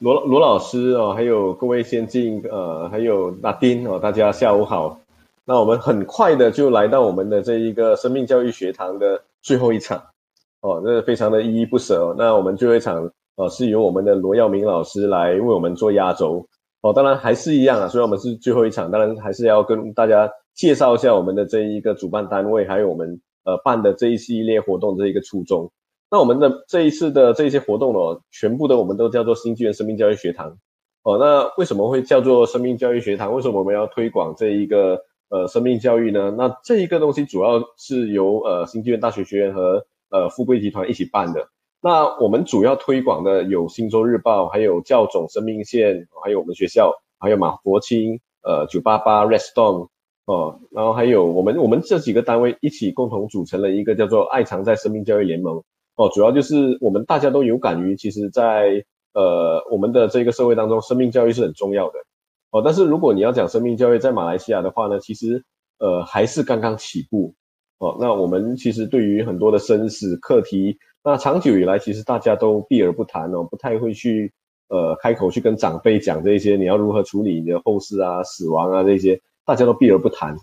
罗罗老师哦，还有各位先进呃，还有拉丁哦，大家下午好。那我们很快的就来到我们的这一个生命教育学堂的最后一场哦，那非常的依依不舍哦。那我们最后一场呃，是由我们的罗耀明老师来为我们做压轴哦。当然还是一样啊，虽然我们是最后一场，当然还是要跟大家介绍一下我们的这一个主办单位，还有我们呃办的这一系列活动这一个初衷。那我们的这一次的这些活动呢，全部的我们都叫做新纪元生命教育学堂哦。那为什么会叫做生命教育学堂？为什么我们要推广这一个呃生命教育呢？那这一个东西主要是由呃新纪元大学学院和呃富贵集团一起办的。那我们主要推广的有新洲日报，还有教总生命线，还有我们学校，还有马国清呃九八八 Redstone 哦，然后还有我们我们这几个单位一起共同组成了一个叫做爱藏在生命教育联盟。哦，主要就是我们大家都有感于，其实在呃我们的这个社会当中，生命教育是很重要的。哦，但是如果你要讲生命教育在马来西亚的话呢，其实呃还是刚刚起步。哦，那我们其实对于很多的生死课题，那长久以来其实大家都避而不谈哦，不太会去呃开口去跟长辈讲这些，你要如何处理你的后事啊、死亡啊这些，大家都避而不谈。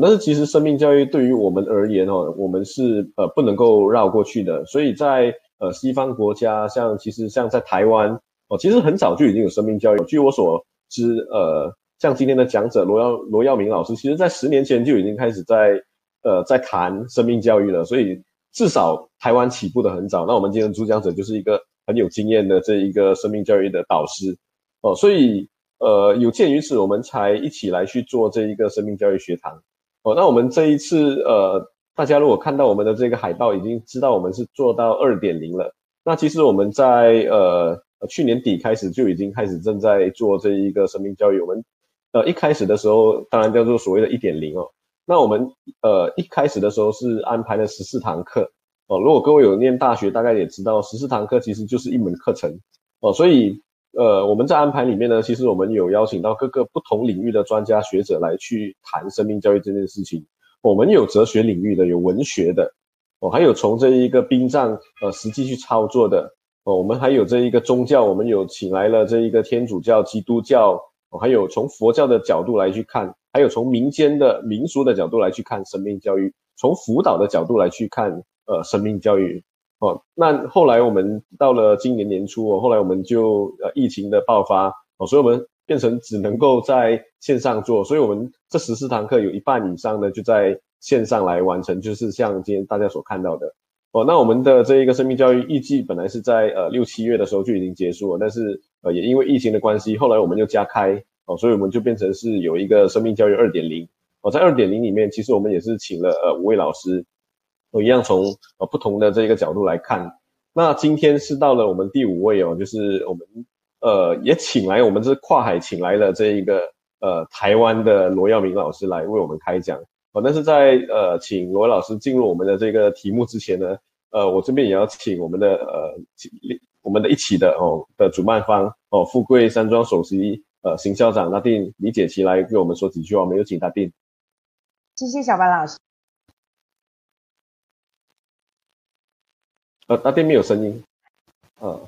但是其实生命教育对于我们而言哦，我们是呃不能够绕过去的。所以在呃西方国家，像其实像在台湾哦，其实很早就已经有生命教育。据我所知，呃，像今天的讲者罗耀罗耀明老师，其实在十年前就已经开始在呃在谈生命教育了。所以至少台湾起步的很早。那我们今天主讲者就是一个很有经验的这一个生命教育的导师哦。所以呃有鉴于此，我们才一起来去做这一个生命教育学堂。哦，那我们这一次，呃，大家如果看到我们的这个海报，已经知道我们是做到二点零了。那其实我们在呃去年底开始就已经开始正在做这一个生命教育。我们呃一开始的时候，当然叫做所谓的一点零哦。那我们呃一开始的时候是安排了十四堂课哦。如果各位有念大学，大概也知道十四堂课其实就是一门课程哦，所以。呃，我们在安排里面呢，其实我们有邀请到各个不同领域的专家学者来去谈生命教育这件事情。我们有哲学领域的，有文学的，哦，还有从这一个殡葬呃实际去操作的，哦，我们还有这一个宗教，我们有请来了这一个天主教、基督教，哦，还有从佛教的角度来去看，还有从民间的民俗的角度来去看生命教育，从辅导的角度来去看呃生命教育。哦，那后来我们到了今年年初哦，后来我们就呃疫情的爆发哦，所以我们变成只能够在线上做，所以我们这十四堂课有一半以上呢就在线上来完成，就是像今天大家所看到的哦。那我们的这一个生命教育预计本来是在呃六七月的时候就已经结束了，但是呃也因为疫情的关系，后来我们就加开哦，所以我们就变成是有一个生命教育二点零哦，在二点零里面，其实我们也是请了呃五位老师。我一样从呃不同的这个角度来看，那今天是到了我们第五位哦，就是我们呃也请来我们是跨海请来了这一个呃台湾的罗耀明老师来为我们开讲哦。但是在呃请罗老师进入我们的这个题目之前呢，呃我这边也要请我们的呃我们的一起的哦的主办方哦富贵山庄首席呃邢校长那定李解琪来给我们说几句话，我们有请他定。谢谢小白老师。呃，那边没有声音。呃，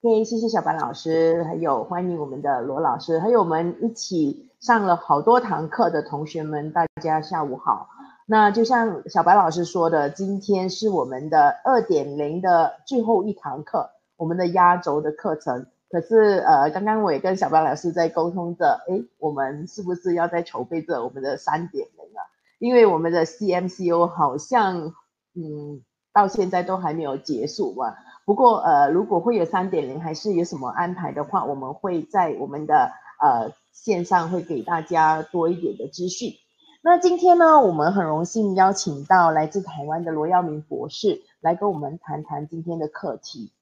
对，谢谢小白老师，还有欢迎我们的罗老师，还有我们一起上了好多堂课的同学们，大家下午好。那就像小白老师说的，今天是我们的二点零的最后一堂课，我们的压轴的课程。可是，呃，刚刚我也跟小白老师在沟通着，诶，我们是不是要在筹备着我们的三点零啊？因为我们的 CMCO 好像，嗯。到现在都还没有结束嘛？不过呃，如果会有三点零，还是有什么安排的话，我们会在我们的呃线上会给大家多一点的资讯。那今天呢，我们很荣幸邀请到来自台湾的罗耀明博士来跟我们谈谈今天的课题。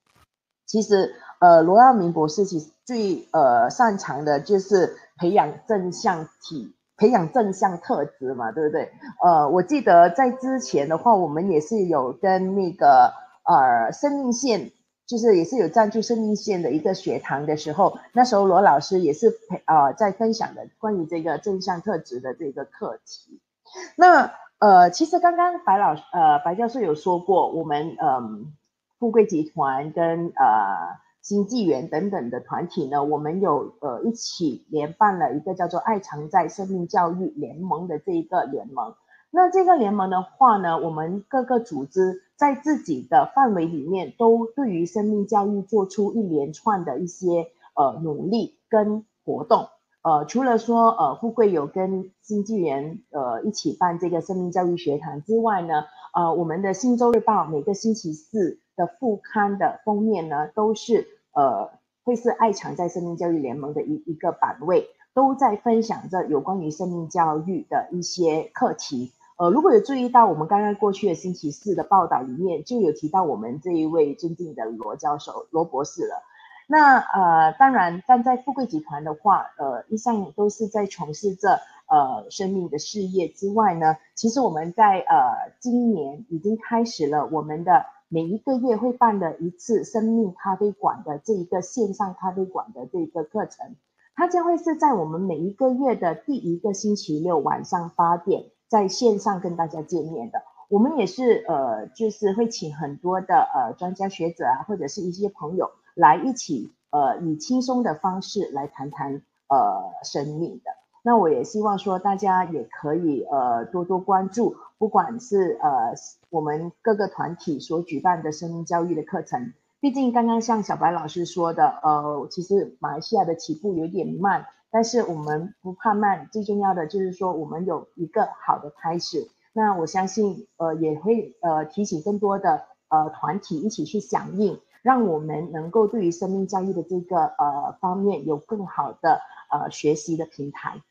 其实呃，罗耀明博士其实最呃擅长的就是培养正向体。培养正向特质嘛，对不对？呃，我记得在之前的话，我们也是有跟那个呃生命线，就是也是有赞助生命线的一个学堂的时候，那时候罗老师也是培呃在分享的关于这个正向特质的这个课题。那呃，其实刚刚白老师呃白教授有说过，我们嗯、呃、富贵集团跟呃新纪元等等的团体呢，我们有呃一起联办了一个叫做“爱常在生命教育联盟”的这一个联盟。那这个联盟的话呢，我们各个组织在自己的范围里面，都对于生命教育做出一连串的一些呃努力跟活动。呃，除了说呃富贵有跟新纪元呃一起办这个生命教育学堂之外呢，呃，我们的新洲日报每个星期四的副刊的封面呢，都是呃会是爱常在生命教育联盟的一一个版位，都在分享着有关于生命教育的一些课题。呃，如果有注意到我们刚刚过去的星期四的报道里面，就有提到我们这一位尊敬的罗教授、罗博士了。那呃，当然站在富贵集团的话，呃，一向都是在从事着呃生命的事业之外呢，其实我们在呃今年已经开始了我们的每一个月会办的一次生命咖啡馆的这一个线上咖啡馆的这一个课程，它将会是在我们每一个月的第一个星期六晚上八点。在线上跟大家见面的，我们也是呃，就是会请很多的呃专家学者啊，或者是一些朋友来一起呃，以轻松的方式来谈谈呃生命的。那我也希望说大家也可以呃多多关注，不管是呃我们各个团体所举办的生命教育的课程。毕竟刚刚像小白老师说的，呃，其实马来西亚的起步有点慢。但是我们不怕慢，最重要的就是说我们有一个好的开始。那我相信，呃，也会呃提醒更多的呃团体一起去响应，让我们能够对于生命教育的这个呃方面有更好的呃学习的平台。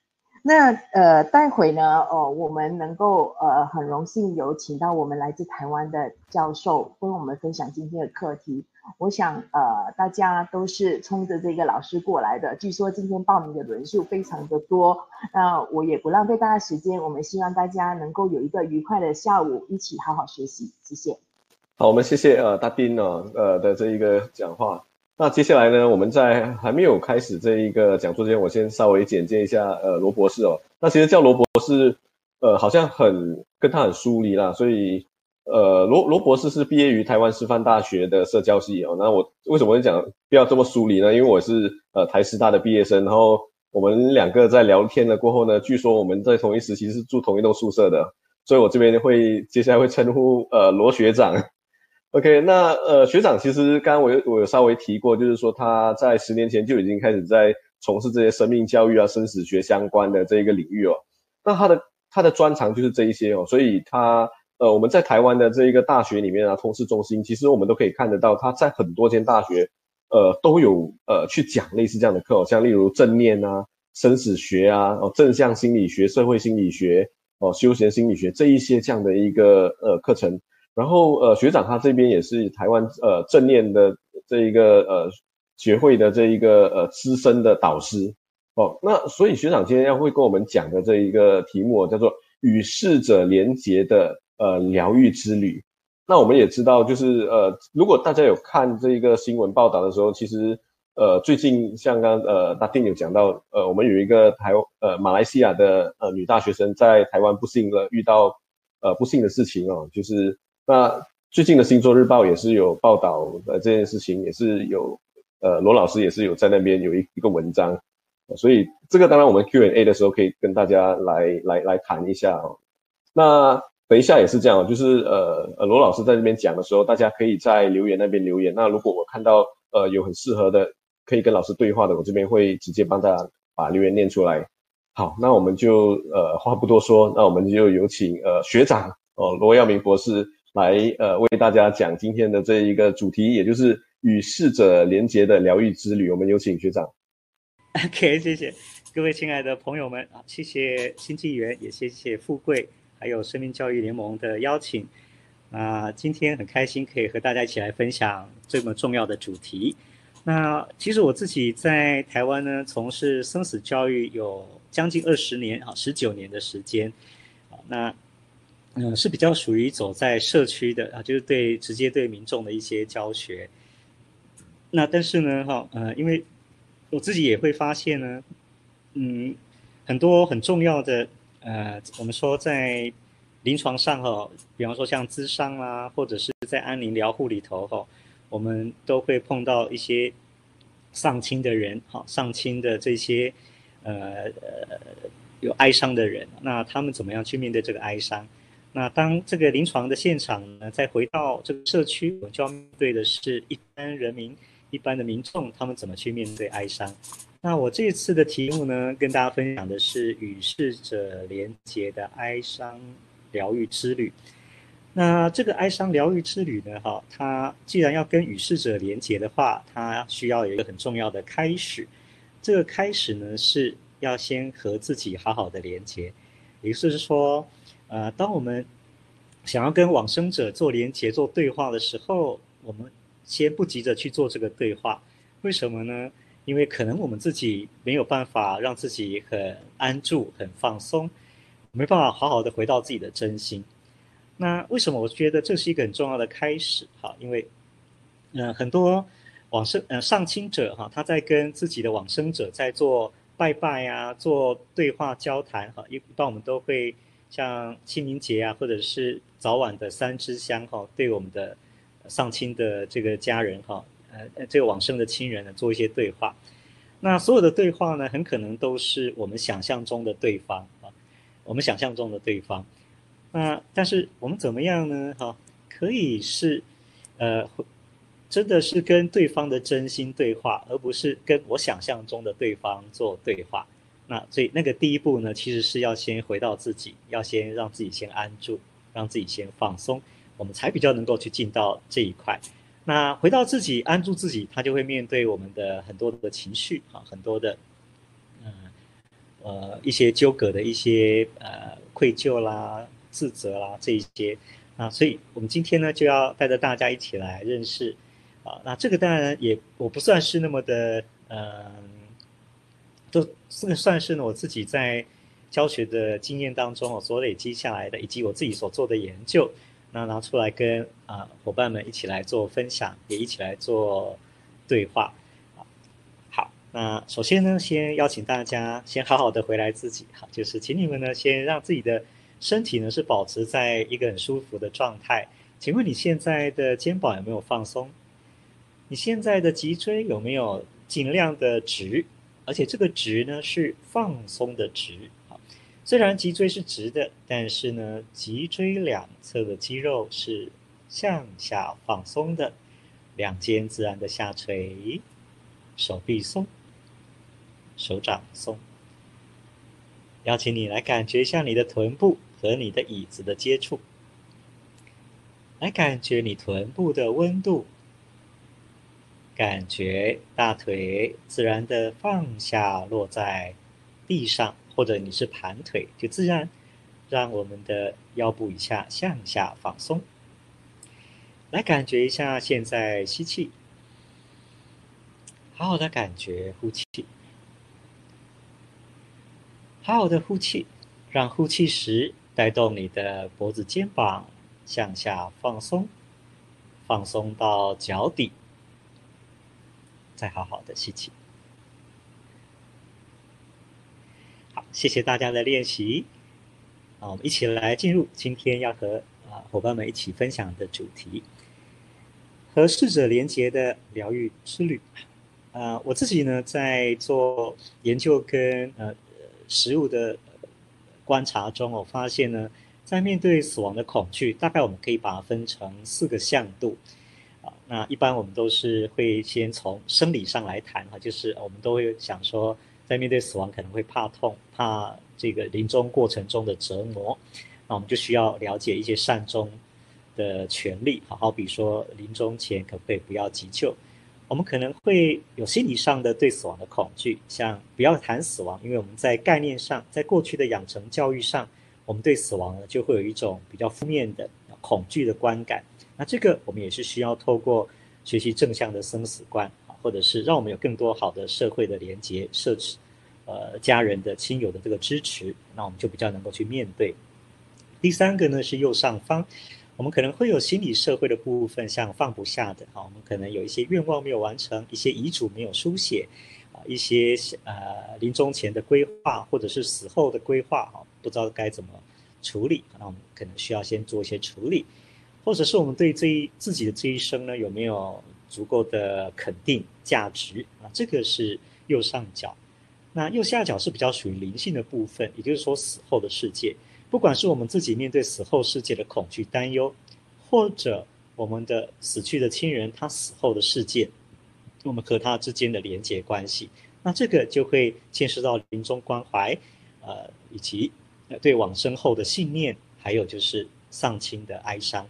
那呃待会呢，哦、我们能够呃很荣幸有请到我们来自台湾的教授跟我们分享今天的课题。我想，呃，大家都是冲着这个老师过来的。据说今天报名的人数非常的多，那我也不浪费大家时间。我们希望大家能够有一个愉快的下午，一起好好学习。谢谢。好，我们谢谢呃大丁呢呃的这一个讲话。那接下来呢，我们在还没有开始这一个讲座之前，我先稍微简介一下呃罗博士哦。那其实叫罗博士，呃，好像很跟他很疏离啦，所以。呃，罗罗博士是毕业于台湾师范大学的社教系哦。那我为什么会讲不要这么疏离呢？因为我是呃台师大的毕业生，然后我们两个在聊天了过后呢，据说我们在同一时期是住同一栋宿舍的，所以我这边会接下来会称呼呃罗学长。OK，那呃学长其实刚刚我有我有稍微提过，就是说他在十年前就已经开始在从事这些生命教育啊、生死学相关的这一个领域哦。那他的他的专长就是这一些哦，所以他。呃，我们在台湾的这一个大学里面啊，通识中心，其实我们都可以看得到，他在很多间大学，呃，都有呃去讲类似这样的课，像例如正念啊、生死学啊、哦正向心理学、社会心理学、哦休闲心理学这一些这样的一个呃课程。然后呃学长他这边也是台湾呃正念的这一个呃学会的这一个呃资深的导师哦。那所以学长今天要会跟我们讲的这一个题目叫做与逝者连结的。呃，疗愈之旅。那我们也知道，就是呃，如果大家有看这一个新闻报道的时候，其实呃，最近像刚呃大丁有讲到，呃，我们有一个台呃马来西亚的呃女大学生在台湾不幸的遇到呃不幸的事情哦，就是那最近的星座日报也是有报道呃这件事情，也是有呃罗老师也是有在那边有一一个文章，所以这个当然我们 Q&A 的时候可以跟大家来来来谈一下哦，那。等一下也是这样，就是呃呃罗老师在这边讲的时候，大家可以在留言那边留言。那如果我看到呃有很适合的可以跟老师对话的，我这边会直接帮大家把留言念出来。好，那我们就呃话不多说，那我们就有请呃学长哦罗耀明博士来呃为大家讲今天的这一个主题，也就是与逝者连结的疗愈之旅。我们有请学长。OK，谢谢各位亲爱的朋友们啊，谢谢新纪元，也谢谢富贵。还有生命教育联盟的邀请，啊今天很开心可以和大家一起来分享这么重要的主题。那其实我自己在台湾呢，从事生死教育有将近二十年啊，十九年的时间。那嗯是比较属于走在社区的啊，就是对直接对民众的一些教学。那但是呢，哈呃，因为我自己也会发现呢，嗯，很多很重要的。呃，我们说在临床上哈，比方说像咨商啦，或者是在安宁疗护里头哈，我们都会碰到一些丧亲的人，哈，丧亲的这些呃呃有哀伤的人，那他们怎么样去面对这个哀伤？那当这个临床的现场呢，再回到这个社区，我们就要面对的是一般人民、一般的民众，他们怎么去面对哀伤？那我这次的题目呢，跟大家分享的是与逝者连结的哀伤疗愈之旅。那这个哀伤疗愈之旅呢，哈，它既然要跟与逝者连结的话，它需要有一个很重要的开始。这个开始呢，是要先和自己好好的连结，也就是说。呃，当我们想要跟往生者做连结、做对话的时候，我们先不急着去做这个对话。为什么呢？因为可能我们自己没有办法让自己很安住、很放松，没办法好好的回到自己的真心。那为什么我觉得这是一个很重要的开始？哈，因为嗯、很多往生呃上亲者哈，他在跟自己的往生者在做拜拜啊、做对话交谈哈，一般我们都会。像清明节啊，或者是早晚的三支香哈，对我们的丧亲的这个家人哈，呃，这个往生的亲人呢，做一些对话。那所有的对话呢，很可能都是我们想象中的对方啊，我们想象中的对方。那但是我们怎么样呢？哈，可以是呃，真的是跟对方的真心对话，而不是跟我想象中的对方做对话。那所以那个第一步呢，其实是要先回到自己，要先让自己先安住，让自己先放松，我们才比较能够去进到这一块。那回到自己，安住自己，他就会面对我们的很多的情绪啊，很多的，嗯呃一些纠葛的一些呃愧疚啦、自责啦这一些啊，所以我们今天呢就要带着大家一起来认识啊，那这个当然也我不算是那么的。呃这个算是呢，我自己在教学的经验当中，我所累积下来的，以及我自己所做的研究，那拿出来跟啊伙伴们一起来做分享，也一起来做对话。好，那首先呢，先邀请大家先好好的回来自己，好，就是请你们呢先让自己的身体呢是保持在一个很舒服的状态。请问你现在的肩膀有没有放松？你现在的脊椎有没有尽量的直？而且这个直呢是放松的直啊，虽然脊椎是直的，但是呢，脊椎两侧的肌肉是向下放松的，两肩自然的下垂，手臂松，手掌松。邀请你来感觉一下你的臀部和你的椅子的接触，来感觉你臀部的温度。感觉大腿自然的放下，落在地上，或者你是盘腿，就自然让我们的腰部以下向下放松。来感觉一下，现在吸气，好好的感觉呼气，好好的呼气，让呼气时带动你的脖子、肩膀向下放松，放松到脚底。再好好的吸气，好，谢谢大家的练习。啊，我们一起来进入今天要和啊伙伴们一起分享的主题——和逝者连结的疗愈之旅。啊，我自己呢在做研究跟呃食物的观察中，我发现呢，在面对死亡的恐惧，大概我们可以把它分成四个向度。那一般我们都是会先从生理上来谈哈，就是我们都会想说，在面对死亡可能会怕痛，怕这个临终过程中的折磨，那我们就需要了解一些善终的权利，好好比说临终前可不可以不要急救？我们可能会有心理上的对死亡的恐惧，像不要谈死亡，因为我们在概念上，在过去的养成教育上，我们对死亡呢就会有一种比较负面的恐惧的观感。那这个我们也是需要透过学习正向的生死观啊，或者是让我们有更多好的社会的连接、社持，呃，家人的、亲友的这个支持，那我们就比较能够去面对。第三个呢是右上方，我们可能会有心理社会的部分，像放不下的啊，我们可能有一些愿望没有完成，一些遗嘱没有书写啊，一些呃临终前的规划或者是死后的规划啊，不知道该怎么处理，那我们可能需要先做一些处理。或者是我们对这一自己的这一生呢，有没有足够的肯定价值啊，这个是右上角。那右下角是比较属于灵性的部分，也就是说死后的世界。不管是我们自己面对死后世界的恐惧担忧，或者我们的死去的亲人他死后的世界，我们和他之间的连结关系，那这个就会牵涉到临终关怀，呃，以及对往生后的信念，还有就是丧亲的哀伤。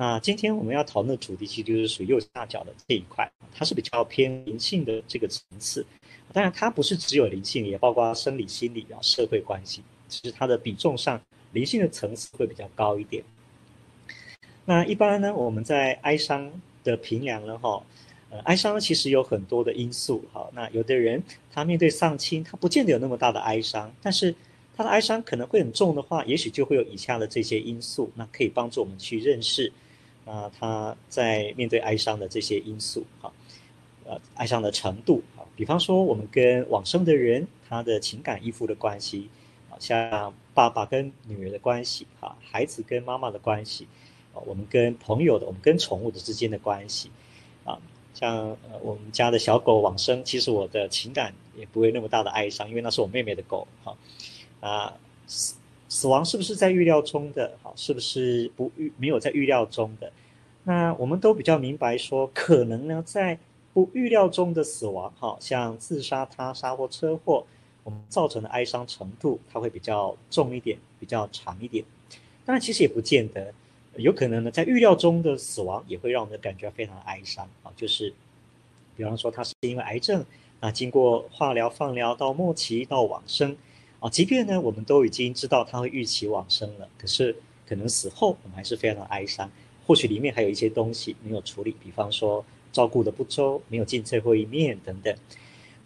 那今天我们要讨论的主题其实就是属于右下角的这一块，它是比较偏灵性的这个层次。当然，它不是只有灵性，也包括生理、心理啊、社会关系。其实它的比重上，灵性的层次会比较高一点。那一般呢，我们在哀伤的评量呢，哈，呃，哀伤其实有很多的因素。哈，那有的人他面对丧亲，他不见得有那么大的哀伤，但是他的哀伤可能会很重的话，也许就会有以下的这些因素，那可以帮助我们去认识。啊，他在面对哀伤的这些因素，哈，呃，哀伤的程度，啊，比方说我们跟往生的人，他的情感依附的关系，啊，像爸爸跟女儿的关系，哈，孩子跟妈妈的关系，啊，我们跟朋友的，我们跟宠物的之间的关系，啊，像呃我们家的小狗往生，其实我的情感也不会那么大的哀伤，因为那是我妹妹的狗，哈，啊。死亡是不是在预料中的？好，是不是不预没有在预料中的？那我们都比较明白说，可能呢，在不预料中的死亡，好像自杀、他杀或车祸，我们造成的哀伤程度，它会比较重一点，比较长一点。当然，其实也不见得，有可能呢，在预料中的死亡也会让我们感觉非常哀伤啊。就是，比方说，他是因为癌症，那经过化疗、放疗到末期到往生。啊，即便呢，我们都已经知道他会预期往生了，可是可能死后我们还是非常的哀伤。或许里面还有一些东西没有处理，比方说照顾的不周，没有见最后一面等等。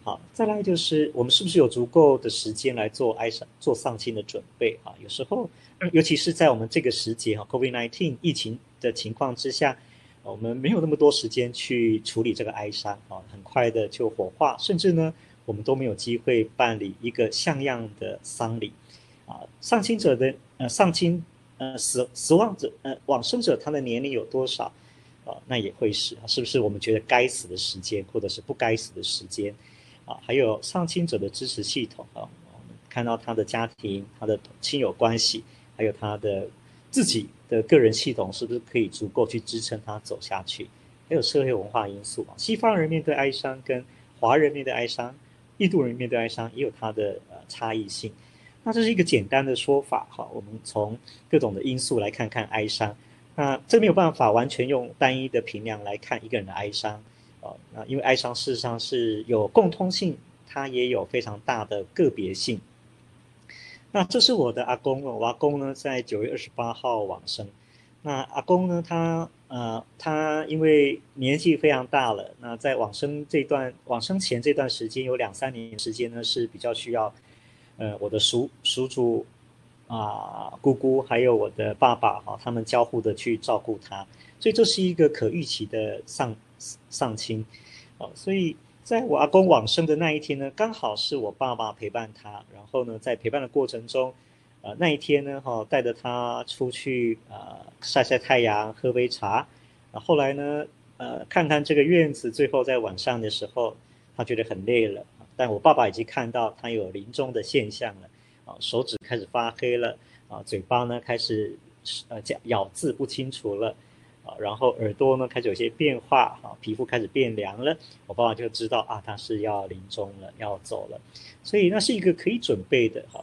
好，再来就是我们是不是有足够的时间来做哀伤、做丧亲的准备啊？有时候，尤其是在我们这个时节哈，COVID-19 疫情的情况之下，我们没有那么多时间去处理这个哀伤啊，很快的就火化，甚至呢。我们都没有机会办理一个像样的丧礼，啊，丧亲者的呃丧亲呃死死亡者呃往生者他的年龄有多少啊？那也会是是不是我们觉得该死的时间，或者是不该死的时间啊？还有丧亲者的支持系统啊，我们看到他的家庭、他的亲友关系，还有他的自己的个人系统，是不是可以足够去支撑他走下去？还有社会文化因素啊，西方人面对哀伤跟华人面对哀伤。印度人面对哀伤也有它的呃差异性，那这是一个简单的说法哈。我们从各种的因素来看看哀伤，那这没有办法完全用单一的评量来看一个人的哀伤啊。那因为哀伤事实上是有共通性，它也有非常大的个别性。那这是我的阿公，我阿公呢在九月二十八号往生。那阿公呢，他。呃，他因为年纪非常大了，那在往生这段往生前这段时间有两三年时间呢是比较需要，呃，我的叔叔祖啊、姑姑还有我的爸爸哈、他们交互的去照顾他，所以这是一个可预期的丧丧亲，哦、所以在我阿公往生的那一天呢，刚好是我爸爸陪伴他，然后呢，在陪伴的过程中。呃，那一天呢，哈，带着他出去呃晒晒太阳，喝杯茶。啊，后来呢，呃，看看这个院子，最后在晚上的时候，他觉得很累了。但我爸爸已经看到他有临终的现象了，啊，手指开始发黑了，啊，嘴巴呢开始呃咬字不清楚了，啊，然后耳朵呢开始有些变化，啊，皮肤开始变凉了。我爸爸就知道啊，他是要临终了，要走了。所以那是一个可以准备的，哈。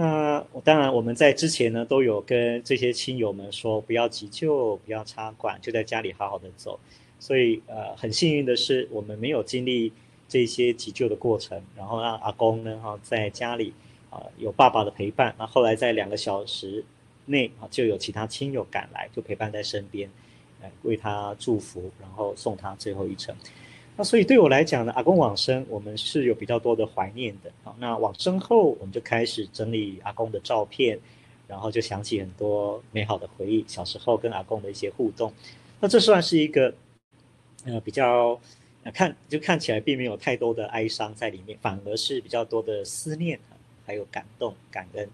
那当然，我们在之前呢都有跟这些亲友们说，不要急救，不要插管，就在家里好好的走。所以呃，很幸运的是，我们没有经历这些急救的过程，然后让阿公呢哈在家里啊有爸爸的陪伴。那后来在两个小时内啊就有其他亲友赶来，就陪伴在身边，呃为他祝福，然后送他最后一程。那所以对我来讲呢，阿公往生，我们是有比较多的怀念的。好，那往生后，我们就开始整理阿公的照片，然后就想起很多美好的回忆，小时候跟阿公的一些互动。那这算是一个，呃，比较，看就看起来并没有太多的哀伤在里面，反而是比较多的思念，还有感动、感恩。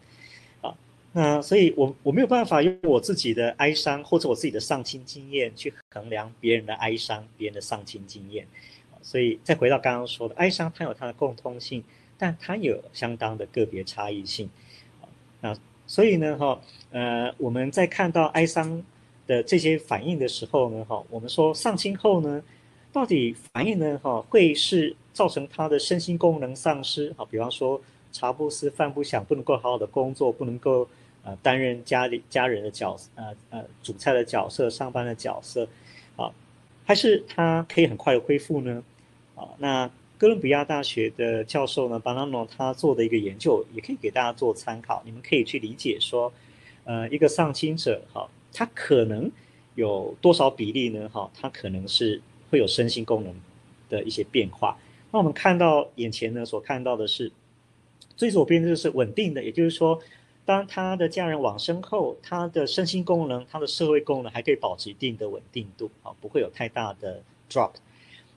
啊，那所以我我没有办法用我自己的哀伤或者我自己的丧亲经验去衡量别人的哀伤、别人的丧亲经验。所以再回到刚刚说的，哀伤它有它的共通性，但它有相当的个别差异性。那所以呢，哈，呃，我们在看到哀伤的这些反应的时候呢，哈，我们说丧亲后呢，到底反应呢，哈，会是造成他的身心功能丧失，啊，比方说茶不思饭不想，不能够好好的工作，不能够呃担任家里家人的角色，呃呃煮菜的角色，上班的角色，啊，还是他可以很快的恢复呢？啊，那哥伦比亚大学的教授呢，巴纳诺他做的一个研究，也可以给大家做参考。你们可以去理解说，呃，一个丧亲者，哈，他可能有多少比例呢？哈，他可能是会有身心功能的一些变化。那我们看到眼前呢，所看到的是最左边就是稳定的，也就是说，当他的家人往生后，他的身心功能、他的社会功能还可以保持一定的稳定度，啊，不会有太大的 drop。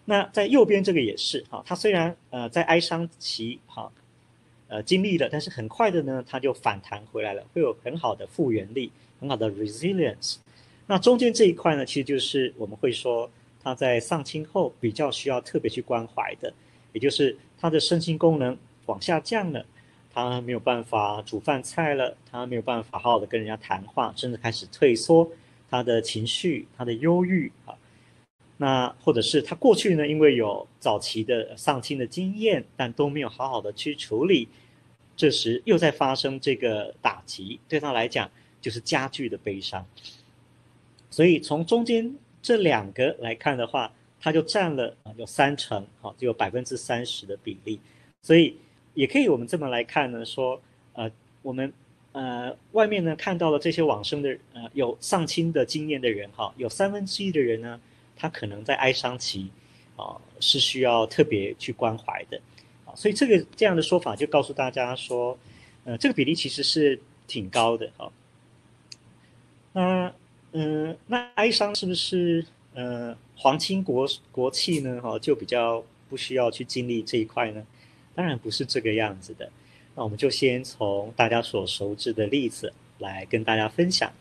那在右边这个也是哈，他虽然呃在哀伤期哈，呃经历了，但是很快的呢，他就反弹回来了，会有很好的复原力，很好的 resilience。那中间这一块呢，其实就是我们会说他在丧亲后比较需要特别去关怀的，也就是他的身心功能往下降了，他没有办法煮饭菜了，他没有办法好好的跟人家谈话，甚至开始退缩，他的情绪，他的忧郁啊。那或者是他过去呢，因为有早期的丧亲的经验，但都没有好好的去处理，这时又在发生这个打击，对他来讲就是加剧的悲伤。所以从中间这两个来看的话，他就占了有三成，哈，就有百分之三十的比例。所以也可以我们这么来看呢，说呃我们呃外面呢看到了这些往生的呃有丧亲的经验的人，哈，有三分之一的人呢。他可能在哀伤期，啊，是需要特别去关怀的，啊，所以这个这样的说法就告诉大家说，呃，这个比例其实是挺高的，哈。那，嗯，那哀伤是不是呃皇亲国国戚呢？哈，就比较不需要去经历这一块呢？当然不是这个样子的。那我们就先从大家所熟知的例子来跟大家分享。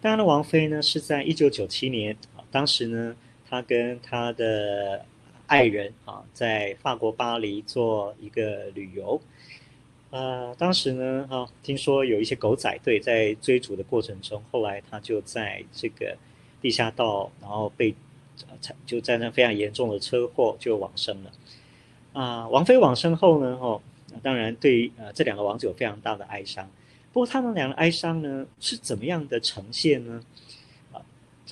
戴安娜王妃呢是在一九九七年，啊，当时呢。他跟他的爱人啊，在法国巴黎做一个旅游，呃，当时呢，哈，听说有一些狗仔队在追逐的过程中，后来他就在这个地下道，然后被，就在那非常严重的车祸就往生了。啊，王妃往生后呢，哈，当然对呃这两个王子有非常大的哀伤，不过他们两个哀伤呢是怎么样的呈现呢？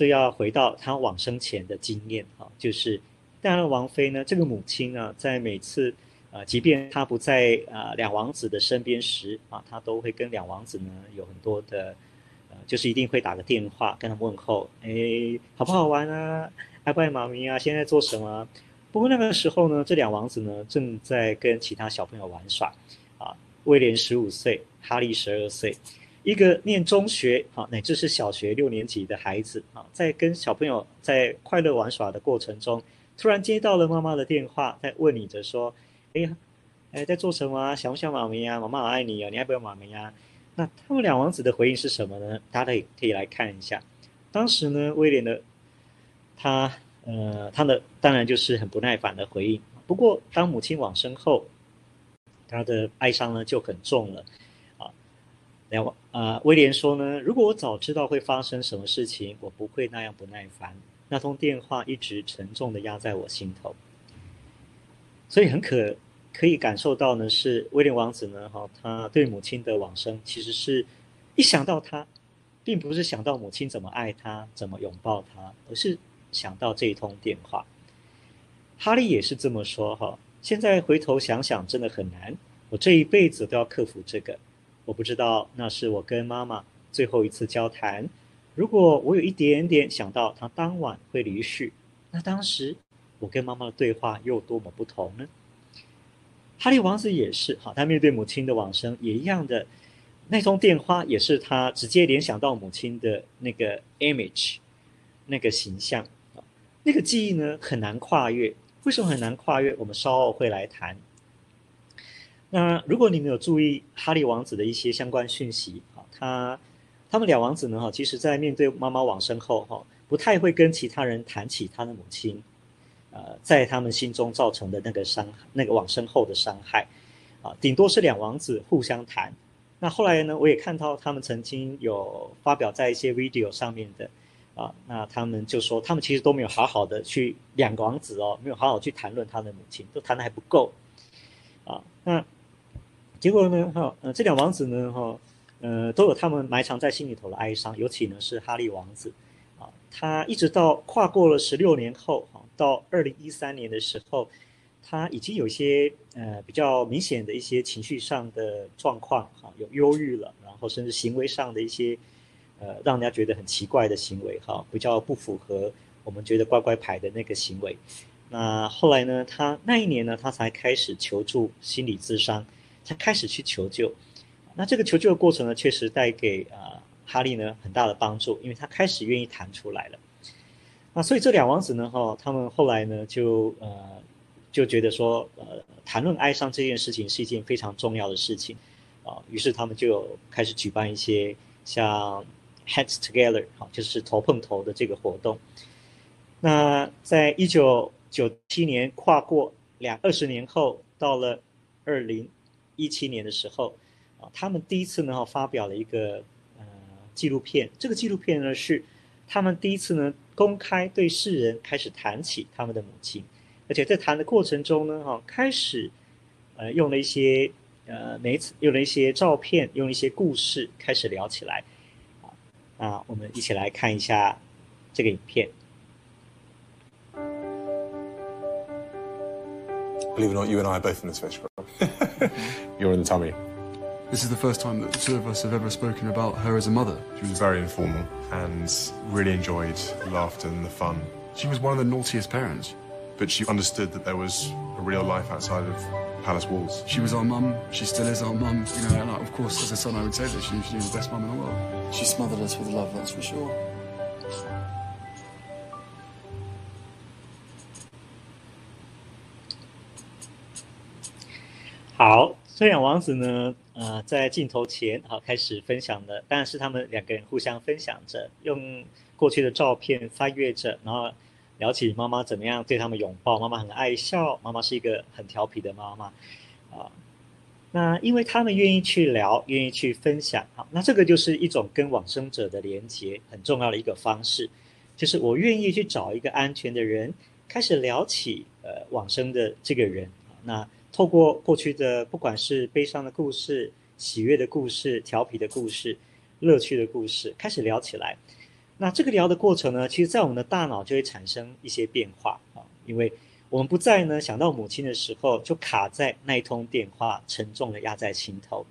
这要回到他往生前的经验啊，就是戴安娜王妃呢，这个母亲呢，在每次啊，即便她不在啊两王子的身边时啊，她都会跟两王子呢有很多的，呃，就是一定会打个电话跟他问候，哎，好不好玩啊？爱不爱妈咪啊？现在做什么？不过那个时候呢，这两王子呢正在跟其他小朋友玩耍啊，威廉十五岁，哈利十二岁。一个念中学啊，乃至是小学六年级的孩子啊，在跟小朋友在快乐玩耍的过程中，突然接到了妈妈的电话，在问你着说：“哎呀，哎，在做什么啊？想不想妈咪呀？妈妈好爱你哦，你爱不爱妈咪呀？”那他们两王子的回应是什么呢？大家可以可以来看一下。当时呢，威廉的他呃，他的当然就是很不耐烦的回应。不过，当母亲往生后，他的哀伤呢就很重了。两王啊，威廉说呢，如果我早知道会发生什么事情，我不会那样不耐烦。那通电话一直沉重地压在我心头，所以很可可以感受到呢，是威廉王子呢，哈，他对母亲的往生，其实是一想到他，并不是想到母亲怎么爱他，怎么拥抱他，而是想到这一通电话。哈利也是这么说，哈，现在回头想想，真的很难，我这一辈子都要克服这个。我不知道那是我跟妈妈最后一次交谈。如果我有一点点想到她当晚会离世，那当时我跟妈妈的对话又多么不同呢？哈利王子也是，好，他面对母亲的往生也一样的，那通电话也是他直接联想到母亲的那个 image，那个形象，那个记忆呢很难跨越。为什么很难跨越？我们稍后会来谈。那如果你没有注意哈利王子的一些相关讯息啊，他他们两王子呢哈，其实在面对妈妈往生后哈，不太会跟其他人谈起他的母亲，呃，在他们心中造成的那个伤，那个往生后的伤害，啊，顶多是两王子互相谈。那后来呢，我也看到他们曾经有发表在一些 video 上面的。啊，那他们就说，他们其实都没有好好的去两个王子哦，没有好好去谈论他的母亲，都谈的还不够。啊，那结果呢？哈，呃，这两王子呢，哈，呃，都有他们埋藏在心里头的哀伤，尤其呢是哈利王子，啊，他一直到跨过了十六年后，哈，到二零一三年的时候，他已经有一些呃比较明显的一些情绪上的状况，哈，有忧郁了，然后甚至行为上的一些。呃，让人家觉得很奇怪的行为，哈，比较不符合我们觉得乖乖牌的那个行为。那后来呢，他那一年呢，他才开始求助心理咨商，才开始去求救。那这个求救的过程呢，确实带给啊、呃、哈利呢很大的帮助，因为他开始愿意谈出来了。那所以这两王子呢，哈，他们后来呢就呃就觉得说，呃，谈论哀伤这件事情是一件非常重要的事情啊、于是他们就开始举办一些像。Heads together，好，就是头碰头的这个活动。那在一九九七年跨过两二十年后，到了二零一七年的时候，啊，他们第一次呢发表了一个呃纪录片。这个纪录片呢是他们第一次呢公开对世人开始谈起他们的母亲，而且在谈的过程中呢，哈，开始呃用了一些呃每次用了一些照片，用一些故事开始聊起来。啊，我们一起来看一下这个影片。Believe it or not, you and I are both in this photograph. You're in the tummy. This is the first time that the two of us have ever spoken about her as a mother. She was very informal and really enjoyed the laughter and the fun. She was one of the naughtiest parents. But she understood that there was a real life outside of palace walls. She was our mum. She still is our mum. You know, and of course, as a son, I would say that she, she was the best mum in the world. She smothered us with love, that's for sure. 好，这两王子呢，呃，在镜头前好开始分享的，当然是他们两个人互相分享着，用过去的照片翻阅着，然后聊起妈妈怎么样对他们拥抱，妈妈很爱笑，妈妈是一个很调皮的妈妈，啊、那因为他们愿意去聊，愿意去分享，好，那这个就是一种跟往生者的连接很重要的一个方式，就是我愿意去找一个安全的人，开始聊起呃往生的这个人，那透过过去的不管是悲伤的故事、喜悦的故事、调皮的故事、乐趣的故事，开始聊起来，那这个聊的过程呢，其实在我们的大脑就会产生一些变化啊，因为。我们不再呢想到母亲的时候，就卡在那一通电话，沉重的压在心头，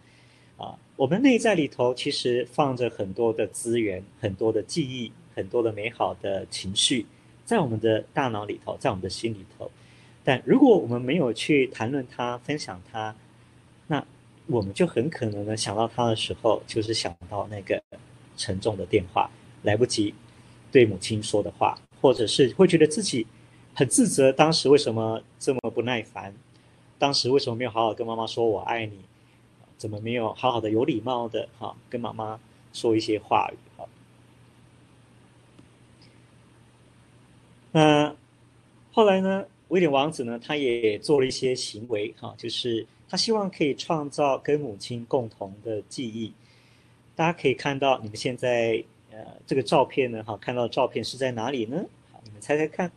啊，我们内在里头其实放着很多的资源，很多的记忆，很多的美好的情绪，在我们的大脑里头，在我们的心里头。但如果我们没有去谈论它、分享它，那我们就很可能呢想到它的时候，就是想到那个沉重的电话，来不及对母亲说的话，或者是会觉得自己。很自责，当时为什么这么不耐烦？当时为什么没有好好跟妈妈说我爱你？怎么没有好好的有礼貌的哈跟妈妈说一些话语？哈，那后来呢？威廉王子呢？他也做了一些行为哈，就是他希望可以创造跟母亲共同的记忆。大家可以看到，你们现在呃这个照片呢哈，看到的照片是在哪里呢？好，你们猜猜看。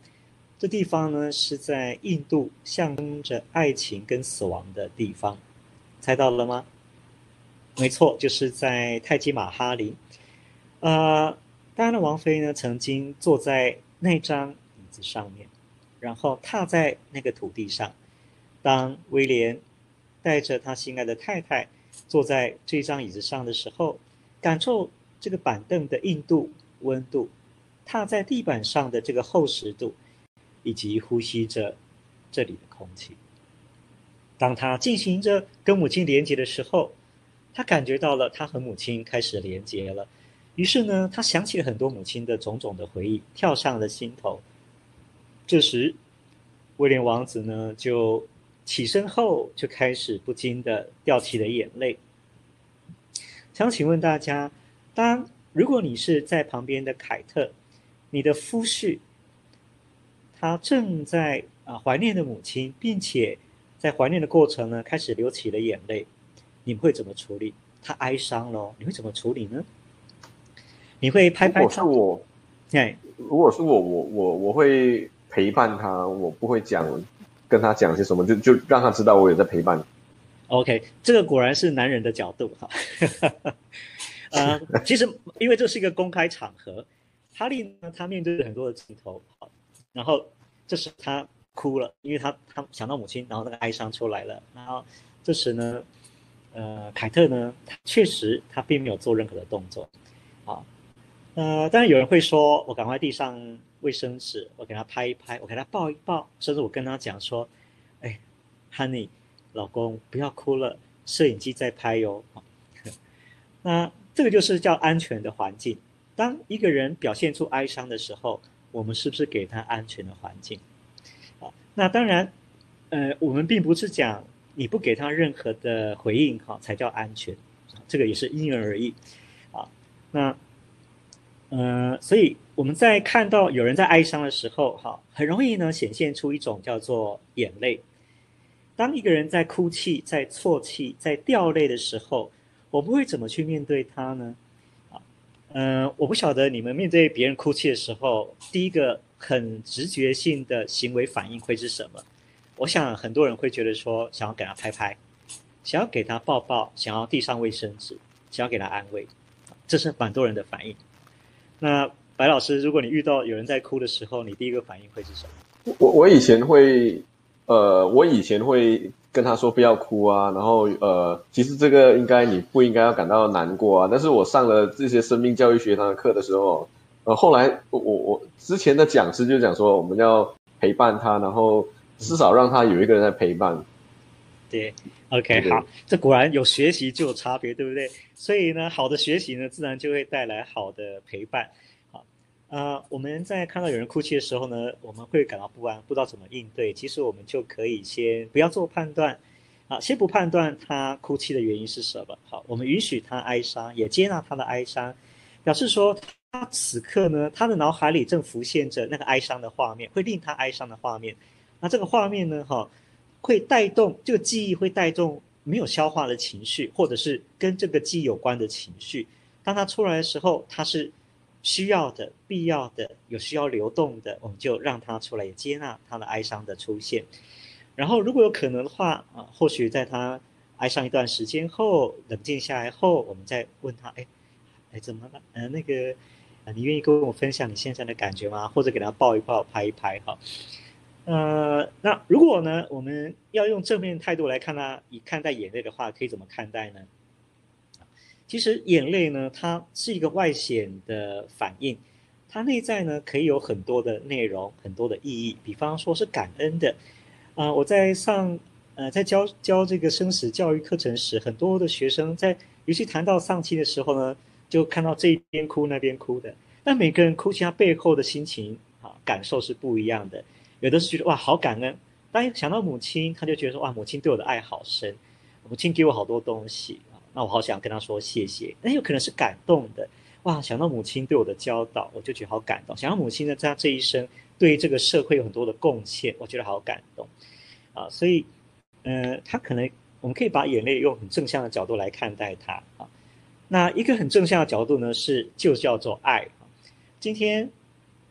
这地方呢是在印度，象征着爱情跟死亡的地方，猜到了吗？没错，就是在泰姬玛哈林。呃，戴安娜王妃呢曾经坐在那张椅子上面，然后踏在那个土地上。当威廉带着他心爱的太太坐在这张椅子上的时候，感受这个板凳的硬度、温度，踏在地板上的这个厚实度。以及呼吸着这里的空气。当他进行着跟母亲连接的时候，他感觉到了他和母亲开始连接了。于是呢，他想起了很多母亲的种种的回忆，跳上了心头。这时，威廉王子呢就起身后就开始不禁的掉起了眼泪。想请问大家，当如果你是在旁边的凯特，你的夫婿，他正在啊怀念的母亲，并且在怀念的过程呢，开始流起了眼泪，你们会怎么处理？他哀伤了，你会怎么处理呢？你会拍拍他？如果是我，对，如果是我，我我我会陪伴他，我不会讲跟他讲些什么，就就让他知道我有在陪伴。OK，这个果然是男人的角度哈。呃，其实因为这是一个公开场合，哈利呢，他面对很多的镜头，然后这时他哭了，因为他他想到母亲，然后那个哀伤出来了，然后这时呢。呃，凯特呢，他确实他并没有做任何的动作，啊，呃，当然有人会说，我赶快递上卫生纸，我给他拍一拍，我给他抱一抱，甚至我跟他讲说，哎，Honey，老公不要哭了，摄影机在拍哟。那这个就是叫安全的环境。当一个人表现出哀伤的时候，我们是不是给他安全的环境？啊，那当然，呃，我们并不是讲。你不给他任何的回应，哈，才叫安全，这个也是因人而异，啊，那，呃，所以我们在看到有人在哀伤的时候，哈，很容易呢显现出一种叫做眼泪。当一个人在哭泣、在啜泣、在掉泪的时候，我们会怎么去面对他呢？啊，嗯，我不晓得你们面对别人哭泣的时候，第一个很直觉性的行为反应会是什么？我想很多人会觉得说，想要给他拍拍，想要给他抱抱，想要递上卫生纸，想要给他安慰，这是蛮多人的反应。那白老师，如果你遇到有人在哭的时候，你第一个反应会是什么？我我以前会，呃，我以前会跟他说不要哭啊，然后呃，其实这个应该你不应该要感到难过啊。但是我上了这些生命教育学堂的课的时候，呃，后来我我之前的讲师就讲说，我们要陪伴他，然后。至少让他有一个人在陪伴。对，OK，对好，这果然有学习就有差别，对不对？所以呢，好的学习呢，自然就会带来好的陪伴。好，啊、呃，我们在看到有人哭泣的时候呢，我们会感到不安，不知道怎么应对。其实我们就可以先不要做判断，啊，先不判断他哭泣的原因是什么。好，我们允许他哀伤，也接纳他的哀伤，表示说他此刻呢，他的脑海里正浮现着那个哀伤的画面，会令他哀伤的画面。那这个画面呢，哈，会带动这个记忆，会带动没有消化的情绪，或者是跟这个记忆有关的情绪。当它出来的时候，它是需要的、必要的、有需要流动的，我们就让它出来，也接纳它的哀伤的出现。然后，如果有可能的话，啊，或许在他哀伤一段时间后，冷静下来后，我们再问他，哎，哎，怎么了？呃，那个，你愿意跟我分享你现在的感觉吗？或者给他抱一抱、拍一拍，哈。呃，那如果呢，我们要用正面态度来看他，以看待眼泪的话，可以怎么看待呢？其实眼泪呢，它是一个外显的反应，它内在呢可以有很多的内容，很多的意义。比方说是感恩的，啊、我在上呃在教教这个生死教育课程时，很多的学生在尤其谈到丧亲的时候呢，就看到这边哭那边哭的，那每个人哭泣他背后的心情啊感受是不一样的。有的是觉得哇好感恩，当一想到母亲，他就觉得说哇母亲对我的爱好深，母亲给我好多东西，那我好想跟他说谢谢。那有可能是感动的，哇想到母亲对我的教导，我就觉得好感动。想到母亲呢，在他这一生对这个社会有很多的贡献，我觉得好感动啊。所以，呃，他可能我们可以把眼泪用很正向的角度来看待它啊。那一个很正向的角度呢，是就叫做爱。今天。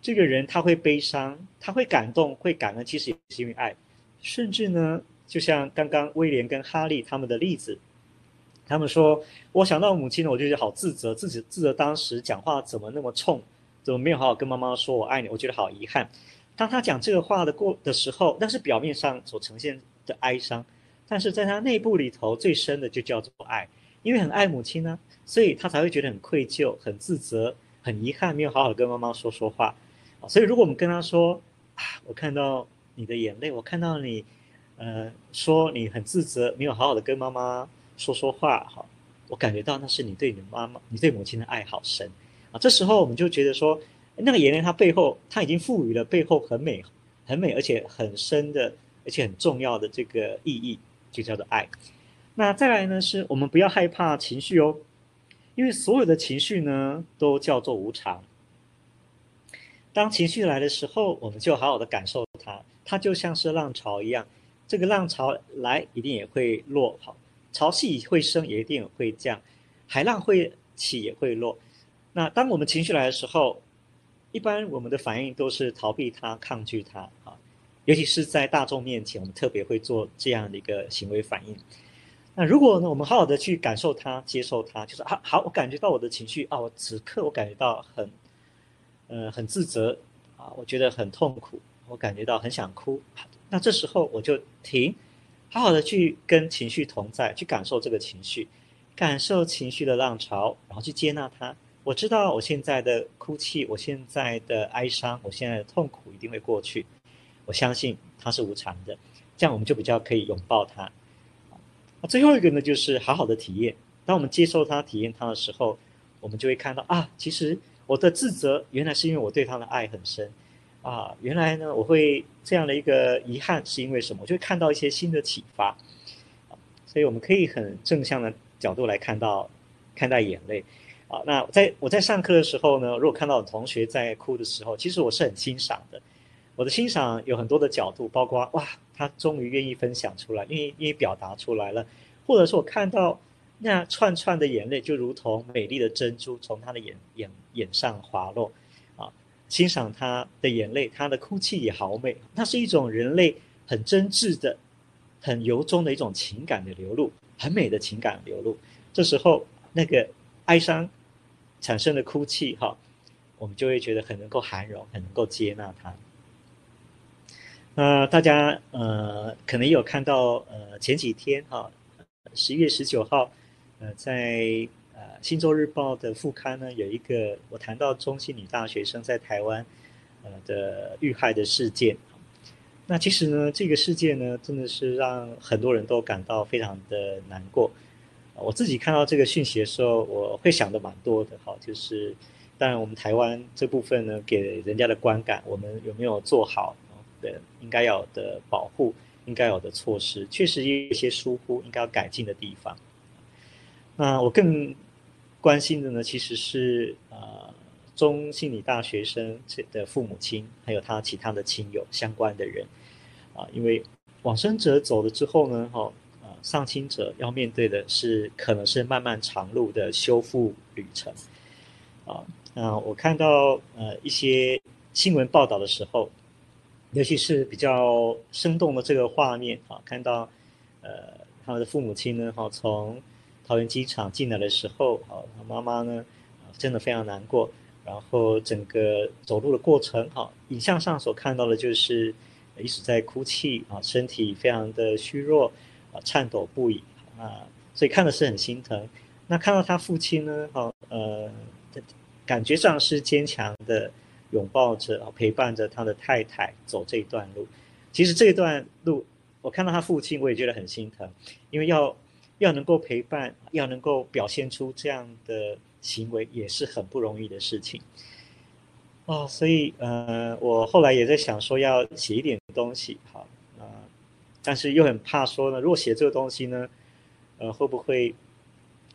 这个人他会悲伤，他会感动，会感恩，其实也是因为爱。甚至呢，就像刚刚威廉跟哈利他们的例子，他们说：“我想到母亲呢，我就觉得好自责，自己自责当时讲话怎么那么冲，怎么没有好好跟妈妈说我爱你，我觉得好遗憾。”当他讲这个话的过的时候，那是表面上所呈现的哀伤，但是在他内部里头最深的就叫做爱，因为很爱母亲呢，所以他才会觉得很愧疚、很自责、很遗憾，没有好好跟妈妈说说话。所以，如果我们跟他说啊，我看到你的眼泪，我看到你，呃，说你很自责，没有好好的跟妈妈说说话，哈，我感觉到那是你对你妈妈，你对母亲的爱好深啊。这时候我们就觉得说，那个眼泪它背后，它已经赋予了背后很美、很美而且很深的，而且很重要的这个意义，就叫做爱。那再来呢，是我们不要害怕情绪哦。因为所有的情绪呢，都叫做无常。当情绪来的时候，我们就好好的感受它，它就像是浪潮一样，这个浪潮来一定也会落，好，潮汐会升也一定会降，海浪会起也会落。那当我们情绪来的时候，一般我们的反应都是逃避它、抗拒它啊，尤其是在大众面前，我们特别会做这样的一个行为反应。那如果呢，我们好好的去感受它、接受它，就是好好，我感觉到我的情绪啊，我此刻我感觉到很，呃，很自责啊，我觉得很痛苦，我感觉到很想哭。那这时候我就停，好好的去跟情绪同在，去感受这个情绪，感受情绪的浪潮，然后去接纳它。我知道我现在的哭泣，我现在的哀伤，我现在的痛苦一定会过去。我相信它是无常的，这样我们就比较可以拥抱它。那最后一个呢，就是好好的体验。当我们接受它、体验它的时候，我们就会看到啊，其实我的自责原来是因为我对他的爱很深啊。原来呢，我会这样的一个遗憾是因为什么？我就会看到一些新的启发。所以我们可以很正向的角度来看到看待眼泪啊。那在我在上课的时候呢，如果看到同学在哭的时候，其实我是很欣赏的。我的欣赏有很多的角度，包括哇，他终于愿意分享出来，愿意愿意表达出来了，或者是我看到那串串的眼泪，就如同美丽的珍珠从他的眼眼眼上滑落，啊，欣赏他的眼泪，他的哭泣也好美，那是一种人类很真挚的、很由衷的一种情感的流露，很美的情感流露。这时候那个哀伤产生的哭泣，哈，我们就会觉得很能够涵容，很能够接纳他。那、大家呃可能有看到呃前几天哈，十一月十九号，呃在呃《新洲日报》的副刊呢有一个我谈到中兴女大学生在台湾呃的遇害的事件。那其实呢这个事件呢真的是让很多人都感到非常的难过。我自己看到这个讯息的时候，我会想的蛮多的哈，就是当然我们台湾这部分呢给人家的观感，我们有没有做好？的应该有的保护，应该有的措施，确实有一些疏忽，应该要改进的地方。那我更关心的呢，其实是呃，中心理大学生的父母亲，还有他其他的亲友相关的人啊，因为往生者走了之后呢，哈，啊，丧亲者要面对的是可能是漫漫长路的修复旅程啊。那我看到呃一些新闻报道的时候。尤其是比较生动的这个画面啊，看到，呃，他们的父母亲呢，哈，从桃园机场进来的时候，啊，他妈妈呢，真的非常难过。然后整个走路的过程，哈，影像上所看到的就是一直在哭泣啊，身体非常的虚弱啊，颤抖不已啊，所以看的是很心疼。那看到他父亲呢，哈，呃，感觉上是坚强的。拥抱着啊，陪伴着他的太太走这一段路。其实这一段路，我看到他父亲，我也觉得很心疼，因为要要能够陪伴，要能够表现出这样的行为，也是很不容易的事情。哦，所以呃，我后来也在想说要写一点东西，好啊，呃，但是又很怕说呢，如果写这个东西呢，呃，会不会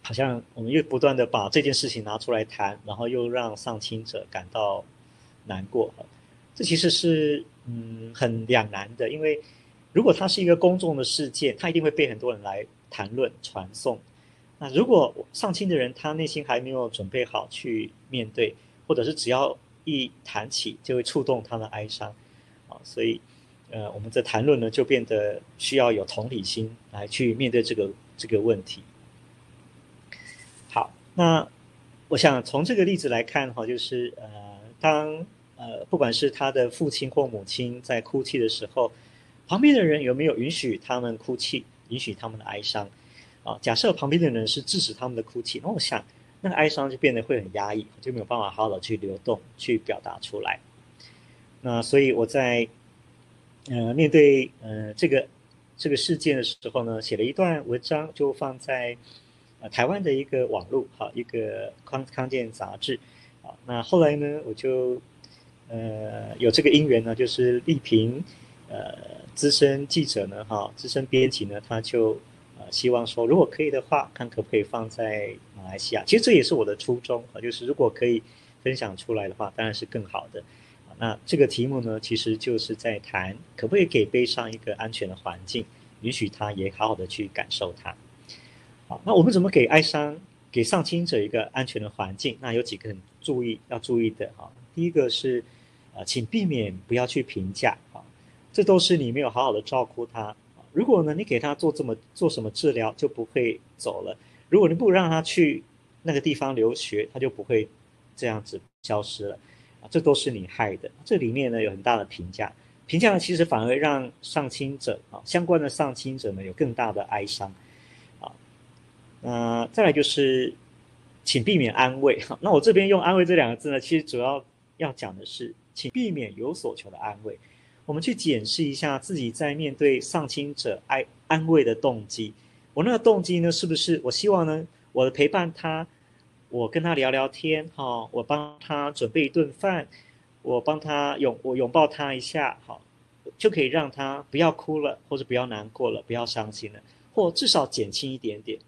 好像我们又不断的把这件事情拿出来谈，然后又让丧亲者感到。难过，这其实是嗯很两难的，因为如果它是一个公众的事件，它一定会被很多人来谈论传颂。那如果上亲的人他内心还没有准备好去面对，或者是只要一谈起就会触动他的哀伤啊，所以呃我们的谈论呢就变得需要有同理心来去面对这个这个问题。好，那我想从这个例子来看哈，就是呃当。呃，不管是他的父亲或母亲在哭泣的时候，旁边的人有没有允许他们哭泣，允许他们的哀伤？啊，假设旁边的人是制止他们的哭泣，那我想那个哀伤就变得会很压抑，就没有办法好好的去流动，去表达出来。那所以我在呃面对呃这个这个事件的时候呢，写了一段文章，就放在呃台湾的一个网络，好，一个康康健杂志，啊，那后来呢，我就。呃，有这个因缘呢，就是丽萍，呃，资深记者呢，哈，资深编辑呢，他就呃，希望说如果可以的话，看可不可以放在马来西亚。其实这也是我的初衷啊，就是如果可以分享出来的话，当然是更好的。那这个题目呢，其实就是在谈可不可以给悲伤一个安全的环境，允许他也好好的去感受它。好，那我们怎么给哀伤、给丧亲者一个安全的环境？那有几个很注意要注意的啊。第一个是，呃，请避免不要去评价，这都是你没有好好的照顾他。如果呢，你给他做这么做什么治疗，就不会走了；如果你不让他去那个地方留学，他就不会这样子消失了。啊，这都是你害的。这里面呢有很大的评价，评价呢其实反而让丧亲者啊，相关的丧亲者呢有更大的哀伤。啊，那再来就是，请避免安慰。那我这边用安慰这两个字呢，其实主要要讲的是，请避免有所求的安慰。我们去检视一下自己在面对丧亲者哀安慰的动机。我那个动机呢，是不是我希望呢，我的陪伴他？我跟他聊聊天，哈，我帮他准备一顿饭，我帮他拥我拥抱他一下，好，就可以让他不要哭了，或者不要难过了，不要伤心了，或至少减轻一点点。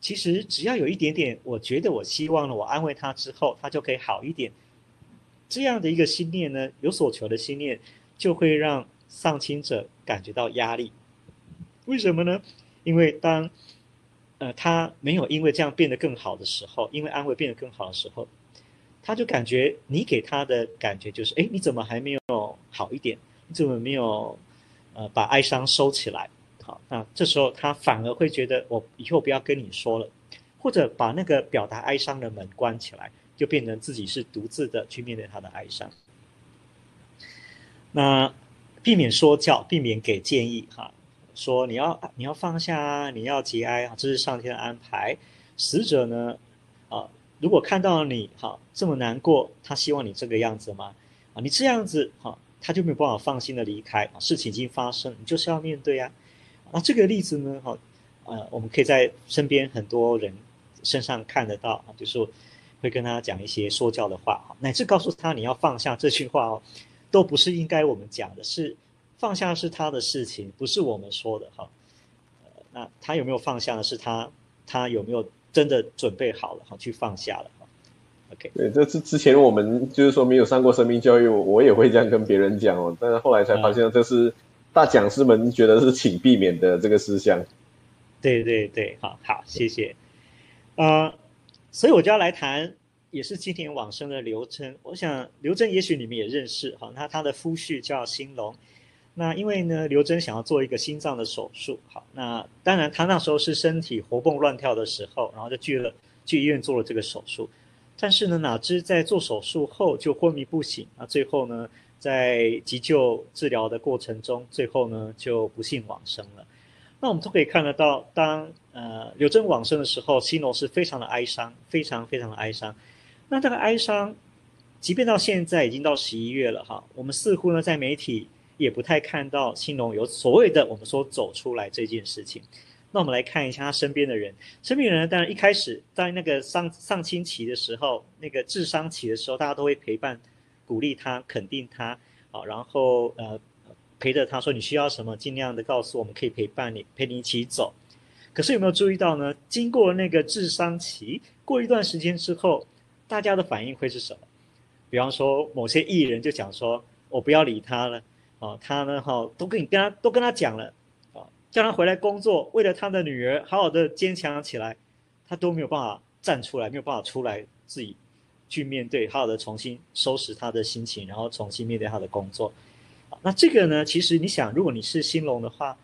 其实只要有一点点，我觉得我希望呢，我安慰他之后，他就可以好一点。这样的一个心念呢，有所求的心念，就会让丧亲者感觉到压力。为什么呢？因为当呃，他没有因为这样变得更好的时候，因为安慰变得更好的时候，他就感觉你给他的感觉就是，哎，你怎么还没有好一点？你怎么没有呃把哀伤收起来？好，那这时候他反而会觉得，我以后不要跟你说了，或者把那个表达哀伤的门关起来，就变成自己是独自的去面对他的哀伤。那避免说教，避免给建议，哈。说你要你要放下啊，你要节哀啊，这是上天的安排。死者呢，啊，如果看到你哈这么难过，他希望你这个样子吗？啊，你这样子哈，他就没有办法放心的离开。事情已经发生，你就是要面对啊。那这个例子呢，哈，呃，我们可以在身边很多人身上看得到啊，就是会跟他讲一些说教的话，乃至告诉他你要放下这句话哦，都不是应该我们讲的，是。放下是他的事情，不是我们说的哈。呃，那他有没有放下呢？是他，他有没有真的准备好了哈，去放下了哈？OK。对，这之之前我们就是说没有上过生命教育，我我也会这样跟别人讲哦。但是后来才发现，这是大讲师们觉得是请避免的这个思想。对对对，好好，谢谢。呃，所以我就要来谈，也是今年往生的刘真。我想刘真也许你们也认识哈，那他的夫婿叫兴隆。那因为呢，刘真想要做一个心脏的手术，好，那当然他那时候是身体活蹦乱跳的时候，然后就去了去医院做了这个手术，但是呢，哪知在做手术后就昏迷不醒，那最后呢，在急救治疗的过程中，最后呢就不幸往生了。那我们都可以看得到，当呃刘真往生的时候，兴隆是非常的哀伤，非常非常的哀伤。那这个哀伤，即便到现在已经到十一月了哈，我们似乎呢在媒体。也不太看到新农有所谓的我们说走出来这件事情。那我们来看一下他身边的人，身边的人当然一开始在那个丧丧亲期的时候，那个治丧期的时候，大家都会陪伴、鼓励他、肯定他，好，然后呃陪着他说你需要什么，尽量的告诉我们，可以陪伴你，陪你一起走。可是有没有注意到呢？经过那个智商期，过一段时间之后，大家的反应会是什么？比方说某些艺人就讲说，我不要理他了。哦，他呢，哈、都跟你跟他都跟他讲了，啊，叫他回来工作，为了他的女儿，好好的坚强起来，他都没有办法站出来，没有办法出来自己去面对，好好的重新收拾他的心情，然后重新面对他的工作。那这个呢，其实你想，如果你是兴隆的话，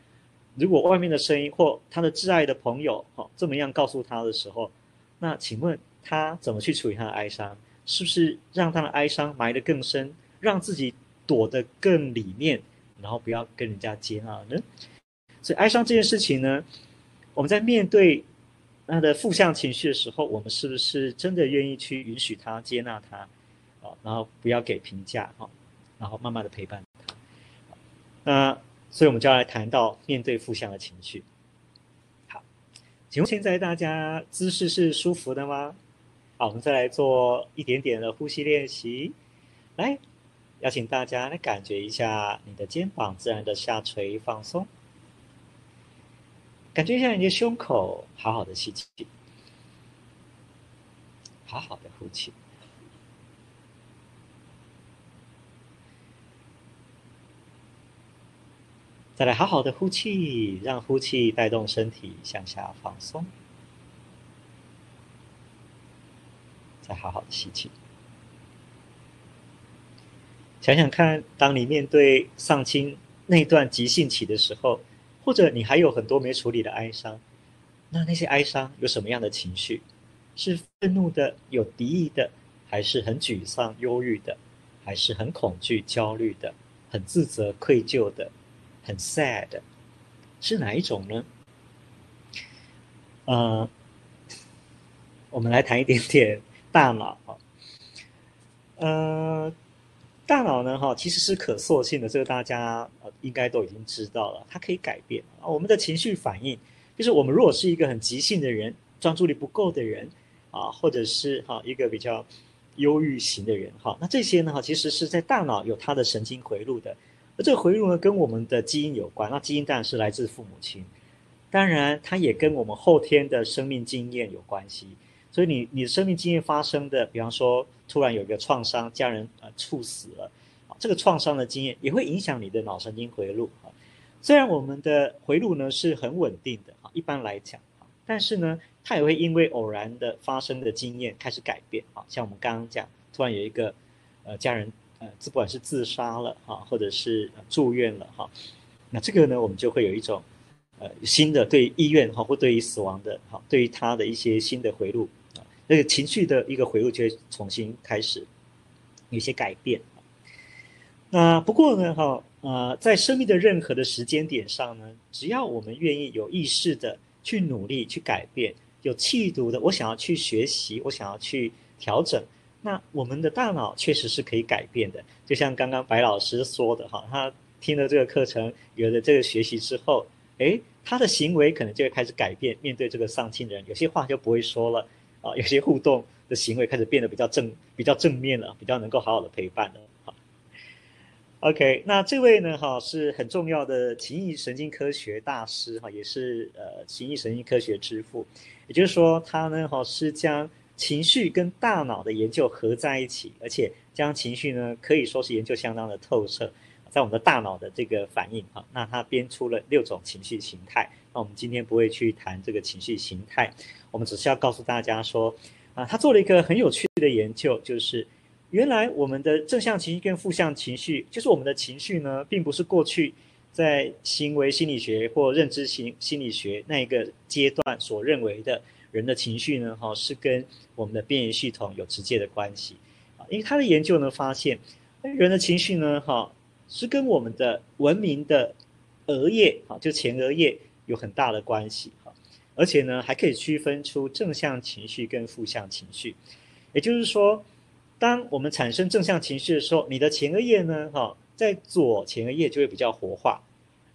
如果外面的声音或他的挚爱的朋友，哈、哦，这么样告诉他的时候，那请问他怎么去处理他的哀伤？是不是让他的哀伤埋得更深，让自己？躲得更里面，然后不要跟人家接纳呢。所以哀伤这件事情呢，我们在面对他的负向情绪的时候，我们是不是真的愿意去允许他、接纳他？啊，然后不要给评价哈，然后慢慢的陪伴他。那所以我们就要来谈到面对负向的情绪。好，请问现在大家姿势是舒服的吗？好，我们再来做一点点的呼吸练习，来。邀请大家来感觉一下你的肩膀自然的下垂放松，感觉一下你的胸口，好好的吸气，好好的呼气。再来好好的呼气，让呼气带动身体向下放松。再好好的吸气。想想看，当你面对丧亲那段急性期的时候，或者你还有很多没处理的哀伤，那那些哀伤有什么样的情绪？是愤怒的、有敌意的，还是很沮丧、忧郁的，还是很恐惧、焦虑的，很自责、愧疚的？很 sad，是哪一种呢？呃，我们来谈一点点大脑哈。呃，大脑呢哈，其实是可塑性的，这个大家呃应该都已经知道了，它可以改变啊。我们的情绪反应，就是我们如果是一个很急性的人，专注力不够的人啊，或者是哈一个比较忧郁型的人哈，那这些呢哈，其实是在大脑有它的神经回路的。而这个回路呢，跟我们的基因有关。那基因当然是来自父母亲，当然它也跟我们后天的生命经验有关系。所以你你的生命经验发生的，比方说突然有一个创伤，家人呃猝死了，这个创伤的经验也会影响你的脑神经回路啊。虽然我们的回路呢是很稳定的啊，一般来讲啊，但是呢，它也会因为偶然的发生的经验开始改变啊。像我们刚刚讲，突然有一个呃家人。不管是自杀了哈，或者是住院了哈，那这个呢，我们就会有一种呃新的对医院哈，或对于死亡的哈，对于他的一些新的回路啊，那个情绪的一个回路就会重新开始有些改变。那不过呢哈，呃，在生命的任何的时间点上呢，只要我们愿意有意识的去努力去改变，有气度的，我想要去学习，我想要去调整。那我们的大脑确实是可以改变的，就像刚刚白老师说的哈，他听了这个课程，有了这个学习之后，诶，他的行为可能就会开始改变，面对这个丧亲人，有些话就不会说了啊，有些互动的行为开始变得比较正，比较正面了，比较能够好好的陪伴了。好，OK，那这位呢哈是很重要的情意神经科学大师哈，也是呃情意神经科学之父，也就是说他呢哈是将。情绪跟大脑的研究合在一起，而且将情绪呢可以说是研究相当的透彻，在我们的大脑的这个反应啊，那他编出了六种情绪形态。那我们今天不会去谈这个情绪形态，我们只是要告诉大家说，啊，他做了一个很有趣的研究，就是原来我们的正向情绪跟负向情绪，就是我们的情绪呢，并不是过去在行为心理学或认知心心理学那一个阶段所认为的。人的情绪呢，哈，是跟我们的边缘系统有直接的关系，啊，因为他的研究呢发现，人的情绪呢，哈，是跟我们的文明的额叶，哈，就前额叶有很大的关系，哈，而且呢，还可以区分出正向情绪跟负向情绪，也就是说，当我们产生正向情绪的时候，你的前额叶呢，哈，在左前额叶就会比较活化，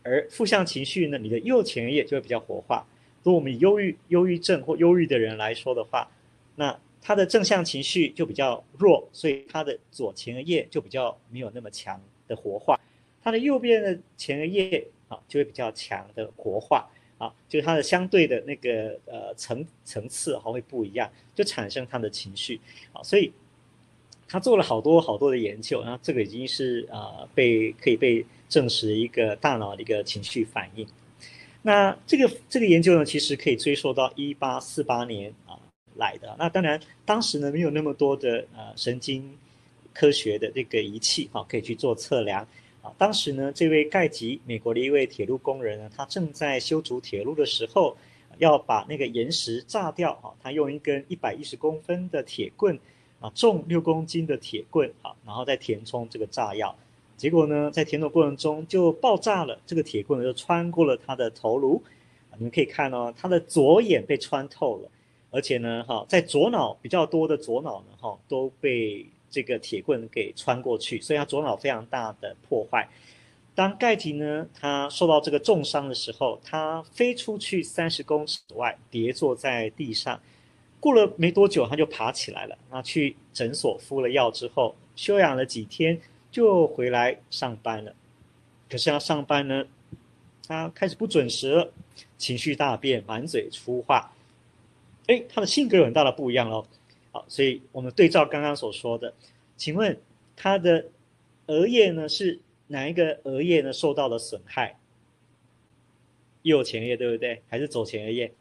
而负向情绪呢，你的右前额叶就会比较活化。如果我们忧郁、忧郁症或忧郁的人来说的话，那他的正向情绪就比较弱，所以他的左前额叶就比较没有那么强的活化，他的右边的前额叶啊就会比较强的活化啊，就是它的相对的那个呃层层次还会不一样，就产生他的情绪啊，所以他做了好多好多的研究，然后这个已经是啊、呃、被可以被证实一个大脑的一个情绪反应。那这个这个研究呢，其实可以追溯到一八四八年啊来的。那当然，当时呢没有那么多的呃神经科学的这个仪器啊，可以去做测量啊。当时呢，这位盖吉，美国的一位铁路工人呢，他正在修筑铁路的时候，要把那个岩石炸掉啊。他用一根一百一十公分的铁棍啊，重六公斤的铁棍啊，然后再填充这个炸药。结果呢，在填充过程中就爆炸了，这个铁棍就穿过了他的头颅，你们可以看哦，他的左眼被穿透了，而且呢，哈，在左脑比较多的左脑呢，哈，都被这个铁棍给穿过去，所以他左脑非常大的破坏。当盖提呢，他受到这个重伤的时候，他飞出去三十公尺外，跌坐在地上，过了没多久，他就爬起来了。那去诊所敷了药之后，休养了几天。就回来上班了，可是要上班呢，他开始不准时了，情绪大变，满嘴粗话。哎，他的性格有很大的不一样喽。好，所以我们对照刚刚所说的，请问他的额叶呢是哪一个额叶呢受到了损害？右前叶对不对？还是左前额叶？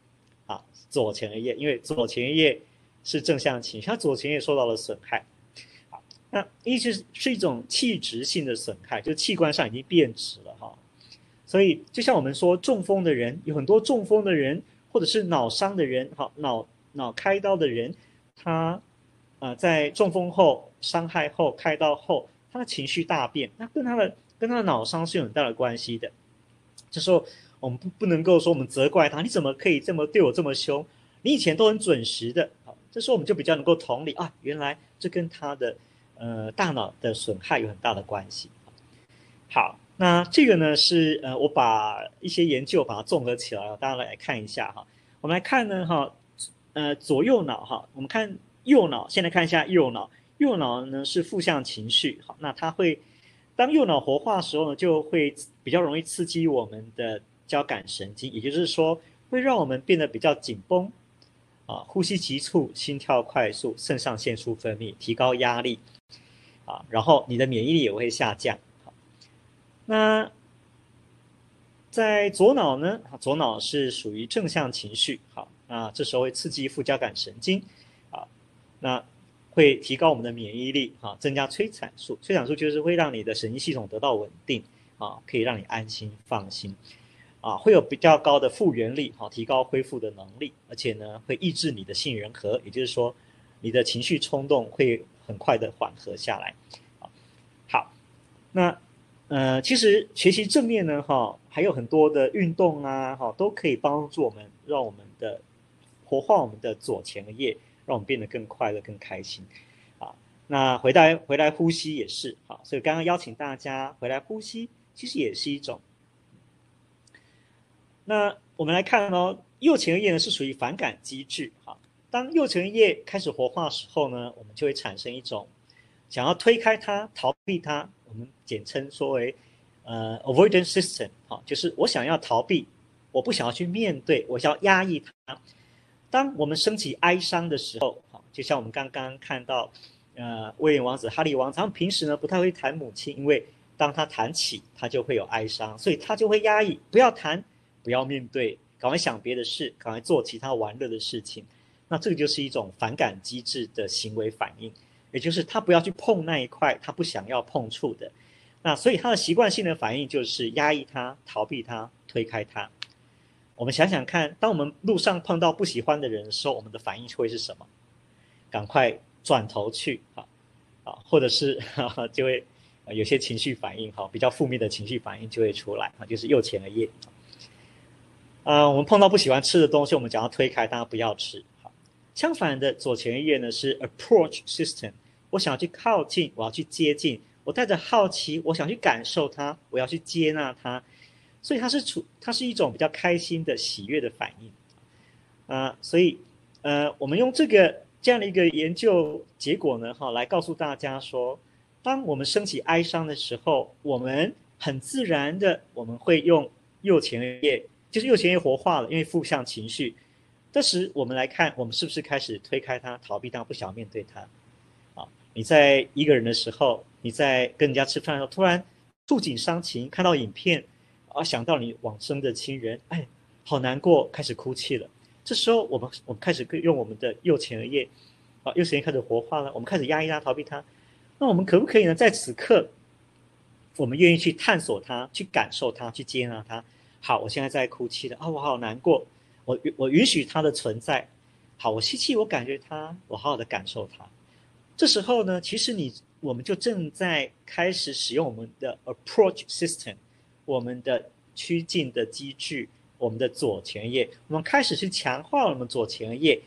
好，左前额叶，因为左前额叶是正向情绪，他左前额叶受到了损害。那一直是一种器质性的损害，就器官上已经变质了哈。所以就像我们说中风的人，有很多中风的人，或者是脑伤的人，哈，脑脑开刀的人，他啊在中风后、伤害后、开刀后，他的情绪大变，那跟他的跟他的脑伤是有很大的关系的。这时候。我们不不能够说我们责怪他，你怎么可以这么对我这么凶？你以前都很准时的，好，这时候我们就比较能够同理啊，原来这跟他的呃大脑的损害有很大的关系。好，那这个呢是呃我把一些研究把它综合起来了，大家来看一下哈。我们来看呢哈，呃左右脑哈，我们看右脑，先来看一下右脑，右脑呢是负向情绪，好，那它会当右脑活化的时候呢，就会比较容易刺激我们的。交感神经，也就是说，会让我们变得比较紧绷，啊，呼吸急促，心跳快速，肾上腺素分泌，提高压力，啊，然后你的免疫力也会下降。好，那在左脑呢？左脑是属于正向情绪，好，那这时候会刺激副交感神经，啊，那会提高我们的免疫力，啊，增加催产素，催产素就是会让你的神经系统得到稳定，啊，可以让你安心放心。啊，会有比较高的复原力，好，提高恢复的能力，而且呢，会抑制你的杏仁核，也就是说，你的情绪冲动会很快的缓和下来。好，那呃，其实学习正念呢，哈，还有很多的运动啊，哈，都可以帮助我们，让我们的活化我们的左前额叶，让我们变得更快乐、更开心。啊，那回来回来呼吸也是，好，所以刚刚邀请大家回来呼吸，其实也是一种。那我们来看哦，右前额叶呢是属于反感机制。哈，当右前额叶开始活化的时候呢，我们就会产生一种想要推开它、逃避它，我们简称说为呃 avoidance system。哈，就是我想要逃避，我不想要去面对，我想要压抑它。当我们升起哀伤的时候，哈，就像我们刚刚看到，呃，威廉王子、哈利王子，他们平时呢不太会谈母亲，因为当他谈起，他就会有哀伤，所以他就会压抑，不要谈。不要面对，赶快想别的事，赶快做其他玩乐的事情。那这个就是一种反感机制的行为反应，也就是他不要去碰那一块他不想要碰触的。那所以他的习惯性的反应就是压抑他、逃避他、推开他。我们想想看，当我们路上碰到不喜欢的人的时候，我们的反应会是什么？赶快转头去啊啊，或者是哈 哈就会有些情绪反应哈，比较负面的情绪反应就会出来啊，就是右前额叶。啊、我们碰到不喜欢吃的东西，我们讲要推开，大家不要吃。相反的，左前额叶呢是 approach system，我想要去靠近，我要去接近，我带着好奇，我想去感受它，我要去接纳它，所以它是处，它是一种比较开心的喜悦的反应。啊、所以呃，我们用这个这样的一个研究结果呢，哈，来告诉大家说，当我们升起哀伤的时候，我们很自然的我们会用右前额叶。就是右前叶活化了，因为负向情绪。这时我们来看，我们是不是开始推开他、逃避他、不想面对他？啊，你在一个人的时候，你在跟人家吃饭的时候，突然触景伤情，看到影片，啊，想到你往生的亲人，哎，好难过，开始哭泣了。这时候我们我们开始用我们的右前额叶，啊，右前叶开始活化了，我们开始压抑它、逃避它。那我们可不可以呢？在此刻，我们愿意去探索它、去感受它、去接纳它？好，我现在在哭泣了啊，我好难过，我我允许它的存在。好，我吸气，我感觉它，我好好的感受它。这时候呢，其实你我们就正在开始使用我们的 approach system，我们的趋近的机制，我们的左前叶，我们开始去强化我们左前叶。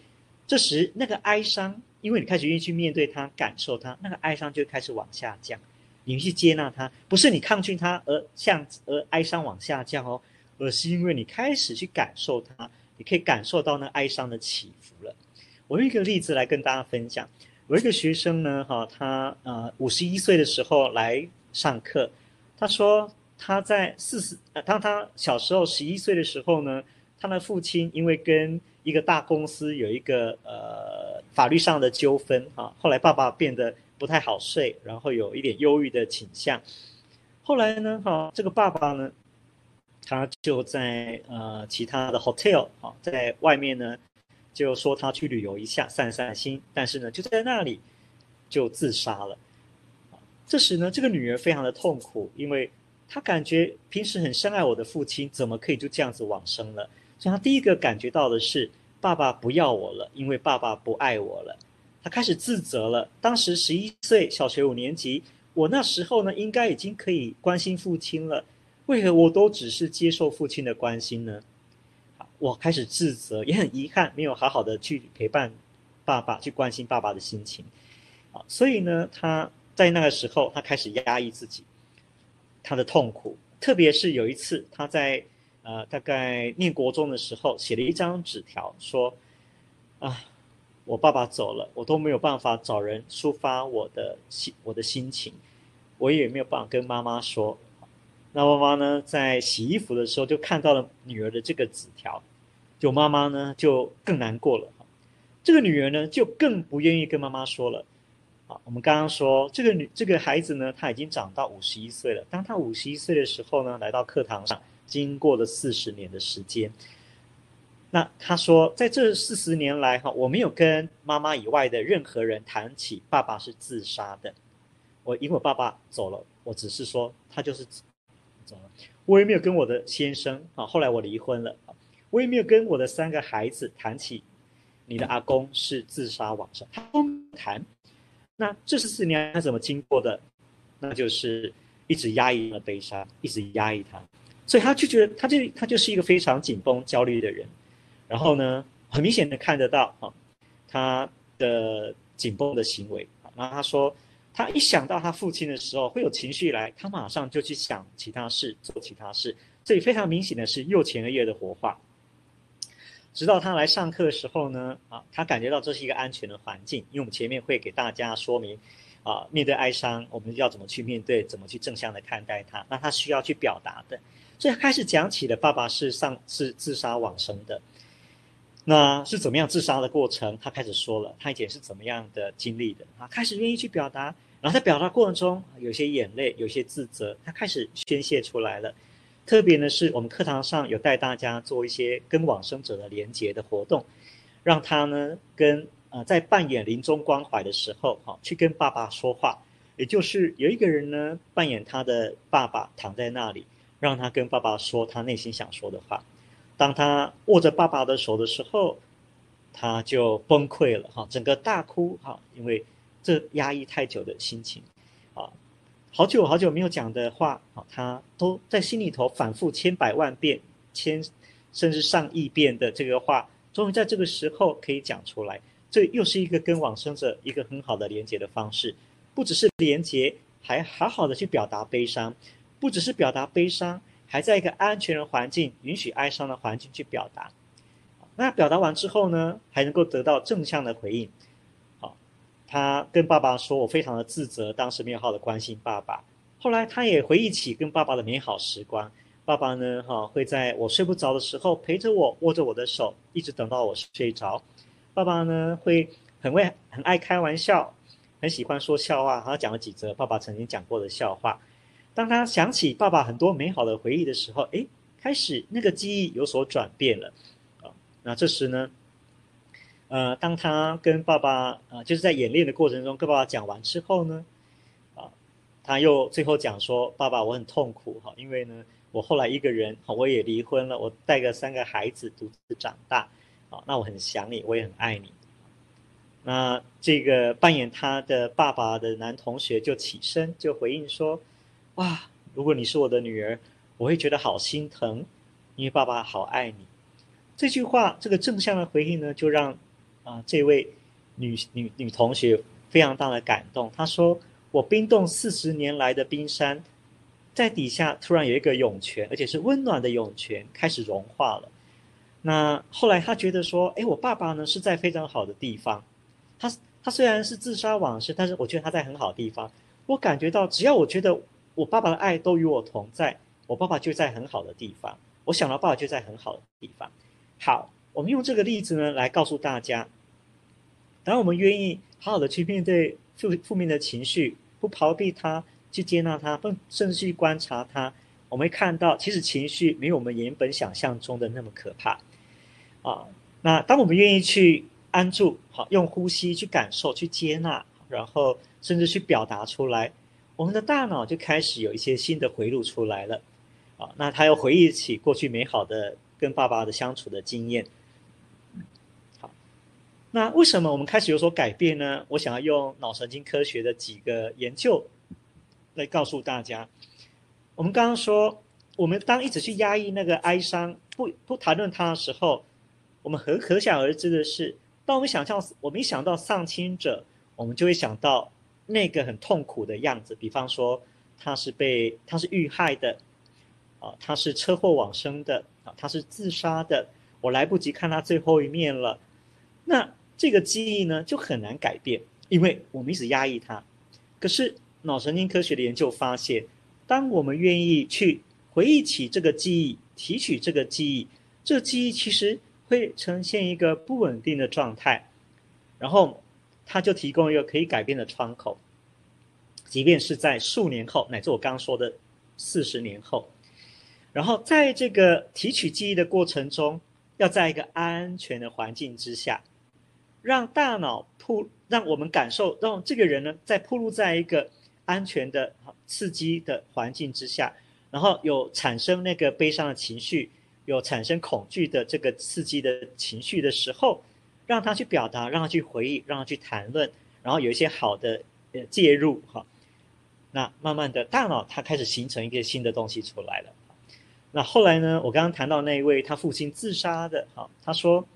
这时那个哀伤，因为你开始愿意去面对它、感受它，那个哀伤就开始往下降。你去接纳它，不是你抗拒它而向而哀伤往下降哦。而是因为你开始去感受它，可以感受到那哀伤的起伏了。我用一个例子来跟大家分享。有一个学生呢，哈，他呃五十一岁的时候来上课，他说他在四十，当他小时候十一岁的时候呢，他的父亲因为跟一个大公司有一个呃法律上的纠纷啊，后来爸爸变得不太好睡，然后有一点忧郁的倾向。后来呢，哈，这个爸爸呢，他就在呃其他的 hotel 啊，在外面呢，就说他去旅游一下，散散心，但是呢，就在那里就自杀了。这时呢，这个女儿非常的痛苦，因为她感觉平时很深爱我的父亲，怎么可以就这样子往生了？所以她第一个感觉到的是，爸爸不要我了，因为爸爸不爱我了。她开始自责了。当时十一岁，小学五年级，我那时候呢，应该已经可以关心父亲了，为何我都只是接受父亲的关心呢？我开始自责，也很遗憾，没有好好的去陪伴爸爸，去关心爸爸的心情。啊，所以呢，他在那个时候，他开始压抑自己，他的痛苦。特别是有一次，他在呃大概念国中的时候，写了一张纸条，说：“啊，我爸爸走了，我都没有办法找人抒发我的心，我的心情，我也没有办法跟妈妈说。”那妈妈呢，在洗衣服的时候就看到了女儿的这个纸条，就妈妈呢就更难过了。这个女儿呢就更不愿意跟妈妈说了。啊，我们刚刚说这个女这个孩子呢，她已经长到五十一岁了。当她五十一岁的时候呢，来到课堂上，经过了四十年的时间。那她说，在这四十年来哈，我没有跟妈妈以外的任何人谈起爸爸是自杀的。我因为我爸爸走了，我只是说他就是。我也没有跟我的先生啊，后来我离婚了，我也没有跟我的三个孩子谈起你的阿公是自杀往生，他都没谈。那这十四年他怎么经过的？那就是一直压抑了悲伤，一直压抑他，所以他就觉得他就他就是一个非常紧绷、焦虑的人。然后呢，很明显的看得到啊，他的紧绷的行为。然后他说。他一想到他父亲的时候会有情绪来，他马上就去想其他事，做其他事。这里非常明显的是右前额叶的活化。直到他来上课的时候呢，啊，他感觉到这是一个安全的环境，因为我们前面会给大家说明，啊，面对哀伤我们要怎么去面对，怎么去正向的看待它。那他需要去表达的，所以开始讲起了爸爸是上是自杀往生的。那是怎么样自杀的过程？他开始说了，他以前是怎么样的经历的啊？开始愿意去表达，然后在表达过程中，有些眼泪，有些自责，他开始宣泄出来了。特别呢，是我们课堂上有带大家做一些跟往生者的连结的活动，让他呢跟呃在扮演临终关怀的时候，哈，去跟爸爸说话，也就是有一个人呢扮演他的爸爸躺在那里，让他跟爸爸说他内心想说的话。当他握着爸爸的手的时候，他就崩溃了哈，整个大哭哈，因为这压抑太久的心情啊，好久好久没有讲的话啊，他都在心里头反复千百万遍、千甚至上亿遍的这个话，终于在这个时候可以讲出来。这又是一个跟往生者一个很好的连接的方式，不只是连接，还好好的去表达悲伤，不只是表达悲伤。还在一个安全的环境，允许哀伤的环境去表达。那表达完之后呢，还能够得到正向的回应。好，他跟爸爸说：“我非常的自责，当时没有好的关心爸爸。”后来他也回忆起跟爸爸的美好时光。爸爸呢，哈，会在我睡不着的时候陪着我，握着我的手，一直等到我睡着。爸爸呢，会很会很爱开玩笑，很喜欢说笑话。他讲了几则爸爸曾经讲过的笑话。当他想起爸爸很多美好的回忆的时候，诶，开始那个记忆有所转变了，啊，那这时呢，呃，当他跟爸爸啊，就是在演练的过程中跟爸爸讲完之后呢，啊，他又最后讲说，爸爸，我很痛苦哈，因为呢，我后来一个人，我也离婚了，我带个三个孩子独自长大，啊，那我很想你，我也很爱你。那这个扮演他的爸爸的男同学就起身就回应说。哇！如果你是我的女儿，我会觉得好心疼，因为爸爸好爱你。这句话，这个正向的回应呢，就让啊、这位女女女同学非常大的感动。她说：“我冰冻四十年来的冰山，在底下突然有一个涌泉，而且是温暖的涌泉，开始融化了。”那后来她觉得说：“哎，我爸爸呢是在非常好的地方。他他虽然是自杀往事，但是我觉得他在很好的地方。我感觉到，只要我觉得。”我爸爸的爱都与我同在，我爸爸就在很好的地方，我想到爸爸就在很好的地方。好，我们用这个例子呢来告诉大家，当我们愿意好好的去面对负负面的情绪，不逃避它，去接纳它，甚至去观察它，我们会看到，其实情绪没有我们原本想象中的那么可怕。啊，那当我们愿意去安住，好，用呼吸去感受、去接纳，然后甚至去表达出来，我们的大脑就开始有一些新的回路出来了。啊，那他又回忆起过去美好的跟爸爸的相处的经验。好，那为什么我们开始有所改变呢？我想要用脑神经科学的几个研究来告诉大家。我们刚刚说，我们当一直去压抑那个哀伤，不不谈论它的时候。我们很可想而知的是，当我们想象我们一想到丧亲者，我们就会想到那个很痛苦的样子。比方说，他是被他是遇害的，啊，他是车祸往生的，啊，他是自杀的，我来不及看他最后一面了。那这个记忆呢，就很难改变，因为我们一直压抑它。可是脑神经科学的研究发现，当我们愿意去回忆起这个记忆，提取这个记忆，这个记忆其实。会呈现一个不稳定的状态，然后它就提供一个可以改变的窗口，即便是在数年后，乃至我刚刚说的四十年后，然后在这个提取记忆的过程中，要在一个安全的环境之下，让大脑铺，让我们感受，让这个人呢在暴露在一个安全的刺激的环境之下，然后有产生那个悲伤的情绪。有产生恐惧的这个刺激的情绪的时候，让他去表达，让他去回忆，让他去谈论，然后有一些好的呃介入哈，那慢慢的大脑它开始形成一个新的东西出来了。那后来呢，我刚刚谈到那一位他父亲自杀的哈，他说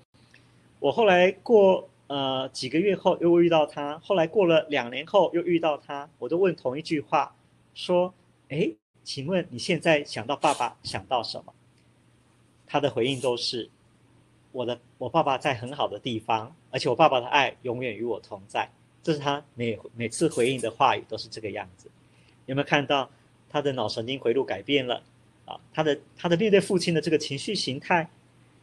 我后来过呃几个月后又遇到他，后来过了两年后又遇到他，我都问同一句话，说哎，请问你现在想到爸爸想到什么？他的回应都是，我的我爸爸在很好的地方，而且我爸爸的爱永远与我同在。这是他每每次回应的话语都是这个样子。有没有看到他的脑神经回路改变了？啊，他的他的面对父亲的这个情绪形态，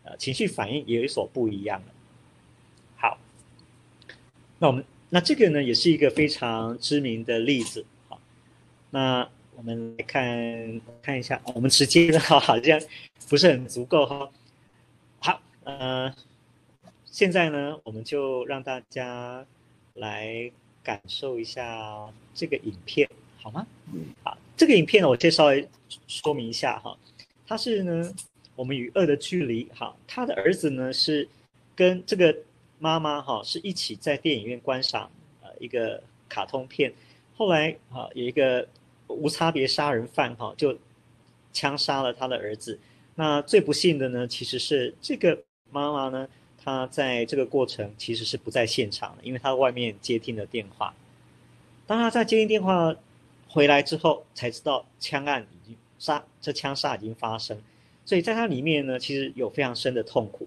呃，情绪反应也有所不一样了。好，那我们那这个呢，也是一个非常知名的例子。好，那。我们来看看一下，我们时间 好像不是很足够哈。呃，现在呢，我们就让大家来感受一下这个影片，好吗？好，这个影片呢，我先稍微说明一下哈。他是呢，我们与恶的距离。哈，他的儿子呢是跟这个妈妈哈是一起在电影院观赏呃一个卡通片，后来啊有一个。无差别杀人犯哈就枪杀了他的儿子。那最不幸的呢，其实是这个妈妈呢，她在这个过程其实是不在现场的，因为她外面接听了电话。当她在接听电话回来之后，才知道枪案已经杀，这枪杀已经发生。所以在她里面呢，其实有非常深的痛苦。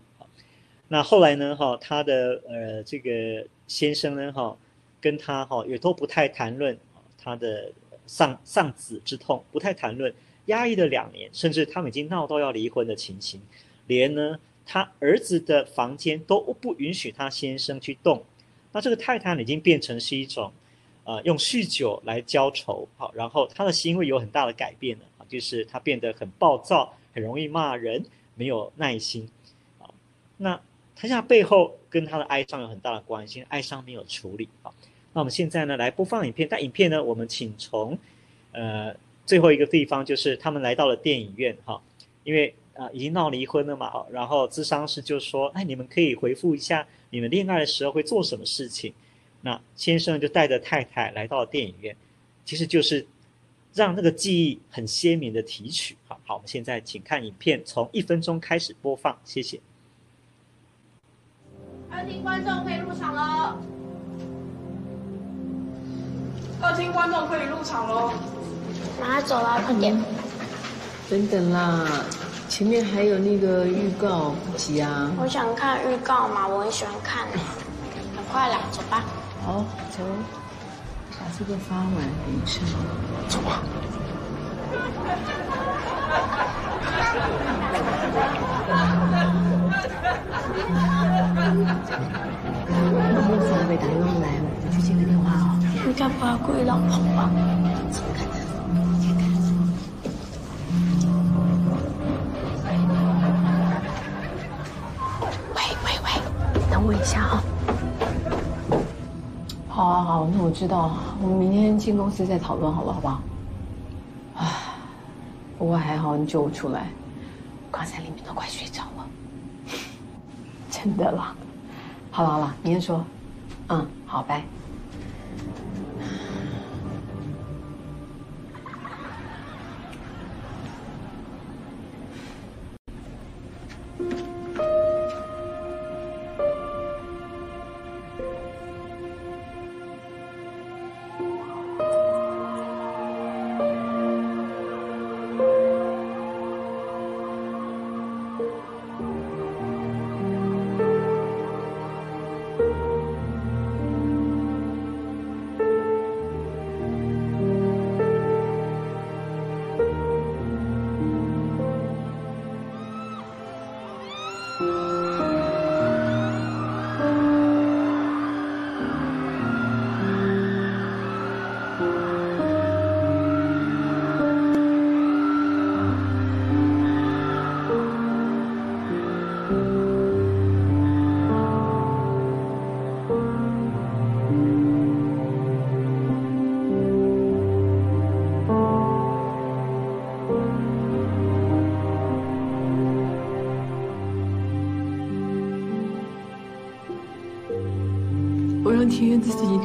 那后来呢，哈，她的呃这个先生呢，哈，跟她哈也都不太谈论她的。丧丧子之痛不太谈论，压抑了两年，甚至他们已经闹到要离婚的情形，连呢他儿子的房间都不允许他先生去动。那这个太太已经变成是一种，呃，用酗酒来浇愁，好，然后他的行为有很大的改变了啊，就是他变得很暴躁，很容易骂人，没有耐心，啊，那他现在背后跟他的哀伤有很大的关系，哀伤没有处理好。那我们现在呢，来播放影片。但影片呢，我们请从，呃，最后一个地方，就是他们来到了电影院哈，因为啊、呃、已经闹离婚了嘛，然后咨商师就说，哎，你们可以回复一下你们恋爱的时候会做什么事情。那先生就带着太太来到了电影院，其实就是让那个记忆很鲜明的提取。好，好，我们现在请看影片，从一分钟开始播放，谢谢。二厅观众可以入场喽。二厅观众可以入场喽！马上走啦，快点！等等啦，前面还有那个预告，不急啊！我想看预告嘛，我很喜欢看。很快啦，走吧。好，走，把这个发完，等一下。走吧。莫子还没打电话来，我去接个电话哦。你该不会故意让碰吧？我一下啊、好！好啊好，那我知道，我们明天进公司再讨论好了，好不好？唉，不过还好你救我出来，我刚才里面都快睡着了，真的啦。好了好了，明天说。嗯，好，拜。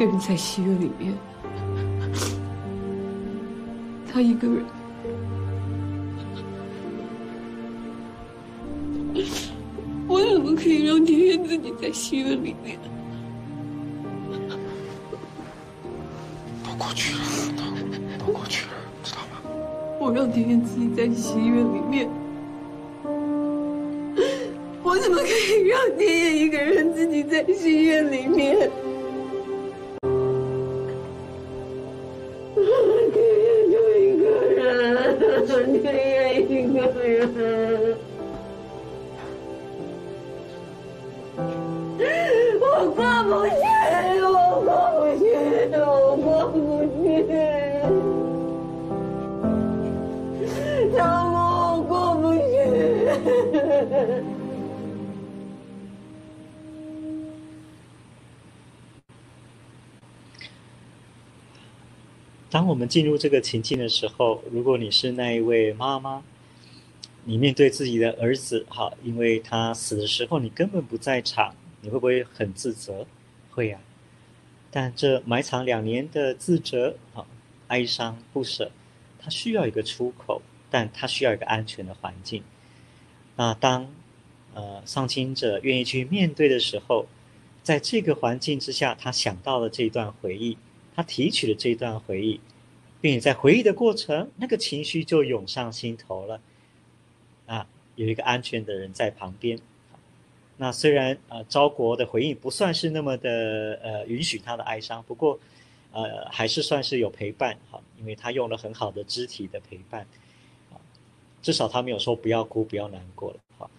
个人在戏院里面，他一个人，我怎么可以让天天自己在戏院里面？都过去了，都都过去了，知道吗？我让天天自己在戏院里面，我怎么可以让天天一个人自己在戏院当我们进入这个情境的时候，如果你是那一位妈妈，你面对自己的儿子，哈，因为他死的时候你根本不在场，你会不会很自责？会呀。但这埋藏两年的自责、哈哀伤、不舍，他需要一个出口，但他需要一个安全的环境。那当呃丧亲者愿意去面对的时候，在这个环境之下，他想到了这段回忆。他提取了这段回忆，并且在回忆的过程，那个情绪就涌上心头了。啊，有一个安全的人在旁边。那虽然呃，昭国的回应不算是那么的呃允许他的哀伤，不过呃还是算是有陪伴哈，因为他用了很好的肢体的陪伴。至少他没有说不要哭，不要难过了。哈，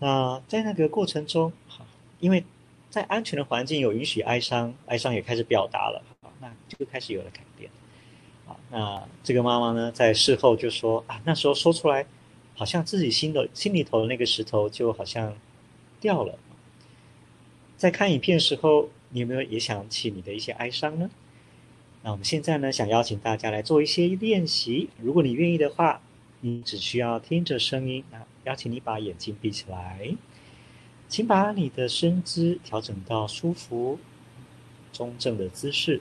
那在那个过程中，因为在安全的环境有允许哀伤，哀伤也开始表达了。那就开始有了改变，啊，那这个妈妈呢，在事后就说啊，那时候说出来，好像自己心的心里头的那个石头就好像掉了。在看影片的时候，你有没有也想起你的一些哀伤呢？那我们现在呢，想邀请大家来做一些练习。如果你愿意的话，你只需要听着声音，啊邀请你把眼睛闭起来，请把你的身姿调整到舒服、中正的姿势。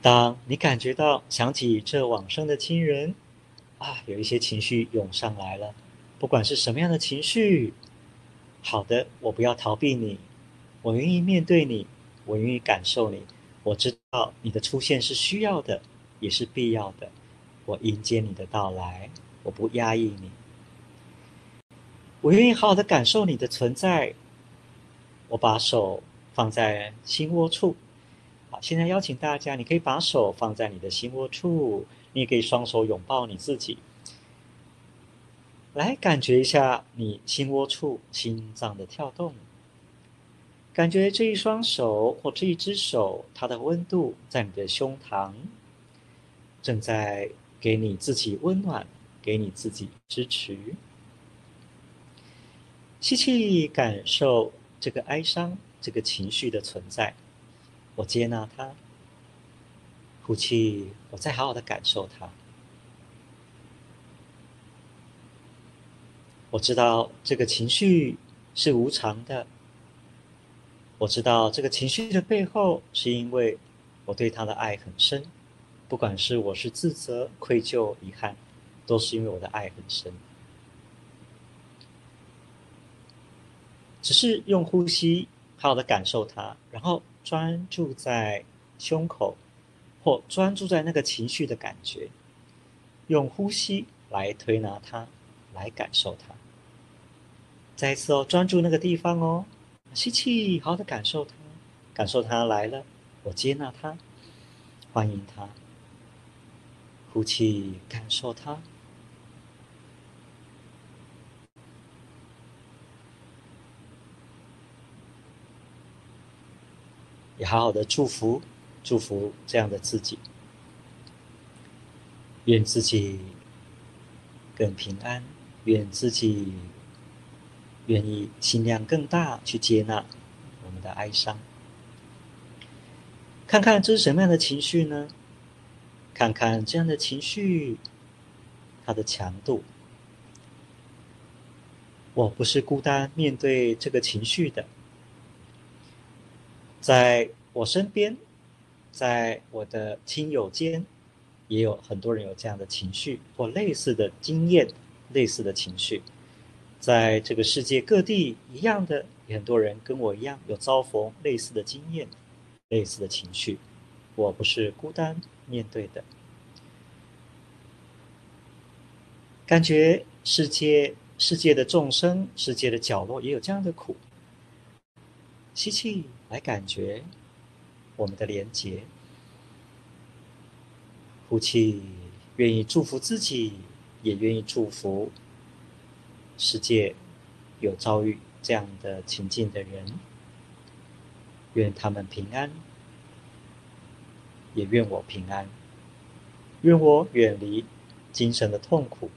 当你感觉到想起这往生的亲人，啊，有一些情绪涌上来了，不管是什么样的情绪，好的，我不要逃避你，我愿意面对你，我愿意感受你，我知道你的出现是需要的，也是必要的，我迎接你的到来，我不压抑你，我愿意好好的感受你的存在，我把手放在心窝处。好，现在邀请大家，你可以把手放在你的心窝处，你也可以双手拥抱你自己，来感觉一下你心窝处心脏的跳动，感觉这一双手或这一只手，它的温度在你的胸膛，正在给你自己温暖，给你自己支持。吸气，感受这个哀伤，这个情绪的存在，我接纳它。呼气，我再好好的感受它。我知道这个情绪是无常的。我知道这个情绪的背后，是因为我对他的爱很深。不管是我是自责、愧疚、遗憾，都是因为我的爱很深。只是用呼吸好好的感受它，然后专注在胸口。或专注在那个情绪的感觉，用呼吸来推拿它，来感受它。再一次哦，专注那个地方哦，吸气，好好的感受它，感受它来了，我接纳它，欢迎它。呼气，感受它，也好好的祝福。祝福这样的自己，愿自己更平安，愿自己愿意心量更大去接纳我们的哀伤。看看这是什么样的情绪呢？看看这样的情绪，它的强度。我不是孤单面对这个情绪的，在我身边。在我的亲友间，也有很多人有这样的情绪或类似的经验、类似的情绪。在这个世界各地一样的，很多人跟我一样有遭逢类似的经验、类似的情绪。我不是孤单面对的，感觉世界、世界的众生、世界的角落也有这样的苦。吸气来感觉。我们的连结，呼气，愿意祝福自己，也愿意祝福世界有遭遇这样的情境的人，愿他们平安，也愿我平安，愿我远离精神的痛苦，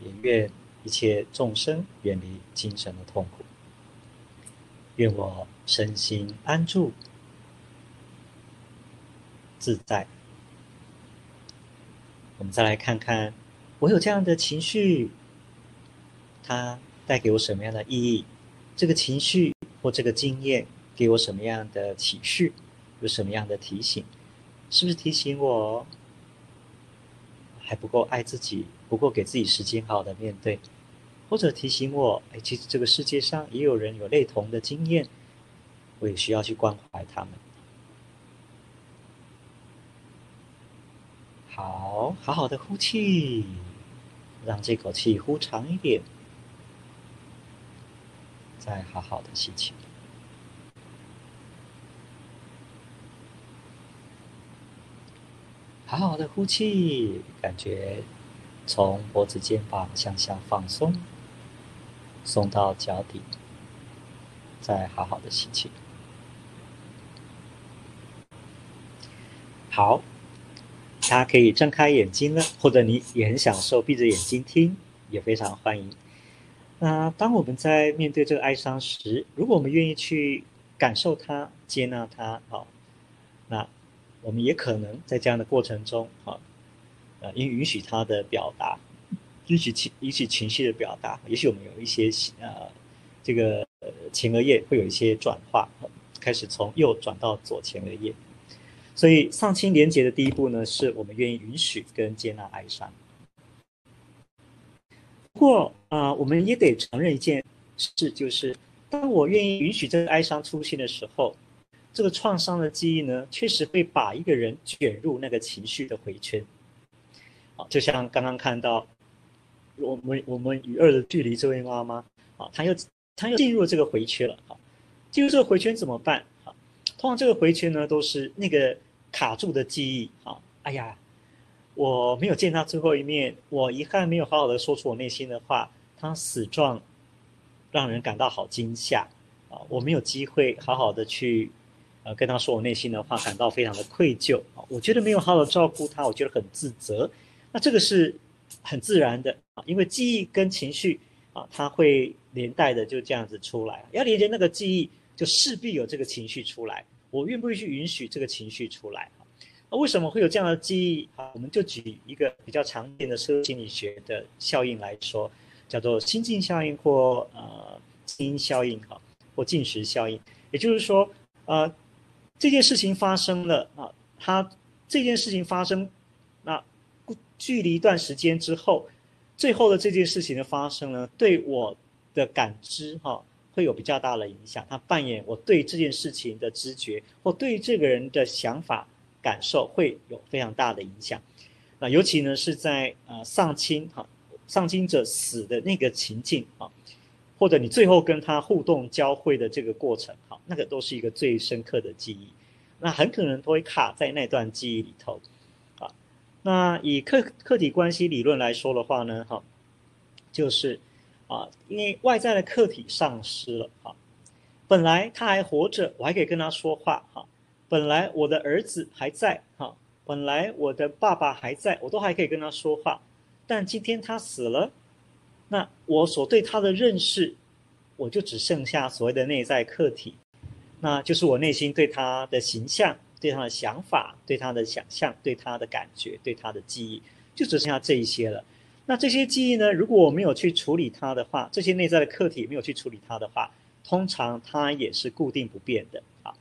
也愿一切众生远离精神的痛苦，愿我身心安住。自在。我们再来看看，我有这样的情绪，它带给我什么样的意义？这个情绪或这个经验给我什么样的启示？有什么样的提醒？是不是提醒我还不够爱自己，不够给自己时间好好的面对？或者提醒我，哎，其实这个世界上也有人有类同的经验，我也需要去关怀他们。好，好好的呼气，让这口气呼长一点，再好好的吸气，好好的呼气，感觉从脖子、肩膀向下放松，松到脚底，再好好的吸气，好。他可以睁开眼睛了，或者你也很享受闭着眼睛听，也非常欢迎。那当我们在面对这个哀伤时，如果我们愿意去感受它、接纳它，好，那我们也可能在这样的过程中，啊，呃，应允许他的表达，允许情允许情绪的表达，也许我们有一些呃，这个前额叶会有一些转化，开始从右转到左前额叶。所以，丧亲连结的第一步呢，是我们愿意允许跟接纳哀伤。不过啊、我们也得承认一件事，就是当我愿意允许这个哀伤出现的时候，这个创伤的记忆呢，确实会把一个人卷入那个情绪的回圈。啊，就像刚刚看到我们我们与恶的距离这位妈妈啊，她又她又进入这个回圈了。啊，进入这个回圈怎么办？啊，通常这个回圈呢，都是那个。卡住的记忆，啊，哎呀，我没有见她最后一面，我遗憾没有好好的说出我内心的话，他死状让人感到好惊吓啊！我没有机会好好的去呃跟他说我内心的话，感到非常的愧疚啊！我觉得没有好好照顾他，我觉得很自责。那这个是很自然的啊，因为记忆跟情绪啊，它会连带的就这样子出来，要连接那个记忆，就势必有这个情绪出来。我愿不愿意去允许这个情绪出来？那为什么会有这样的记忆？啊，我们就举一个比较常见的社会心理学的效应来说，叫做心境效应或呃静因效应哈，或进食效应。也就是说，呃，这件事情发生了啊，它这件事情发生，那距离一段时间之后，最后的这件事情的发生呢，对我的感知哈，会有比较大的影响。它扮演我对这件事情的知觉，或对这个人的想法。感受会有非常大的影响，那尤其呢是在呃丧亲哈，丧亲者死的那个情境啊，或者你最后跟他互动交汇的这个过程哈，那个都是一个最深刻的记忆，那很可能都会卡在那段记忆里头啊。那以客客体关系理论来说的话呢哈，就是啊，因为外在的客体丧失了啊，本来他还活着，我还可以跟他说话哈。本来我的儿子还在哈，本来我的爸爸还在，我都还可以跟他说话，但今天他死了，那我所对他的认识，我就只剩下所谓的内在客体，那就是我内心对他的形象、对他的想法、对他的想象、对他的感觉、对他的记忆，就只剩下这一些了。那这些记忆呢，如果我没有去处理它的话，这些内在的客体没有去处理它的话，通常它也是固定不变的啊。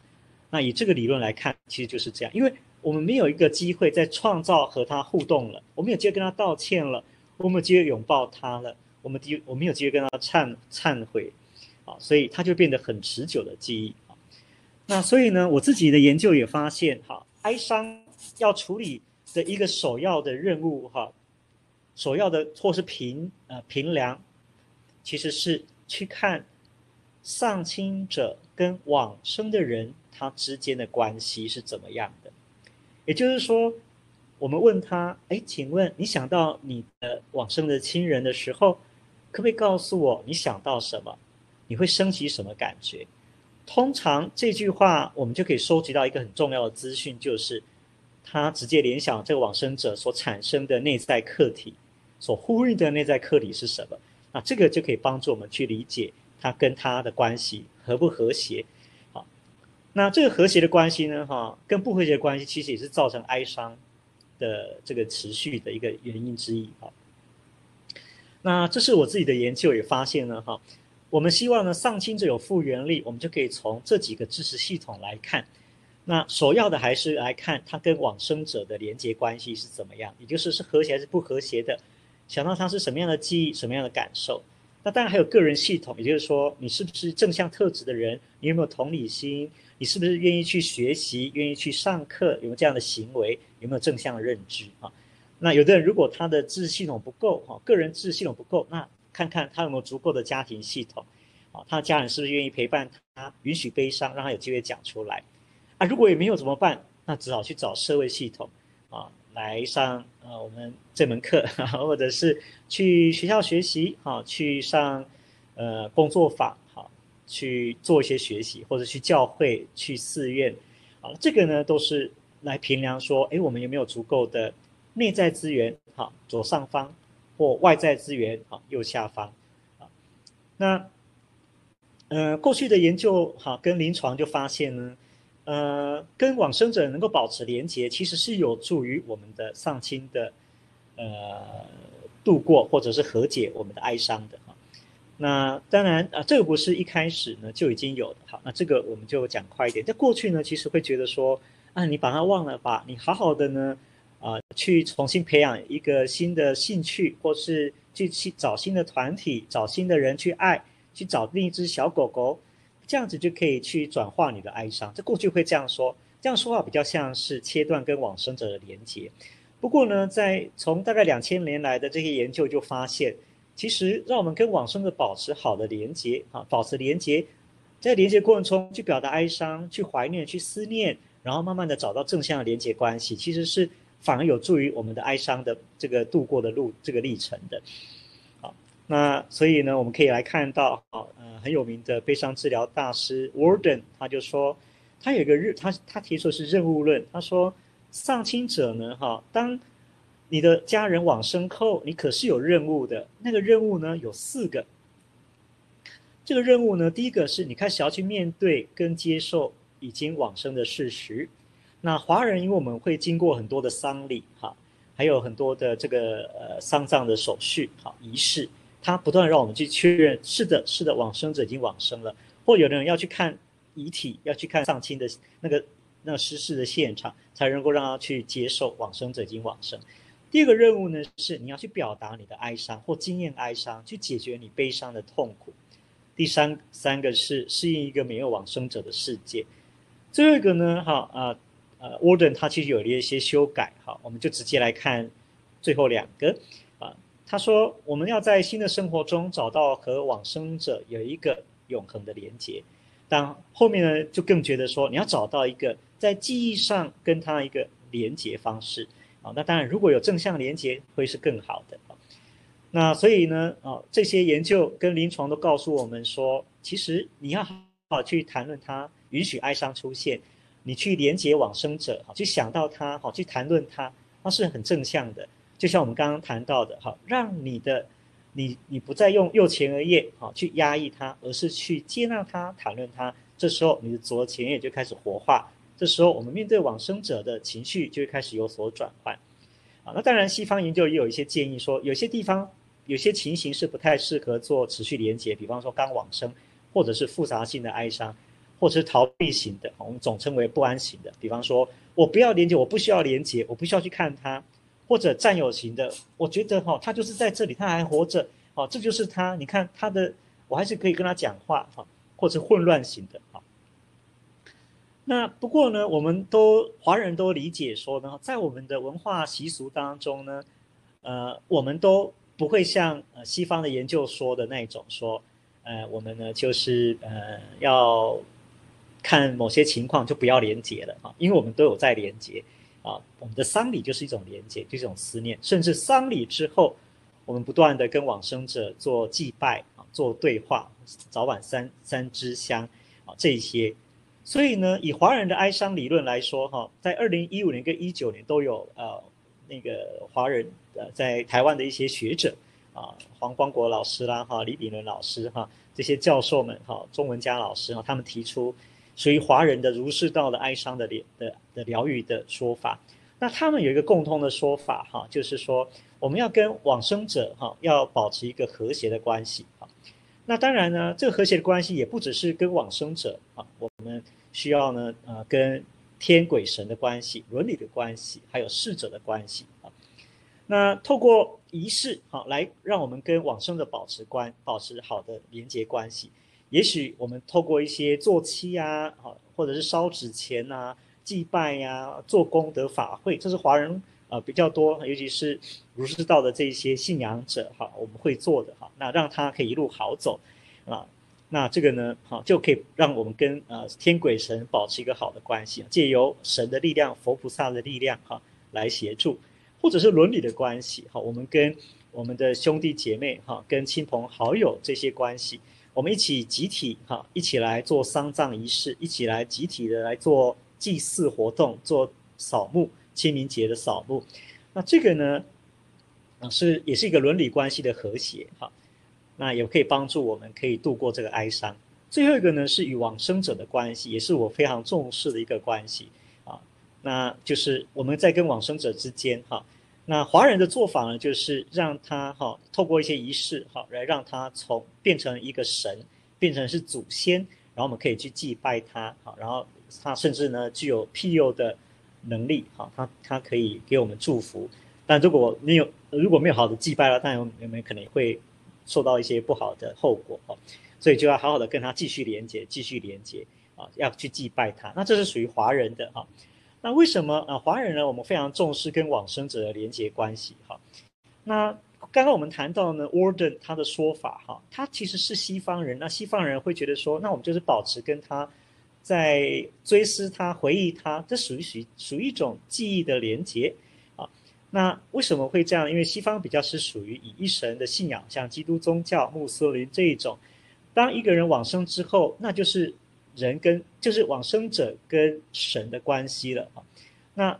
那以这个理论来看，其实就是这样，因为我们没有一个机会再创造和他互动了，我们没有机会跟他道歉了，我们没有机会拥抱他了，我们第我没有机会跟他忏忏悔，啊，所以他就变得很持久的记忆啊。那所以呢，我自己的研究也发现，哈，哀伤要处理的一个首要的任务，哈，首要的或是评呃评量，其实是去看丧亲者跟往生的人。他之间的关系是怎么样的？也就是说，我们问他：“哎，请问你想到你的往生的亲人的时候，可不可以告诉我你想到什么？你会升起什么感觉？”通常这句话，我们就可以收集到一个很重要的资讯，就是他直接联想这个往生者所产生的内在客体，所呼应的内在客体是什么？那这个就可以帮助我们去理解他跟他的关系和不和谐。好那这个和谐的关系呢，哈，跟不和谐的关系，其实也是造成哀伤的这个持续的一个原因之一，哈。那这是我自己的研究也发现了，哈，我们希望呢，丧亲者有复原力，我们就可以从这几个知识系统来看。那首要的还是来看他跟往生者的连接关系是怎么样，也就是是和谐还是不和谐的，想到他是什么样的记忆，什么样的感受。那当然还有个人系统，也就是说，你是不是正向特质的人，你有没有同理心？你是不是愿意去学习，愿意去上课，有没有这样的行为，有没有正向的认知啊？那有的人如果他的知识系统不够哈，个人知识系统不够，那看看他有没有足够的家庭系统，啊，他的家人是不是愿意陪伴他，允许悲伤，让他有机会讲出来？啊，如果也没有怎么办？那只好去找社会系统啊，来上呃我们这门课，或者是去学校学习啊，去上呃工作坊。去做一些学习，或者去教会、去寺院，啊，这个呢都是来评量说，哎，我们有没有足够的内在资源，哈，左上方或外在资源，哈，右下方，啊，那，呃，过去的研究，哈，跟临床就发现呢，呃，跟往生者能够保持连结，其实是有助于我们的丧亲的，呃，度过或者是和解我们的哀伤的哈。那当然啊，这个不是一开始呢就已经有的。好，那这个我们就讲快一点。在过去呢，其实会觉得说，啊，你把它忘了吧，你好好的呢，啊，去重新培养一个新的兴趣，或是去去找新的团体，找新的人去爱，去找另一只小狗狗，这样子就可以去转化你的哀伤。这过去会这样说，这样说话比较像是切断跟往生者的连结。不过呢，在从大概两千年来的这些研究就发现。其实，让我们跟往生者保持好的连接啊，保持连接，在连接过程中去表达哀伤、去怀念、去思念，然后慢慢的找到正向的连接关系，其实是反而有助于我们的哀伤的这个度过的路这个历程的。好，那所以呢，我们可以来看到，好，呃，很有名的悲伤治疗大师 Warden，他就说，他有一个日，他他提出的是任务论，他说，丧亲者呢，哈，当你的家人往生后，你可是有任务的，那个任务呢有四个。这个任务呢，第一个是你开始要去面对跟接受已经往生的事实。那华人，因为我们会经过很多的丧礼，哈，还有很多的这个呃丧葬的手续，好仪式，它不断让我们去确认，是的，是的，往生者已经往生了。或有的人要去看遗体，要去看丧亲的那个那失事的现场，才能够让他去接受往生者已经往生。第二个任务呢，是你要去表达你的哀伤或经验哀伤，去解决你悲伤的痛苦。第三三个是适应一个没有往生者的世界，最后一个呢，哈啊，Worden 他其实有了一些修改，哈，我们就直接来看最后两个啊。他说我们要在新的生活中找到和往生者有一个永恒的连接，但后面呢就更觉得说你要找到一个在记忆上跟他一个连接方式啊。那当然如果有正向连接会是更好的。那所以呢，啊，这些研究跟临床都告诉我们说，其实你要好好去谈论他，允许哀伤出现，你去连接往生者，好，去想到他，好，去谈论他，那是很正向的。就像我们刚刚谈到的，好，让你的你你不再用右前额叶，好，去压抑他，而是去接纳他，谈论他。这时候你的左前叶就开始活化，这时候我们面对往生者的情绪就会开始有所转换。啊，那当然西方研究也有一些建议说，有些地方。有些情形是不太适合做持续连接，比方说刚往生，或者是复杂性的哀伤，或者是逃避型的，我们总称为不安型的。比方说，我不要连接，我不需要连接，我不需要去看他，或者占有型的，我觉得哈，他就是在这里，他还活着，哦，这就是他，你看他的，我还是可以跟他讲话，哈，或者混乱型的，哈。那不过呢，我们都华人都理解说呢，在我们的文化习俗当中呢，呃，我们都。不会像呃西方的研究说的那种说，呃我们呢就是呃要看某些情况就不要连接了啊，因为我们都有在连接啊，我们的丧礼就是一种连接，就是一种思念，甚至丧礼之后，我们不断的跟往生者做祭拜啊，做对话，早晚三三支香啊这些，所以呢，以华人的哀伤理论来说哈，在二零一五年跟一九年都有呃。那个华人呃，在台湾的一些学者啊，黄光国老师啦，哈，李炳伦老师哈，这些教授们哈，钟文嘉老师哈，他们提出属于华人的儒释道的哀伤的疗的的疗愈的说法。那他们有一个共通的说法哈，就是说我们要跟往生者哈，要保持一个和谐的关系哈。那当然呢，这个和谐的关系也不只是跟往生者啊，我们需要呢呃跟。天鬼神的关系、伦理的关系，还有逝者的关系啊。那透过仪式，好来让我们跟往生者保持关、保持好的连接关系。也许我们透过一些做七啊，或者是烧纸钱啊、祭拜呀、做功德法会，这是华人啊比较多，尤其是儒释道的这些信仰者哈，我们会做的哈。那让他可以一路好走啊。那这个呢，好就可以让我们跟呃天鬼神保持一个好的关系，借由神的力量、佛菩萨的力量哈来协助，或者是伦理的关系哈，我们跟我们的兄弟姐妹哈、跟亲朋好友这些关系，我们一起集体哈一起来做丧葬仪式，一起来集体的来做祭祀活动，做扫墓、清明节的扫墓，那这个呢，是也是一个伦理关系的和谐哈。那也可以帮助我们，可以度过这个哀伤。最后一个呢，是与往生者的关系，也是我非常重视的一个关系啊。那就是我们在跟往生者之间哈，那华人的做法呢，就是让他哈透过一些仪式哈，来让他从变成一个神，变成是祖先，然后我们可以去祭拜他哈，然后他甚至呢具有庇佑的能力哈，他他可以给我们祝福。但如果你有如果没有好的祭拜了，当然有没有可能会。受到一些不好的后果哦，所以就要好好的跟他继续连接，继续连接啊，要去祭拜他。那这是属于华人的哈。那为什么啊？华人呢，我们非常重视跟往生者的连接关系哈。那刚刚我们谈到呢，Worden 他的说法哈，他其实是西方人。那西方人会觉得说，那我们就是保持跟他在追思他、回忆他，这属于属于属于一种记忆的连接那为什么会这样？因为西方比较是属于以一神的信仰，像基督宗教、穆斯林这一种。当一个人往生之后，那就是人跟就是往生者跟神的关系了啊。那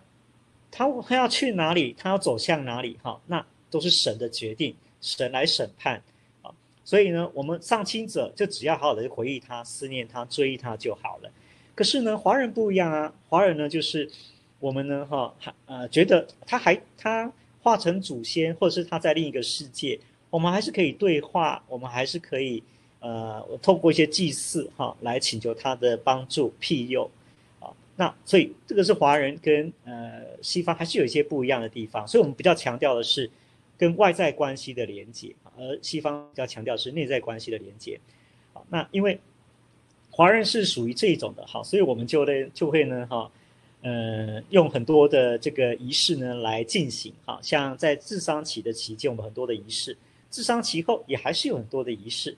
他他要去哪里？他要走向哪里？哈，那都是神的决定，神来审判啊。所以呢，我们丧亲者就只要好好的回忆他、思念他、追忆他就好了。可是呢，华人不一样啊，华人呢就是。我们呢，哈，还呃觉得他还他化成祖先，或者是他在另一个世界，我们还是可以对话，我们还是可以呃我透过一些祭祀哈来请求他的帮助庇佑啊。那所以这个是华人跟呃西方还是有一些不一样的地方，所以我们比较强调的是跟外在关系的连接，而西方比较强调是内在关系的连接。好，那因为华人是属于这一种的，哈，所以我们就呢就会呢，哈。呃，用很多的这个仪式呢来进行，哈，像在治丧期的期间，我们很多的仪式；治丧期后也还是有很多的仪式。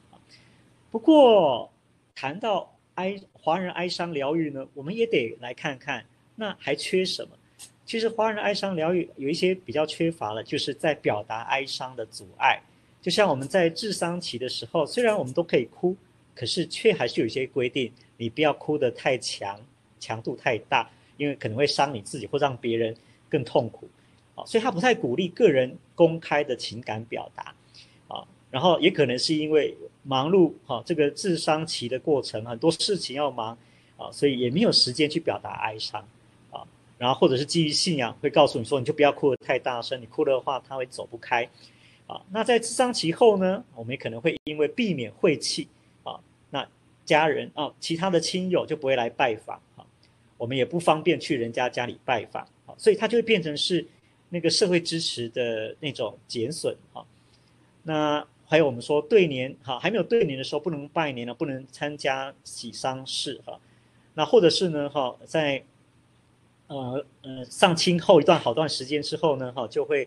不过谈到哀华人哀伤疗愈呢，我们也得来看看，那还缺什么？其实华人哀伤疗愈有一些比较缺乏了，就是在表达哀伤的阻碍。就像我们在治丧期的时候，虽然我们都可以哭，可是却还是有一些规定，你不要哭得太强，强度太大。因为可能会伤你自己，或让别人更痛苦，啊，所以他不太鼓励个人公开的情感表达，啊，然后也可能是因为忙碌，哈，这个治丧期的过程很多事情要忙，啊，所以也没有时间去表达哀伤，啊，然后或者是基于信仰会告诉你说，你就不要哭得太大声，你哭的话他会走不开，啊，那在治丧期后呢，我们也可能会因为避免晦气，啊，那家人啊，其他的亲友就不会来拜访啊。我们也不方便去人家家里拜访，啊，所以它就会变成是那个社会支持的那种减损，哈。那还有我们说对年，哈，还没有对年的时候不能拜年了，不能参加喜丧事，哈。那或者是呢，哈，在呃呃丧亲后一段好段时间之后呢，哈，就会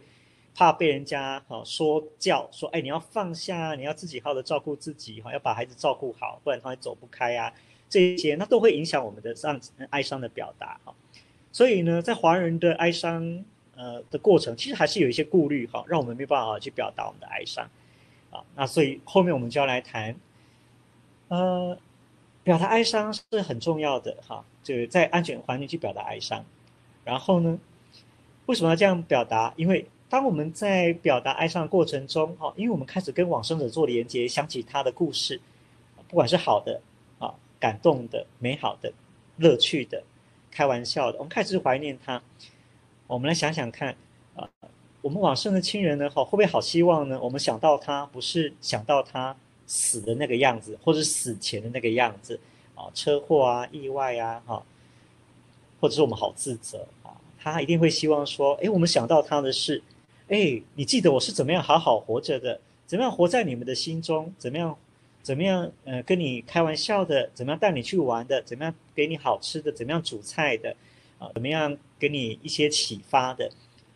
怕被人家哈说教，说哎你要放下，你要自己好好的照顾自己，哈，要把孩子照顾好，不然他会走不开啊。这些那都会影响我们的伤哀伤的表达哈，所以呢，在华人的哀伤呃的过程，其实还是有一些顾虑哈，让我们没办法去表达我们的哀伤啊。那所以后面我们就要来谈，呃，表达哀伤是很重要的哈，就是在安全环境去表达哀伤。然后呢，为什么要这样表达？因为当我们在表达哀伤的过程中哈，因为我们开始跟往生者做连接，想起他的故事，不管是好的啊。感动的、美好的、乐趣的、开玩笑的，我们开始怀念他。我们来想想看，啊，我们往生的亲人呢，哈，会不会好希望呢？我们想到他，不是想到他死的那个样子，或者死前的那个样子，啊，车祸啊、意外啊，哈，或者是我们好自责啊，他一定会希望说，哎，我们想到他的是，哎，你记得我是怎么样好好活着的，怎么样活在你们的心中，怎么样？怎么样？呃，跟你开玩笑的，怎么样带你去玩的，怎么样给你好吃的，怎么样煮菜的，啊，怎么样给你一些启发的，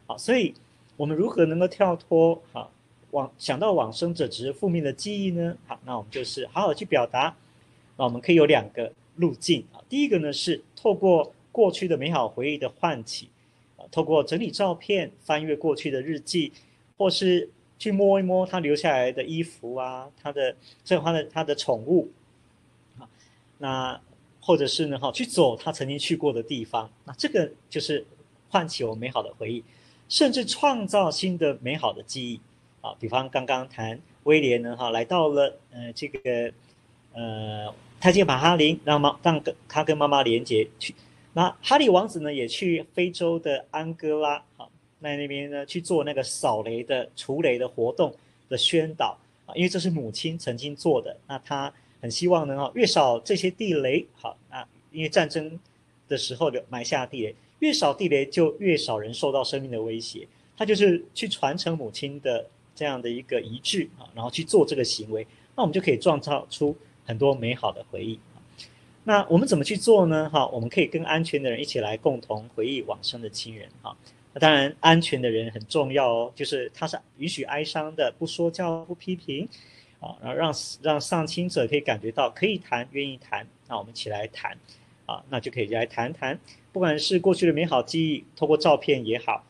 好，所以我们如何能够跳脱？好，往想到往生者只是负面的记忆呢？好，那我们就是好好去表达。那我们可以有两个路径啊，第一个呢是透过过去的美好回忆的唤起，啊，透过整理照片、翻阅过去的日记，或是。去摸一摸他留下来的衣服啊，他的这他的他的宠物，啊，那或者是呢哈，去走他曾经去过的地方，那这个就是唤起我们美好的回忆，甚至创造新的美好的记忆啊。比方刚刚谈威廉呢哈，来到了呃这个呃泰姬玛哈林，让妈让跟他跟妈妈连接去，那哈利王子呢也去非洲的安哥拉啊。在那边呢，去做那个扫雷的除雷的活动的宣导啊，因为这是母亲曾经做的，那他很希望呢，越少这些地雷，好，那因为战争的时候就埋下地雷，越少地雷就越少人受到生命的威胁，他就是去传承母亲的这样的一个遗志啊，然后去做这个行为，那我们就可以创造出很多美好的回忆。那我们怎么去做呢？哈，我们可以跟安全的人一起来共同回忆往生的亲人哈。当然，安全的人很重要哦，就是他是允许哀伤的，不说教，不批评，啊，然后让让丧亲者可以感觉到可以谈，愿意谈，那我们一起来谈，啊，那就可以来谈谈，不管是过去的美好记忆，透过照片也好，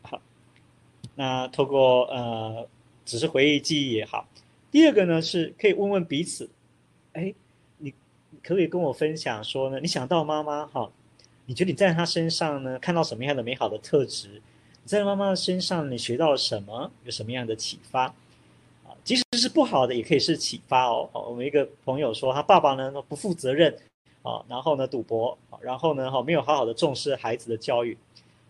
好，那透过呃，只是回忆记忆也好。第二个呢，是可以问问彼此，哎，你可不可以跟我分享说呢？你想到妈妈哈，你觉得你在她身上呢看到什么样的美好的特质？你在妈妈身上你学到了什么？有什么样的启发？啊，即使是不好的，也可以是启发哦。我们一个朋友说，他爸爸呢不负责任啊，然后呢赌博，然后呢哈没有好好的重视孩子的教育，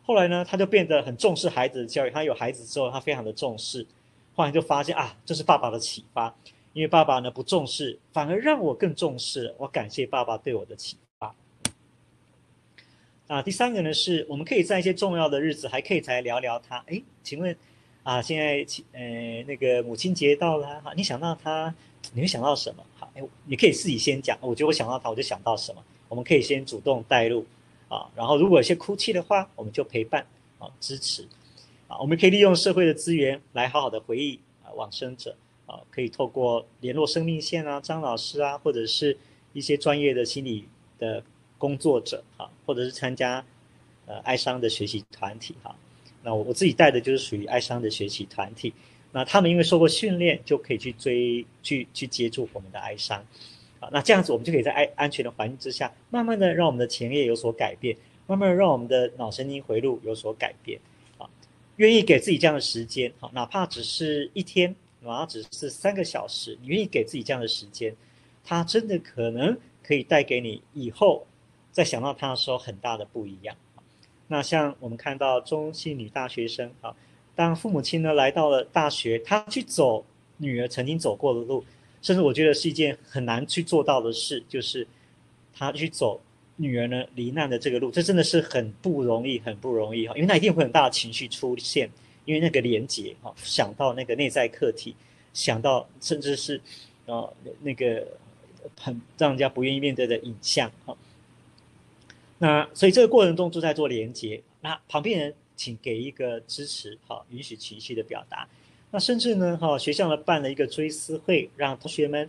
后来呢他就变得很重视孩子的教育。他有孩子之后，他非常的重视。后来就发现啊，这是爸爸的启发，因为爸爸呢不重视，反而让我更重视。我感谢爸爸对我的启发。啊，第三个呢是，我们可以在一些重要的日子，还可以再聊聊他。哎，请问啊，现在呃那个母亲节到了，哈，你想到他，你会想到什么？你可以自己先讲。我觉得我想到他，我就想到什么。我们可以先主动带入啊，然后如果有些哭泣的话，我们就陪伴啊，支持。啊，我们可以利用社会的资源来好好的回忆啊，往生者啊，可以透过联络生命线啊，张老师啊，或者是一些专业的心理的工作者啊，或者是参加呃哀伤的学习团体哈。那我我自己带的就是属于哀伤的学习团体，那他们因为受过训练，就可以去追去去接住我们的哀伤啊。那这样子，我们就可以在安安全的环境之下，慢慢的让我们的前叶有所改变，慢慢的让我们的脑神经回路有所改变。啊愿意给自己这样的时间，好，哪怕只是一天，哪怕只是三个小时，你愿意给自己这样的时间，它真的可能可以带给你以后再想到他的时候很大的不一样。那像我们看到中信女大学生啊，当父母亲呢来到了大学，他去走女儿曾经走过的路，甚至我觉得是一件很难去做到的事，就是他去走。女儿呢，罹难的这个路，这真的是很不容易，很不容易哈，因为那一定会很大的情绪出现，因为那个连结哈，想到那个内在课题，想到甚至是，呃，那个很让人家不愿意面对的影像哈。那所以这个过程中就在做连结，那旁边人请给一个支持哈，允许情绪的表达。那甚至呢哈，学校呢办了一个追思会，让同学们，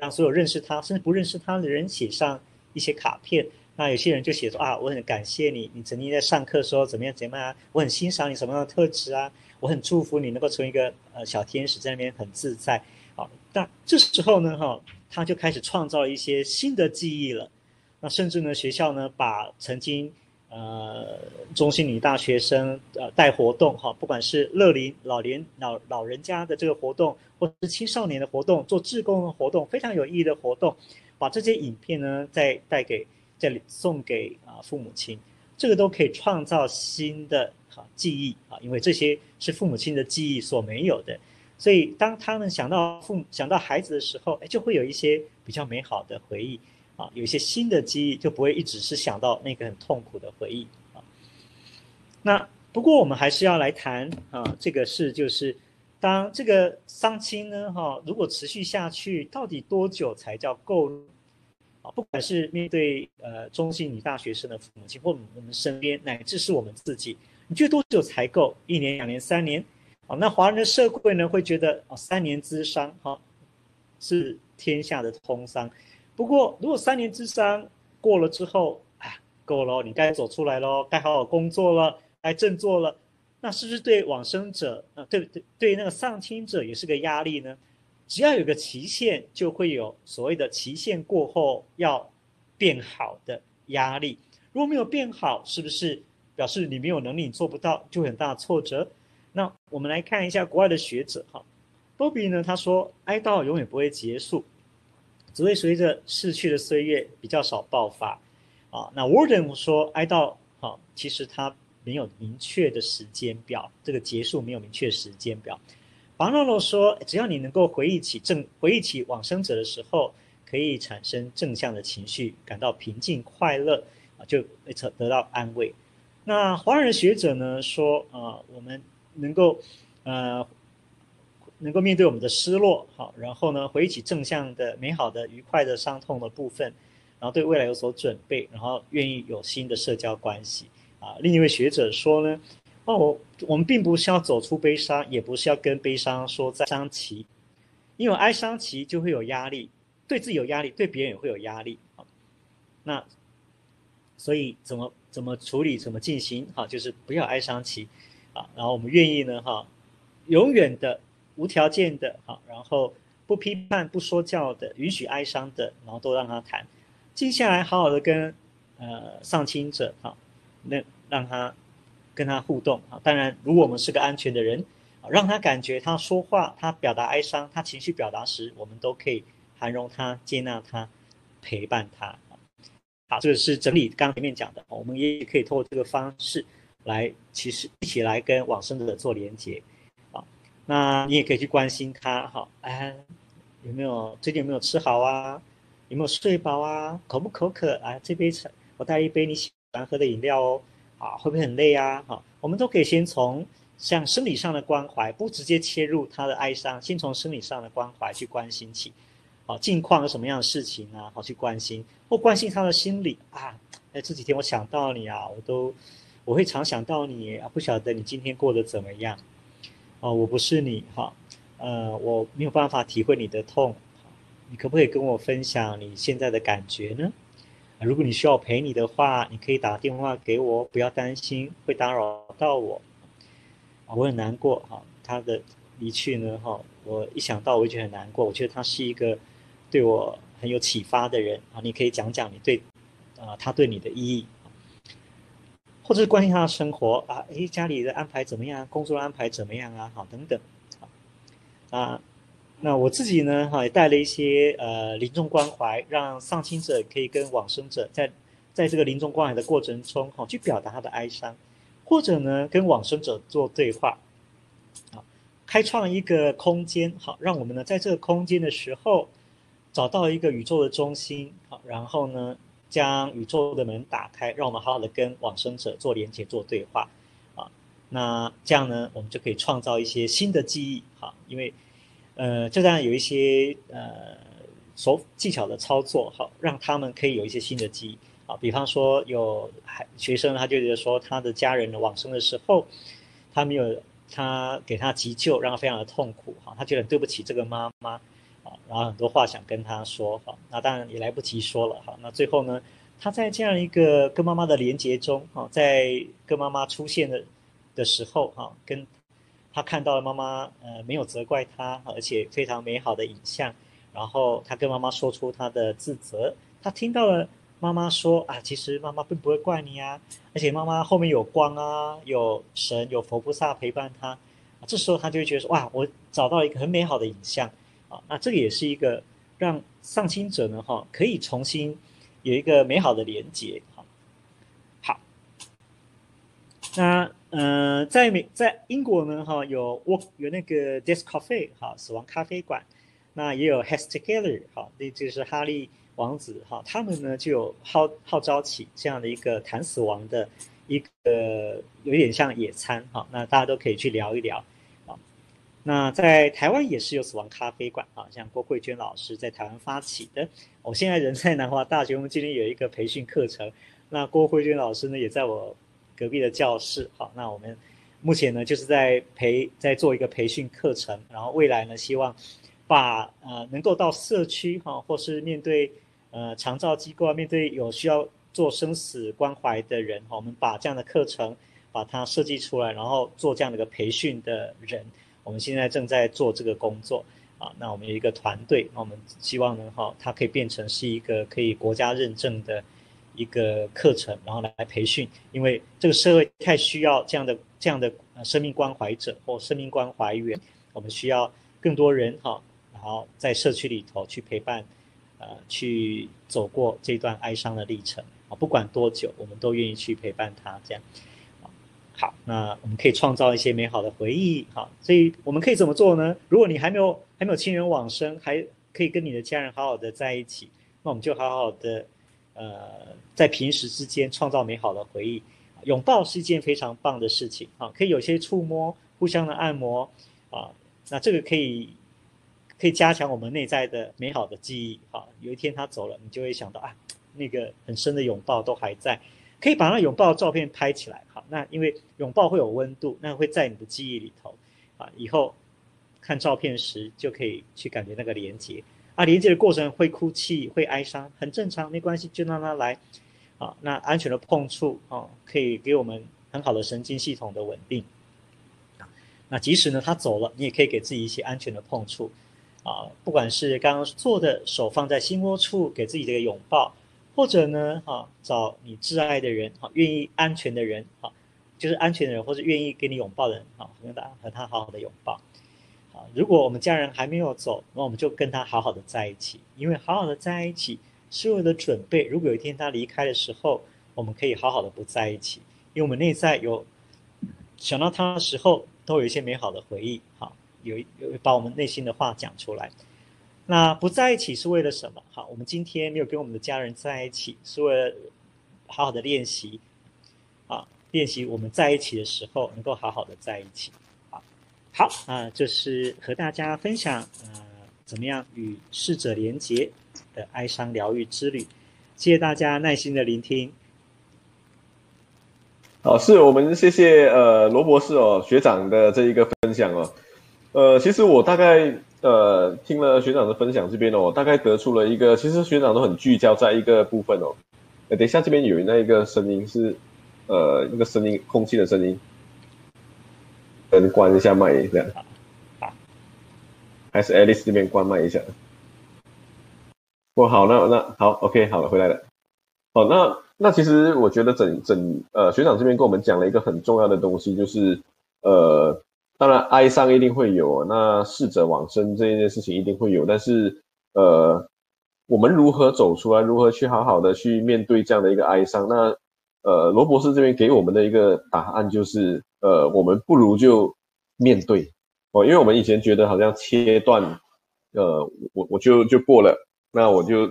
让所有认识他甚至不认识他的人写上一些卡片。那有些人就写说啊，我很感谢你，你曾经在上课的时候怎么样怎么样啊，我很欣赏你什么样的特质啊，我很祝福你能够成为一个呃小天使，在那边很自在。好，那这时候呢，哈，他就开始创造一些新的记忆了。那甚至呢，学校呢把曾经呃中心女大学生呃带活动哈，不管是乐龄老年老老人家的这个活动，或是青少年的活动，做志工的活动，非常有意义的活动，把这些影片呢再带给。这里送给啊父母亲，这个都可以创造新的哈记忆啊，因为这些是父母亲的记忆所没有的，所以当他们想到父母想到孩子的时候，哎，就会有一些比较美好的回忆有一些新的记忆，就不会一直是想到那个很痛苦的回忆啊。那不过我们还是要来谈啊，这个事就是，当这个丧亲呢哈，如果持续下去，到底多久才叫够？啊，不管是面对呃中性女大学生的父母亲，或我们身边，乃至是我们自己，你觉得多久才够？一年、两年、三年？啊，那华人的社会呢，会觉得哦，三年之伤，哈，是天下的通商。不过，如果三年之商过了之后，哎，够了，你该走出来喽，该好好工作了，该振作了，那是不是对往生者啊，对对对，那个丧亲者也是个压力呢？只要有个期限，就会有所谓的期限过后要变好的压力。如果没有变好，是不是表示你没有能力，你做不到，就很大的挫折？那我们来看一下国外的学者哈，波比呢，他说哀悼永远不会结束，只会随着逝去的岁月比较少爆发。啊，那 Warden 说哀悼哈，其实他没有明确的时间表，这个结束没有明确时间表。巴纳罗说：“只要你能够回忆起正回忆起往生者的时候，可以产生正向的情绪，感到平静快乐啊，就得得到安慰。”那华人学者呢说：“啊，我们能够呃能够面对我们的失落，好，然后呢回忆起正向的、美好的、愉快的、伤痛的部分，然后对未来有所准备，然后愿意有新的社交关系啊。”另一位学者说呢。哦，我我们并不是要走出悲伤，也不是要跟悲伤说再伤期，因为哀伤期就会有压力，对自己有压力，对别人也会有压力。好，那所以怎么怎么处理，怎么进行？好，就是不要哀伤期啊。然后我们愿意呢，哈，永远的无条件的啊，然后不批判、不说教的，允许哀伤的，然后都让他谈。接下来好好的跟呃丧亲者哈，那让他跟他互动啊。当然，如果我们是个安全的人，让他感觉他说话、他表达哀伤、他情绪表达时，我们都可以涵容他、接纳他、陪伴他。好，这个是整理刚刚前面讲的，我们也可以通过这个方式来，其实一起来跟往生者做连接。那你也可以去关心他，哈，哎，有没有最近有没有吃好啊？有没有睡饱啊？口不口渴啊？这杯茶我带一杯你喜欢喝的饮料哦。啊，会不会很累啊？哈，我们都可以先从像生理上的关怀，不直接切入他的哀伤，先从生理上的关怀去关心起。好，近况有什么样的事情啊？好，去关心或关心他的心理啊。哎，这几天我想到你啊，我都我会常想到你啊。不晓得你今天过得怎么样？哦，我不是你哈，呃，我没有办法体会你的痛。你可不可以跟我分享你现在的感觉呢？如果你需要陪你的话，你可以打电话给我，不要担心会打扰到我。我很难过哈，他的离去呢哈，我一想到我就觉得很难过。我觉得他是一个。对我很有启发的人啊，你可以讲讲你对，啊，他对你的意义，或者是关心他的生活啊，诶，家里的安排怎么样？工作的安排怎么样啊？好，等等，啊，那我自己呢，哈，也带了一些呃临终关怀，让丧亲者可以跟往生者在在这个临终关怀的过程中，哈，去表达他的哀伤，或者呢，跟往生者做对话，啊，开创一个空间，好，让我们呢在这个空间的时候。找到一个宇宙的中心，好，然后呢，将宇宙的门打开，让我们好好的跟往生者做连接、做对话，啊，那这样呢，我们就可以创造一些新的记忆，哈，因为，呃，这样有一些呃手技巧的操作，好，让他们可以有一些新的记忆，啊，比方说有孩学生他就觉得说他的家人往生的时候，他没有他给他急救，让他非常的痛苦，哈，他觉得对不起这个妈妈。啊，然后很多话想跟他说，哈，那当然也来不及说了，哈，那最后呢，他在这样一个跟妈妈的连接中，哈，在跟妈妈出现的的时候，哈，跟他看到了妈妈，呃，没有责怪他，而且非常美好的影像，然后他跟妈妈说出他的自责，他听到了妈妈说，啊，其实妈妈并不会怪你啊，而且妈妈后面有光啊，有神，有佛菩萨陪伴他，这时候他就会觉得说，哇，我找到了一个很美好的影像。啊，那这个也是一个让丧亲者呢，哈，可以重新有一个美好的连接，哈。好，那呃，在美在英国呢，哈，有我有那个 Death Cafe 哈，死亡咖啡馆，那也有 Has Together 哈，那就是哈利王子哈，他们呢就有号号召起这样的一个谈死亡的一个有点像野餐哈，那大家都可以去聊一聊。那在台湾也是有死亡咖啡馆啊，像郭慧娟老师在台湾发起的。我现在人在南华大学，我们今天有一个培训课程。那郭慧娟老师呢，也在我隔壁的教室。好，那我们目前呢，就是在培在做一个培训课程，然后未来呢，希望把呃能够到社区哈，或是面对呃长照机构啊，面对有需要做生死关怀的人哈，我们把这样的课程把它设计出来，然后做这样的一个培训的人。我们现在正在做这个工作啊，那我们有一个团队，那我们希望呢，哈，它可以变成是一个可以国家认证的一个课程，然后来培训，因为这个社会太需要这样的这样的生命关怀者或生命关怀员，我们需要更多人哈，然后在社区里头去陪伴，呃，去走过这段哀伤的历程啊，不管多久，我们都愿意去陪伴他这样。好，那我们可以创造一些美好的回忆。好，所以我们可以怎么做呢？如果你还没有还没有亲人往生，还可以跟你的家人好好的在一起，那我们就好好的，呃，在平时之间创造美好的回忆。拥抱是一件非常棒的事情。啊，可以有些触摸，互相的按摩。啊，那这个可以可以加强我们内在的美好的记忆。好，有一天他走了，你就会想到啊，那个很深的拥抱都还在。可以把那拥抱的照片拍起来，好，那因为拥抱会有温度，那会在你的记忆里头，啊，以后看照片时就可以去感觉那个连接，啊，连接的过程会哭泣，会哀伤，很正常，没关系，就让它来，啊，那安全的碰触，啊，可以给我们很好的神经系统的稳定，啊那即使呢他走了，你也可以给自己一些安全的碰触，啊，不管是刚刚做的手放在心窝处，给自己这个拥抱，或者呢，哈、找你挚爱的人，哈、愿意安全的人，哈、就是安全的人，或者愿意给你拥抱的人，啊，和他和他好好的拥抱，啊，如果我们家人还没有走，那我们就跟他好好的在一起，因为好好的在一起是为了准备，如果有一天他离开的时候，我们可以好好的不在一起，因为我们内在有想到他的时候。都有一些美好的回忆，好，有有把我们内心的话讲出来。那不在一起是为了什么？好，我们今天没有跟我们的家人在一起，是为了好好的练习，啊，练习我们在一起的时候能够好好的在一起。好，好啊，这是和大家分享，呃，怎么样与逝者连结的哀伤疗愈之旅。谢谢大家耐心的聆听。好，是我们谢谢呃罗博士哦学长的这一个分享哦，呃，其实我大概呃听了学长的分享这边哦，大概得出了一个，其实学长都很聚焦在一个部分哦。呃，等一下这边有那一个声音是呃那个声音空气的声音，等关一下麦这样，好，还是 Alice 这边关麦一下。不好，那那好，OK，好了，回来了。好，那。那其实我觉得整整呃学长这边跟我们讲了一个很重要的东西，就是呃当然哀伤一定会有，那逝者往生这一件事情一定会有，但是呃我们如何走出来，如何去好好的去面对这样的一个哀伤？那呃罗博士这边给我们的一个答案就是呃我们不如就面对哦，因为我们以前觉得好像切断呃我我就就过了，那我就。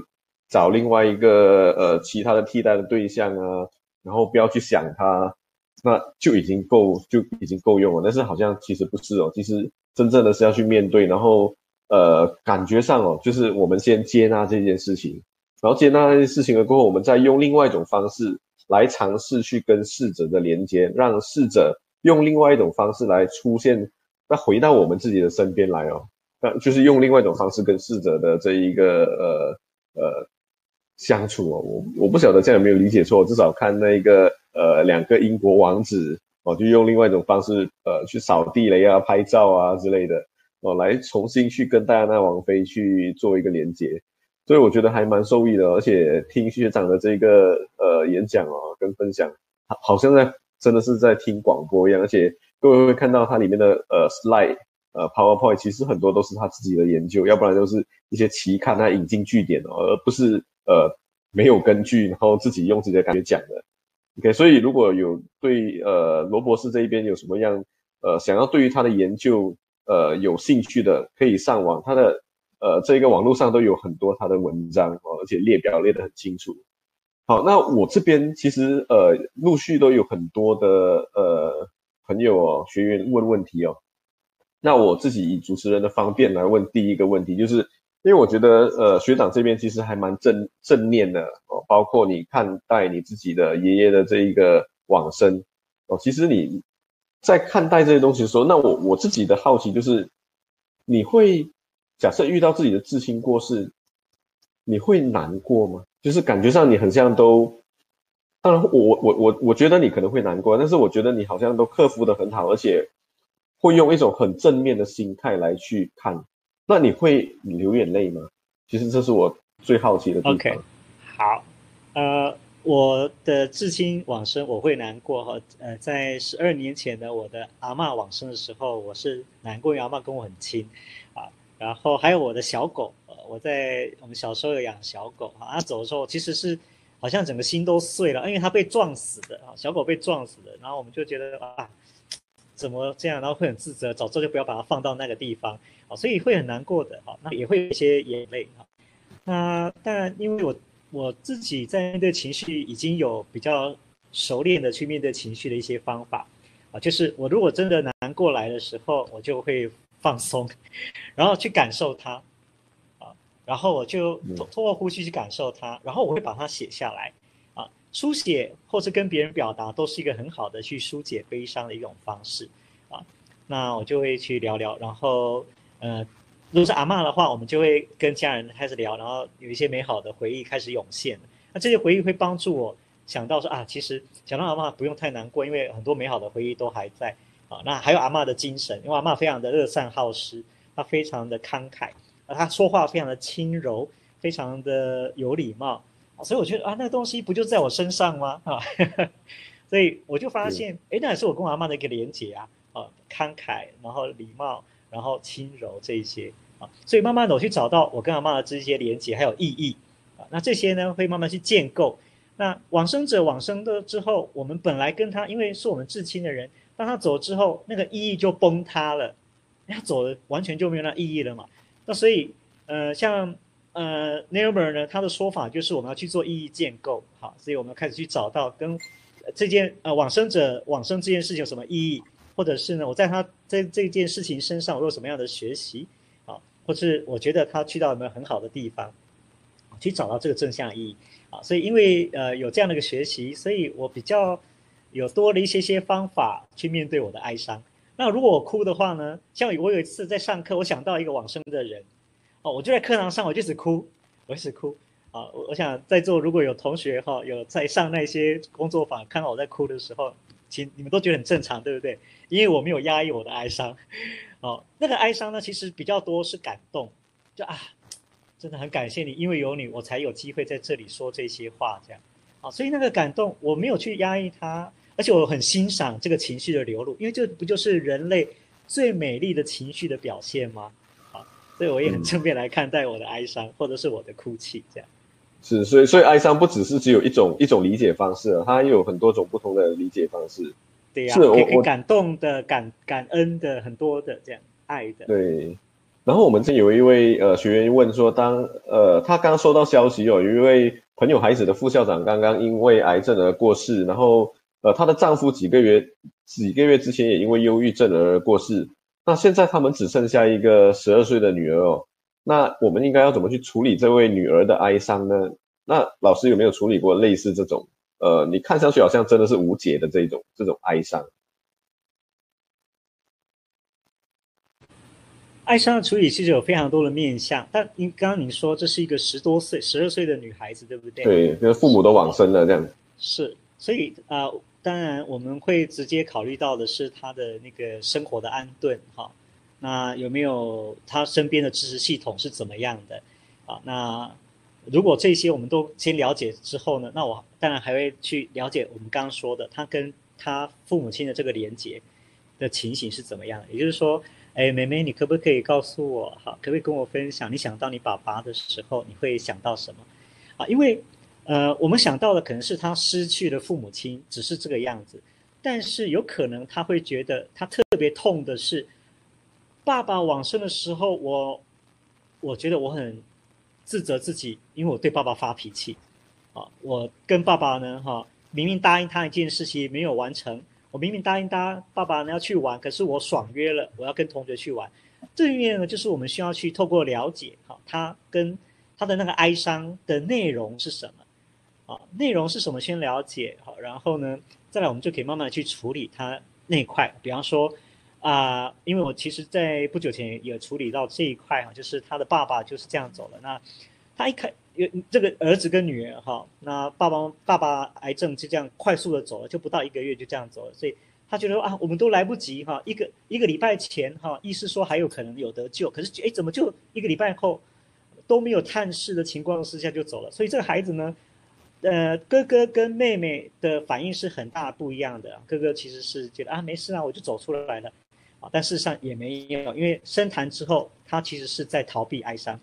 找另外一个呃其他的替代的对象啊，然后不要去想他，那就已经够就已经够用了。但是好像其实不是哦，其实真正的是要去面对，然后呃感觉上哦，就是我们先接纳这件事情，然后接纳这件事情了过后，我们再用另外一种方式来尝试去跟逝者的连接，让逝者用另外一种方式来出现，那回到我们自己的身边来哦，那就是用另外一种方式跟逝者的这一个呃呃。相处哦，我我不晓得这样有没有理解错，至少看那个呃两个英国王子哦，就用另外一种方式呃去扫地雷啊、拍照啊之类的哦，来重新去跟戴安娜王妃去做一个连接，所以我觉得还蛮受益的，而且听学长的这个呃演讲哦跟分享，好好像在真的是在听广播一样，而且各位会看到它里面的呃 slide 呃 PowerPoint，其实很多都是他自己的研究，要不然都是一些期刊他引经据典哦，而不是。呃，没有根据，然后自己用自己的感觉讲的，OK。所以如果有对呃罗博士这一边有什么样呃想要对于他的研究呃有兴趣的，可以上网，他的呃这个网络上都有很多他的文章哦，而且列表列得很清楚。好，那我这边其实呃陆续都有很多的呃朋友哦学员问问题哦，那我自己以主持人的方便来问第一个问题就是。因为我觉得，呃，学长这边其实还蛮正正面的哦，包括你看待你自己的爷爷的这一个往生哦，其实你在看待这些东西的时候，那我我自己的好奇就是，你会假设遇到自己的至亲过世，你会难过吗？就是感觉上你很像都，当然我我我我觉得你可能会难过，但是我觉得你好像都克服的很好，而且会用一种很正面的心态来去看。那你会流眼泪吗？其实这是我最好奇的地方。OK，好，呃，我的至亲往生我会难过哈。呃，在十二年前的我的阿嬷往生的时候，我是难过，因为阿嬷跟我很亲啊。然后还有我的小狗，呃，我在我们小时候有养小狗啊，它走的时候其实是好像整个心都碎了，因为它被撞死的啊，小狗被撞死的。然后我们就觉得啊，怎么这样？然后会很自责，早知道就不要把它放到那个地方。所以会很难过的，哈，那也会有一些眼泪，哈。那当然，因为我我自己在面对情绪已经有比较熟练的去面对情绪的一些方法，啊，就是我如果真的难过来的时候，我就会放松，然后去感受它，啊，然后我就通通过呼吸去感受它，然后我会把它写下来，啊，书写或是跟别人表达都是一个很好的去疏解悲伤的一种方式，啊，那我就会去聊聊，然后。呃，如果是阿嬷的话，我们就会跟家人开始聊，然后有一些美好的回忆开始涌现。那这些回忆会帮助我想到说啊，其实想到阿嬷不用太难过，因为很多美好的回忆都还在。啊，那还有阿嬷的精神，因为阿嬷非常的乐善好施，她非常的慷慨，啊，她说话非常的轻柔，非常的有礼貌，所以我觉得啊，那个东西不就在我身上吗？啊，所以我就发现，哎，那也是我跟我阿妈的一个连结啊，啊，慷慨，然后礼貌，然后轻柔这一些啊，所以慢慢的我去找到我跟阿妈的这些连结还有意义啊，那这些呢会慢慢去建构。那往生者往生的之后，我们本来跟他，因为是我们至亲的人。当他走之后，那个意义就崩塌了，他走了完全就没有那意义了嘛。那所以，呃，像呃 Naylor 呢，他的说法就是我们要去做意义建构，好，所以我们开始去找到跟这件呃往生者往生这件事情有什么意义，或者是呢，我在他在这件事情身上我有什么样的学习，好，或是我觉得他去到有没有很好的地方，去找到这个正向意义，啊，所以因为呃有这样的一个学习，所以我比较。有多了一些些方法去面对我的哀伤。那如果我哭的话呢？像我有一次在上课，我想到一个往生的人，哦，我就在课堂上，我就一直哭，我一直哭。啊，我我想在座如果有同学哈，有在上那些工作坊，看到我在哭的时候，其实你们都觉得很正常，对不对？因为我没有压抑我的哀伤。哦，那个哀伤呢，其实比较多是感动，就啊，真的很感谢你，因为有你，我才有机会在这里说这些话，这样。啊，所以那个感动，我没有去压抑它。而且我很欣赏这个情绪的流露，因为这不就是人类最美丽的情绪的表现吗？啊，所以我也很正面来看待我的哀伤，或者是我的哭泣，这样。是，所以所以哀伤不只是只有一种一种理解方式，它有很多种不同的理解方式。对呀、啊，是我我感动的、感感恩的、很多的这样爱的。对。然后我们这有一位呃学员问说，当呃他刚收到消息哦，有一位朋友孩子的副校长刚刚因为癌症而过世，然后。呃，她的丈夫几个月几个月之前也因为忧郁症而过世，那现在他们只剩下一个十二岁的女儿哦。那我们应该要怎么去处理这位女儿的哀伤呢？那老师有没有处理过类似这种呃，你看上去好像真的是无解的这种这种哀伤？哀伤的处理其实有非常多的面向，但您刚刚您说这是一个十多岁、十二岁的女孩子，对不对？对，就是父母都往生了这样。是，所以啊。呃当然，我们会直接考虑到的是他的那个生活的安顿，哈，那有没有他身边的支持系统是怎么样的？啊，那如果这些我们都先了解之后呢，那我当然还会去了解我们刚刚说的他跟他父母亲的这个连接的情形是怎么样的。也就是说，哎，妹妹，你可不可以告诉我，哈，可不可以跟我分享，你想到你爸爸的时候，你会想到什么？啊，因为。呃，我们想到的可能是他失去了父母亲，只是这个样子。但是有可能他会觉得他特别痛的是，爸爸往生的时候，我我觉得我很自责自己，因为我对爸爸发脾气。啊，我跟爸爸呢，哈，明明答应他一件事情没有完成，我明明答应他爸爸呢要去玩，可是我爽约了，我要跟同学去玩。这里面呢，就是我们需要去透过了解，哈，他跟他的那个哀伤的内容是什么。内容是什么？先了解好，然后呢，再来我们就可以慢慢去处理它那一块。比方说，啊、因为我其实在不久前也处理到这一块哈，就是他的爸爸就是这样走了。那他一开有这个儿子跟女儿哈，那爸爸爸爸癌症就这样快速的走了，就不到一个月就这样走了。所以他觉得啊，我们都来不及哈，一个一个礼拜前哈，医师说还有可能有得救，可是哎，怎么就一个礼拜后都没有探视的情况之下就走了？所以这个孩子呢？呃，哥哥跟妹妹的反应是很大不一样的。哥哥其实是觉得啊，没事啊，我就走出来了，啊，但事实上也没有，因为深谈之后，他其实是在逃避哀伤。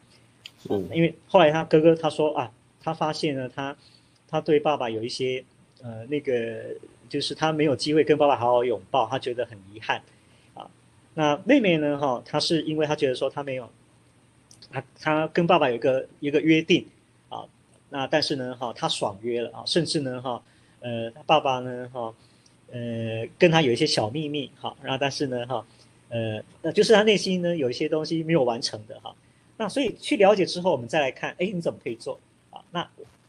嗯，因为后来他哥哥他说啊，他发现呢，他他对爸爸有一些呃那个，就是他没有机会跟爸爸好好拥抱，他觉得很遗憾。啊，那妹妹呢，哈，她是因为她觉得说她没有，她她跟爸爸有一个一个约定。那但是呢，哈，他爽约了啊，甚至呢，哈，呃，他爸爸呢，哈，呃，跟他有一些小秘密，哈，然后但是呢，哈，呃，那就是他内心呢有一些东西没有完成的，哈，那所以去了解之后，我们再来看，哎，你怎么可以做啊？那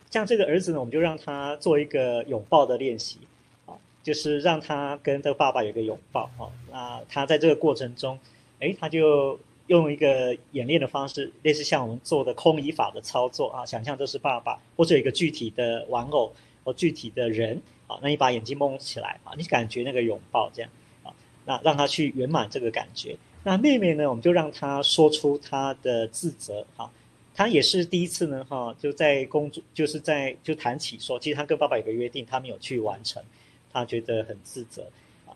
像这个儿子呢，我们就让他做一个拥抱的练习，啊，就是让他跟这个爸爸有一个拥抱，哈，那他在这个过程中，哎，他就。用一个演练的方式，类似像我们做的空椅法的操作啊，想象这是爸爸，或者有一个具体的玩偶或具体的人啊，那你把眼睛蒙起来啊，你感觉那个拥抱这样啊，那让他去圆满这个感觉。那妹妹呢，我们就让她说出她的自责哈。她也是第一次呢哈，就在工作，就是在就谈起说，其实她跟爸爸有个约定，她没有去完成，她觉得很自责。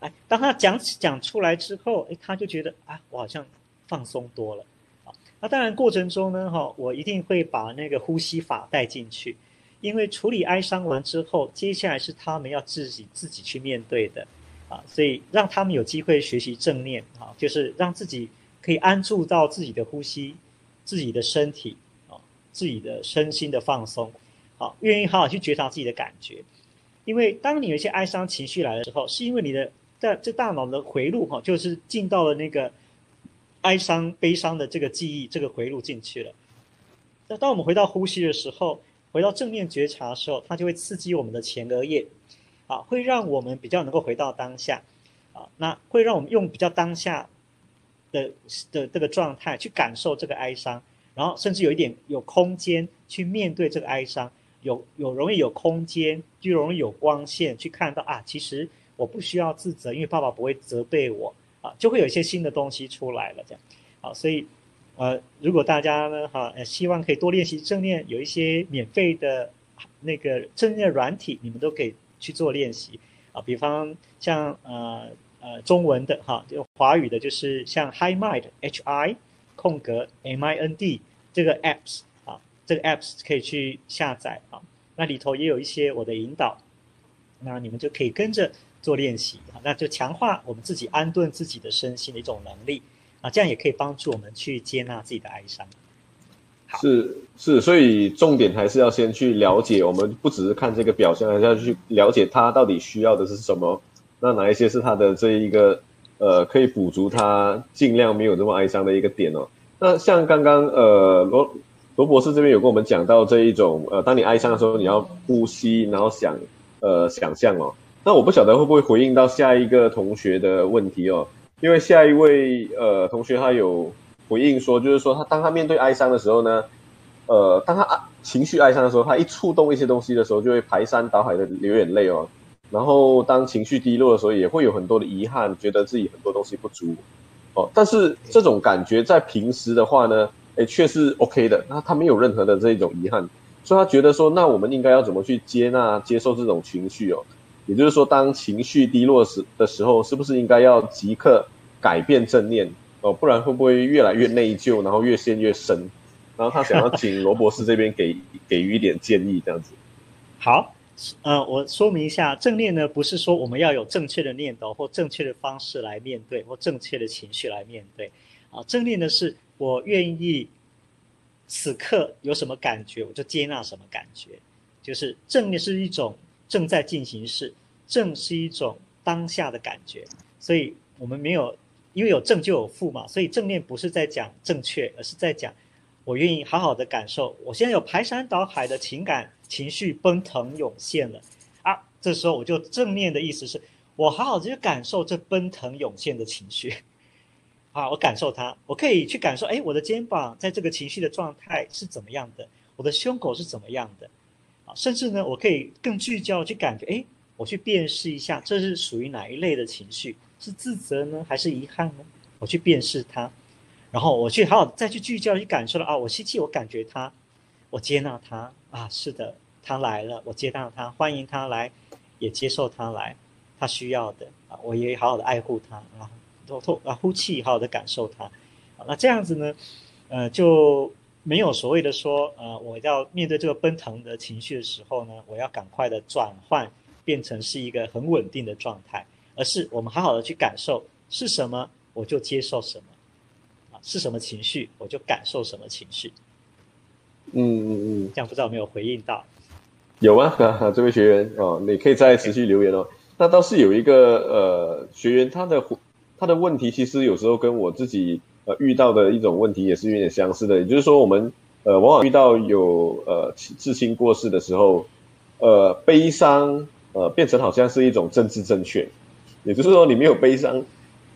哎，当她讲讲出来之后，哎，她就觉得啊，我好像放松多了。啊那当然过程中呢哈，我一定会把那个呼吸法带进去，因为处理哀伤完之后，接下来是他们要自己自己去面对的。啊，所以让他们有机会学习正念啊，就是让自己可以安住到自己的呼吸、自己的身体啊、自己的身心的放松，好，愿意好好去觉察自己的感觉。因为当你有一些哀伤情绪来的时候，是因为你的在这大脑的回路哈，就是进到了那个哀伤、悲伤的这个记忆，这个回路进去了。那当我们回到呼吸的时候，回到正面觉察的时候，它就会刺激我们的前额叶。啊，会让我们比较能够回到当下，啊，那会让我们用比较当下的的这个状态去感受这个哀伤，然后甚至有一点有空间去面对这个哀伤，有有容易有空间，就容易有光线去看到啊，其实我不需要自责，因为爸爸不会责备我，啊，就会有一些新的东西出来了，这样，好，所以呃，如果大家呢，哈，呃，希望可以多练习正念，有一些免费的那个正念软体，你们都可以。去做练习啊，比方像呃呃中文的哈，就华语的，就是像 High Mind，H I 空格 M I N D 这个 apps 啊，这个 apps 可以去下载啊，那里头也有一些我的引导，那你们就可以跟着做练习啊，那就强化我们自己安顿自己的身心的一种能力啊，这样也可以帮助我们去接纳自己的哀伤。是是，所以重点还是要先去了解，我们不只是看这个表象，还是要去了解他到底需要的是什么。那哪一些是他的这一个呃，可以补足他尽量没有那么哀伤的一个点哦。那像刚刚呃罗罗博士这边有跟我们讲到这一种呃，当你哀伤的时候，你要呼吸，然后想呃想象哦。那我不晓得会不会回应到下一个同学的问题哦，因为下一位呃同学他有。回应说，就是说他当他面对哀伤的时候呢，呃，当他情绪哀伤的时候，他一触动一些东西的时候，就会排山倒海的流眼泪哦。然后当情绪低落的时候，也会有很多的遗憾，觉得自己很多东西不足哦。但是这种感觉在平时的话呢，诶，却是 OK 的。那他没有任何的这种遗憾，所以他觉得说，那我们应该要怎么去接纳、接受这种情绪哦？也就是说，当情绪低落时的时候，是不是应该要即刻改变正念？哦，不然会不会越来越内疚，然后越陷越深？然后他想要请罗博士这边给给予一点建议，这样子。好，呃，我说明一下，正念呢，不是说我们要有正确的念头或正确的方式来面对，或正确的情绪来面对。啊，正念呢，是我愿意此刻有什么感觉，我就接纳什么感觉。就是正念是一种正在进行式，正是一种当下的感觉，所以我们没有。因为有正就有负嘛，所以正念不是在讲正确，而是在讲我愿意好好的感受。我现在有排山倒海的情感情绪奔腾涌现了啊，这时候我就正念的意思是我好好的去感受这奔腾涌现的情绪，啊，我感受它，我可以去感受，哎，我的肩膀在这个情绪的状态是怎么样的，我的胸口是怎么样的，甚至呢，我可以更聚焦去感觉，哎，我去辨识一下这是属于哪一类的情绪。是自责呢，还是遗憾呢？我去辨识它，然后我去好好再去聚焦，去感受了啊！我吸气，我感觉它，我接纳它啊！是的，它来了，我接纳它，欢迎它来，也接受它来，它需要的啊！我也好好的爱护它啊！透透啊，呼气，好好的感受它。那这样子呢，呃，就没有所谓的说，呃，我要面对这个奔腾的情绪的时候呢，我要赶快的转换，变成是一个很稳定的状态。而是我们好好的去感受是什么，我就接受什么，啊，是什么情绪，我就感受什么情绪。嗯嗯嗯，这样不知道有没有回应到？有啊，啊这位学员哦，你可以再持续留言哦。那倒是有一个呃学员，他的他的问题其实有时候跟我自己呃遇到的一种问题也是有点相似的，也就是说我们呃往往遇到有呃至亲过世的时候，呃悲伤呃变成好像是一种政治正确。也就是说，你没有悲伤，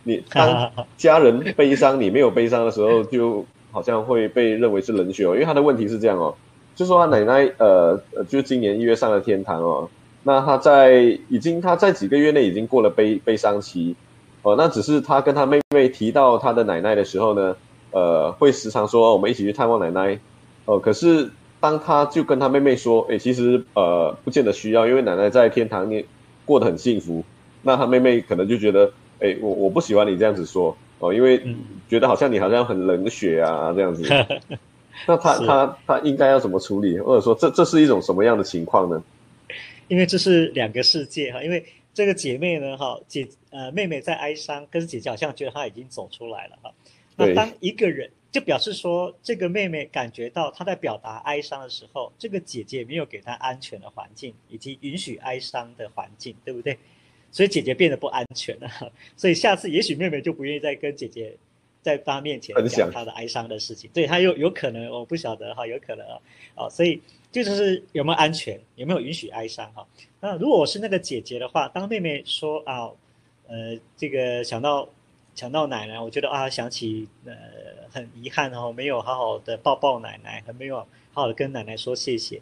你当 家人悲伤，你没有悲伤的时候，就好像会被认为是冷血哦。因为他的问题是这样哦，就说他奶奶呃呃，就今年一月上了天堂哦。那他在已经他在几个月内已经过了悲悲伤期，哦，那只是他跟他妹妹提到他的奶奶的时候呢，呃，会时常说我们一起去探望奶奶。哦，可是当他就跟他妹妹说，哎，其实呃不见得需要，因为奶奶在天堂里过得很幸福。那他妹妹可能就觉得，哎，我我不喜欢你这样子说哦，因为觉得好像你好像很冷血啊这样子。那他他他应该要怎么处理，或者说这这是一种什么样的情况呢？因为这是两个世界哈，因为这个姐妹呢哈，姐呃妹妹在哀伤，可是姐姐好像觉得她已经走出来了哈。那当一个人就表示说，这个妹妹感觉到她在表达哀伤的时候，这个姐姐没有给她安全的环境，以及允许哀伤的环境，对不对？所以姐姐变得不安全了，所以下次也许妹妹就不愿意再跟姐姐。在她面前讲她的哀伤的事情，对她有有可能，我不晓得哈，有可能啊，哦，所以就是有没有安全，有没有允许哀伤哈？那如果我是那个姐姐的话，当妹妹说啊，呃，这个想到想到奶奶，我觉得啊，想起呃很遗憾哦，没有好好的抱抱奶奶，还没有好好的跟奶奶说谢谢，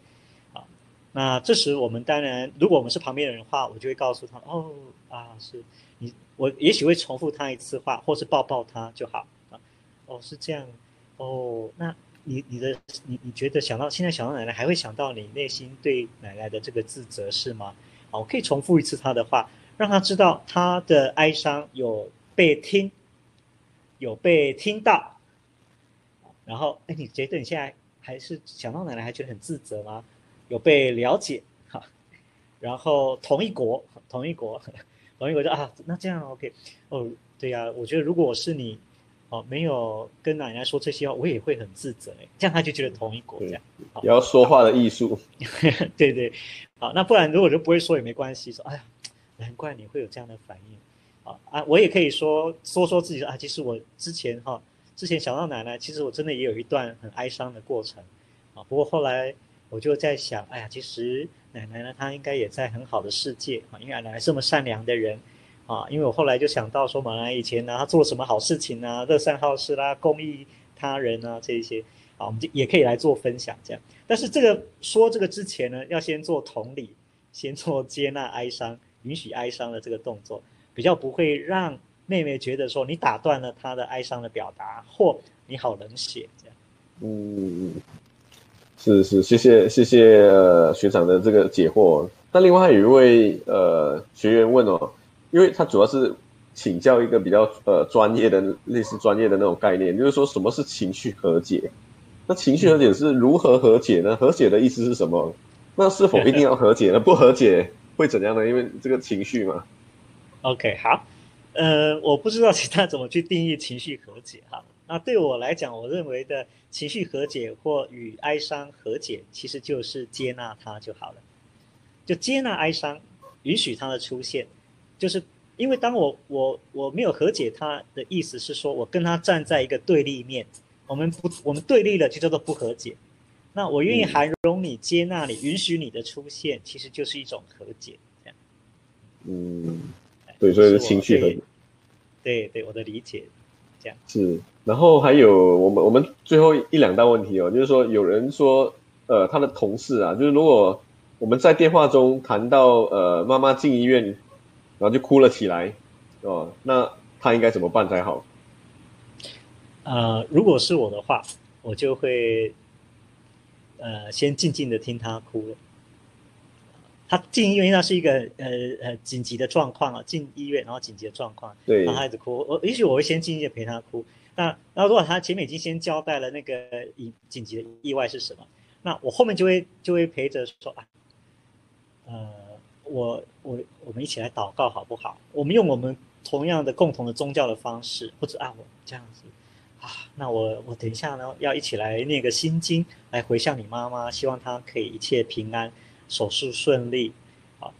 啊，那这时我们当然，如果我们是旁边的人的话，我就会告诉他，哦啊是。你我也许会重复他一次话，或是抱抱他就好啊。哦，是这样。哦，那你你的你你觉得想到现在想到奶奶，还会想到你内心对奶奶的这个自责是吗？好，我可以重复一次他的话，让他知道他的哀伤有被听，有被听到。然后，哎，你觉得你现在还是想到奶奶还觉得很自责吗？有被了解，哈。然后同一国，同一国。同一国就啊，那这样 OK，哦，对呀、啊，我觉得如果我是你，哦，没有跟奶奶说这些话，我也会很自责哎，这样他就觉得同一国这样，也要说话的艺术，对对，好，那不然如果就不会说也没关系，说哎呀，难怪你会有这样的反应，啊啊，我也可以说说说自己啊，其实我之前哈，之前想到奶奶，其实我真的也有一段很哀伤的过程，啊，不过后来我就在想，哎呀，其实。奶奶呢，她应该也在很好的世界啊，因为奶奶这么善良的人啊。因为我后来就想到说，奶奶以前呢，她做什么好事情呢？乐善好施啦，公益他人啊，这一些啊，我们就也可以来做分享这样。但是这个说这个之前呢，要先做同理，先做接纳哀伤、允许哀伤的这个动作，比较不会让妹妹觉得说你打断了她的哀伤的表达，或你好冷血这样。嗯。是是，谢谢谢谢呃学长的这个解惑。那另外还有一位呃学员问哦，因为他主要是请教一个比较呃专业的类似专业的那种概念，就是说什么是情绪和解？那情绪和解是如何和解呢？和解的意思是什么？那是否一定要和解呢？不和解会怎样呢？因为这个情绪嘛。OK，好，呃，我不知道其他怎么去定义情绪和解哈。那对我来讲，我认为的情绪和解或与哀伤和解，其实就是接纳它就好了。就接纳哀伤，允许它的出现，就是因为当我我我没有和解它的意思是说，我跟他站在一个对立面，我们不我们对立了就叫做不和解。那我愿意涵容你、接纳你、允许你的出现，其实就是一种和解。这样。嗯，对，所以是情绪和解。对对，我的理解。这样是，然后还有我们我们最后一两道问题哦，就是说有人说，呃，他的同事啊，就是如果我们在电话中谈到呃妈妈进医院，然后就哭了起来，哦，那他应该怎么办才好？呃，如果是我的话，我就会呃先静静的听他哭了。他进医院，那是一个呃呃紧急的状况啊，进医院然后紧急的状况，对，让他一直哭，我也许我会先静静的陪他哭。那那如果他前面已经先交代了那个紧紧急的意外是什么，那我后面就会就会陪着说啊，呃，我我我们一起来祷告好不好？我们用我们同样的共同的宗教的方式，或者啊我这样子啊，那我我等一下呢要一起来念个心经，来回向你妈妈，希望她可以一切平安。手术顺利，啊，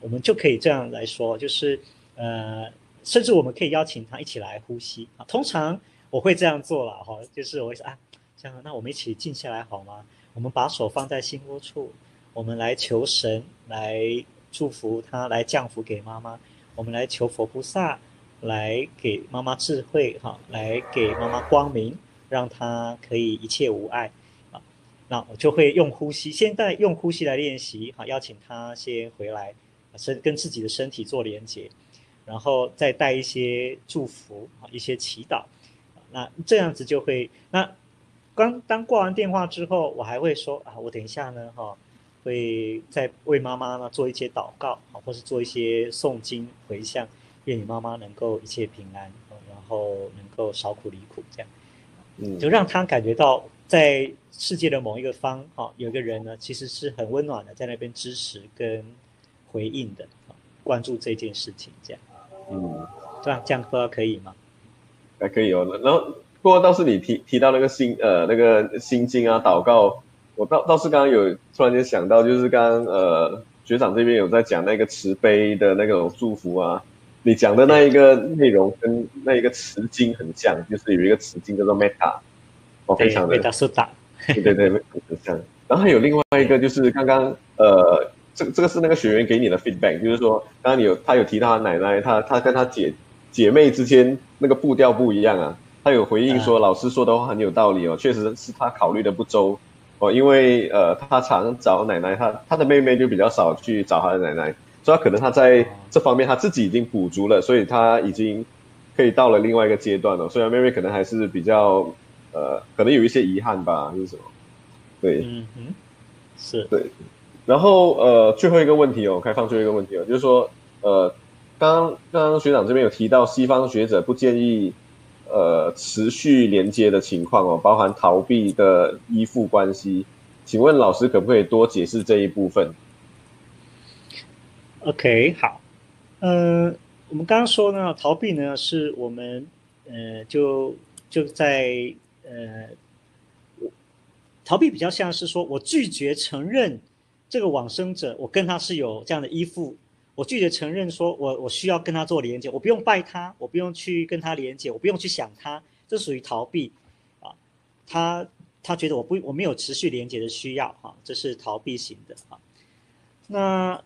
我们就可以这样来说，就是呃，甚至我们可以邀请她一起来呼吸啊。通常我会这样做了哈，就是我会说啊，这样，那我们一起静下来好吗？我们把手放在心窝处，我们来求神来祝福她，来降福给妈妈。我们来求佛菩萨来给妈妈智慧哈，来给妈妈光明，让她可以一切无碍啊。那我就会用呼吸，现在用呼吸来练习，哈，邀请他先回来，身跟自己的身体做连接，然后再带一些祝福啊，一些祈祷，那这样子就会那刚当挂完电话之后，我还会说啊，我等一下呢哈，会再为妈妈呢做一些祷告啊，或是做一些诵经回向，愿你妈妈能够一切平安，然后能够少苦离苦这样，嗯，就让他感觉到在世界的某一个方哈，有一个人呢，其实是很温暖的，在那边支持跟回应的。关注这件事情，这样，嗯，这样这样说可以吗？还可以哦。然后，不过倒是你提提到那个心呃那个心经啊祷告，我倒倒是刚刚有突然间想到，就是刚刚呃学长这边有在讲那个慈悲的那种祝福啊，你讲的那一个内容跟那一个词经很像，就是有一个词经叫做 Metta，哦，非常的 Metta Sutta，对对对，很像。然后还有另外一个就是刚刚呃。这这个是那个学员给你的 feedback，就是说，刚刚你有他有提到他奶奶，他他跟他姐姐妹之间那个步调不一样啊。他有回应说，老师说的话很有道理哦，确实是他考虑的不周哦，因为呃，他常找奶奶，他他的妹妹就比较少去找他的奶奶，所以他可能他在这方面他自己已经补足了，所以他已经可以到了另外一个阶段了。虽然妹妹可能还是比较呃，可能有一些遗憾吧，就是什么？对，嗯嗯，是对。然后呃，最后一个问题哦，开放最后一个问题哦，就是说呃，刚刚刚学长这边有提到西方学者不建议呃持续连接的情况哦，包含逃避的依附关系，请问老师可不可以多解释这一部分？OK，好，嗯、我们刚刚说呢，逃避呢是我们呃就就在呃，逃避比较像是说我拒绝承认。这个往生者，我跟他是有这样的依附，我拒绝承认说我我需要跟他做连接，我不用拜他，我不用去跟他连接，我不用去想他，这属于逃避啊。他他觉得我不我没有持续连接的需要啊，这是逃避型的啊。那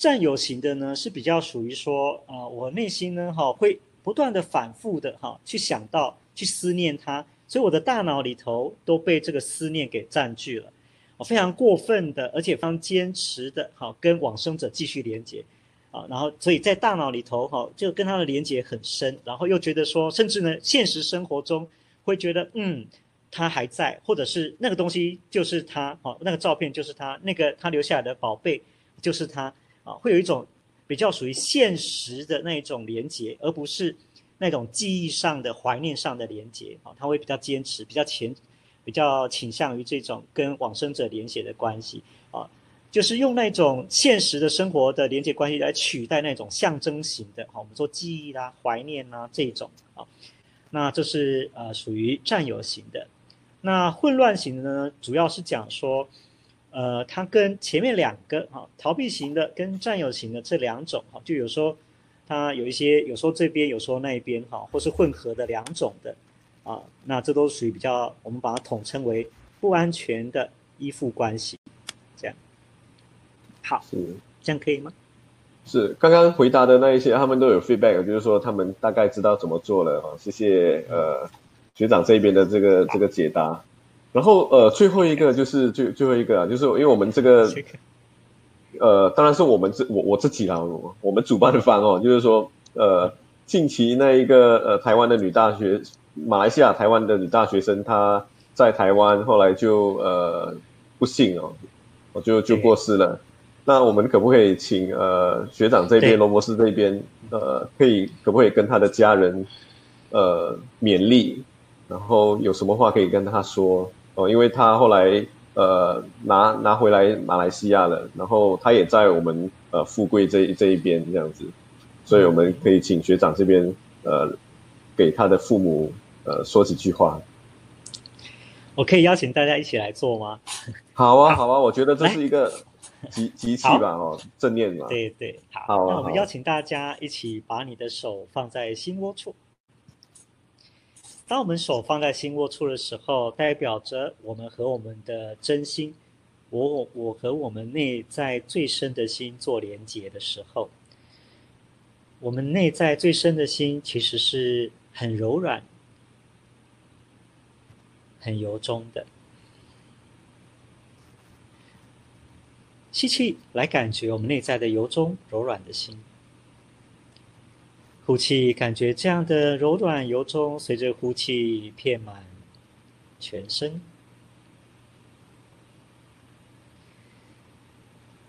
占有型的呢，是比较属于说啊，我内心呢哈会不断的反复的哈去想到去思念他，所以我的大脑里头都被这个思念给占据了。我非常过分的，而且非常坚持的，好跟往生者继续连接，啊，然后所以在大脑里头，哈，就跟他的连接很深，然后又觉得说，甚至呢，现实生活中会觉得，嗯，他还在，或者是那个东西就是他，好，那个照片就是他，那个他留下来的宝贝就是他，啊，会有一种比较属于现实的那种连接，而不是那种记忆上的怀念上的连接，啊，他会比较坚持，比较前。比较倾向于这种跟往生者连结的关系啊，就是用那种现实的生活的连接关系来取代那种象征型的，好，我们说记忆啦、怀念啦这种啊，那这是呃属于占有型的。那混乱型的呢，主要是讲说，呃，它跟前面两个哈逃避型的跟占有型的这两种哈，就有时候它有一些，有时候这边，有时候那边哈，或是混合的两种的。啊，那这都属于比较，我们把它统称为不安全的依附关系，这样。好，是这样可以吗？是，刚刚回答的那一些，他们都有 feedback，就是说他们大概知道怎么做了。哦，谢谢呃学长这边的这个这个解答。然后呃最后一个就是最最后一个啊，就是因为我们这个呃当然是我们自我我自己啦，我们主办方哦，就是说呃近期那一个呃台湾的女大学。马来西亚、台湾的女大学生，她在台湾后来就呃不幸哦，我就就过世了。那我们可不可以请呃学长这边、罗博士这边呃，可以可不可以跟他的家人呃勉励，然后有什么话可以跟他说哦？因为他后来呃拿拿回来马来西亚了，然后他也在我们呃富贵这这一边这样子，所以我们可以请学长这边呃给他的父母。呃，说几句话，我可以邀请大家一起来做吗？好啊，好啊，我觉得这是一个 集集气吧，哦，正念嘛。对对，好。好啊，那我们邀请大家一起把你的手放在心窝处。当我们手放在心窝处的时候，代表着我们和我们的真心，我我和我们内在最深的心做连结的时候，我们内在最深的心其实是很柔软。很由衷的吸气，来感觉我们内在的由衷柔软的心。呼气，感觉这样的柔软由衷随着呼气遍满全身。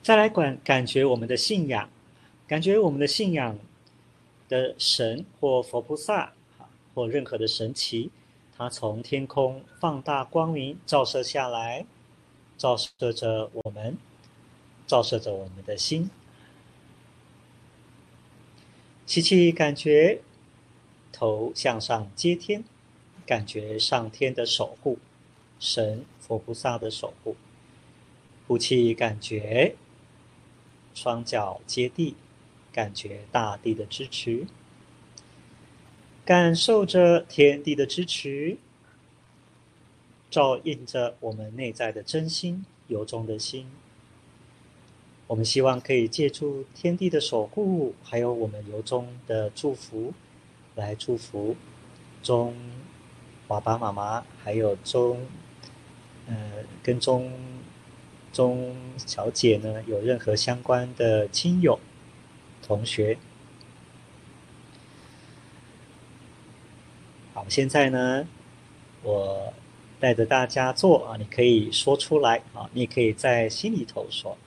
再来感感觉我们的信仰，感觉我们的信仰的神或佛菩萨或任何的神奇，它从天空放大光明照射下来，照射着我们，照射着我们的心。吸气，感觉头向上接天，感觉上天的守护，神佛菩萨的守护。呼气，感觉双脚接地，感觉大地的支持，感受着天地的支持，照应着我们内在的真心，由衷的心。我们希望可以借助天地的守护，还有我们由衷的祝福，来祝福钟爸爸妈妈，还有钟呃跟钟钟小姐呢有任何相关的亲友同学。好，现在呢，我带着大家做啊，你可以说出来啊，你也可以在心里头说。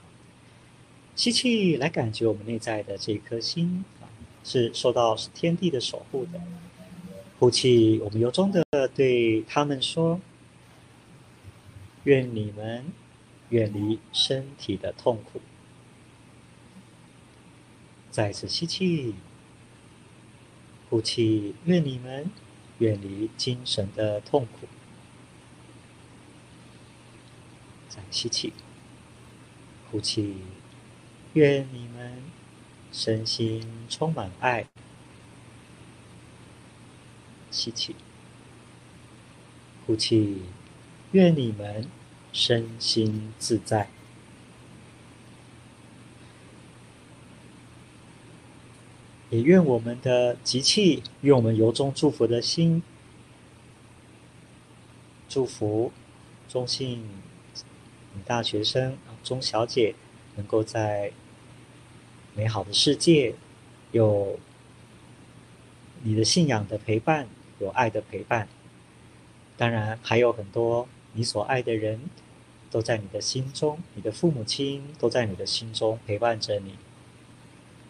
吸气，来感觉我们内在的这颗心啊，是受到天地的守护的。呼气，我们由衷的对他们说：愿你们远离身体的痛苦。再次吸气，呼气，愿你们远离精神的痛苦。再吸气，呼气。愿你们身心充满爱。吸气，呼气。愿你们身心自在。也愿我们的集气，愿我们由衷祝福的心，祝福中信女大学生钟小姐能够在。美好的世界，有你的信仰的陪伴，有爱的陪伴。当然，还有很多你所爱的人，都在你的心中，你的父母亲都在你的心中陪伴着你，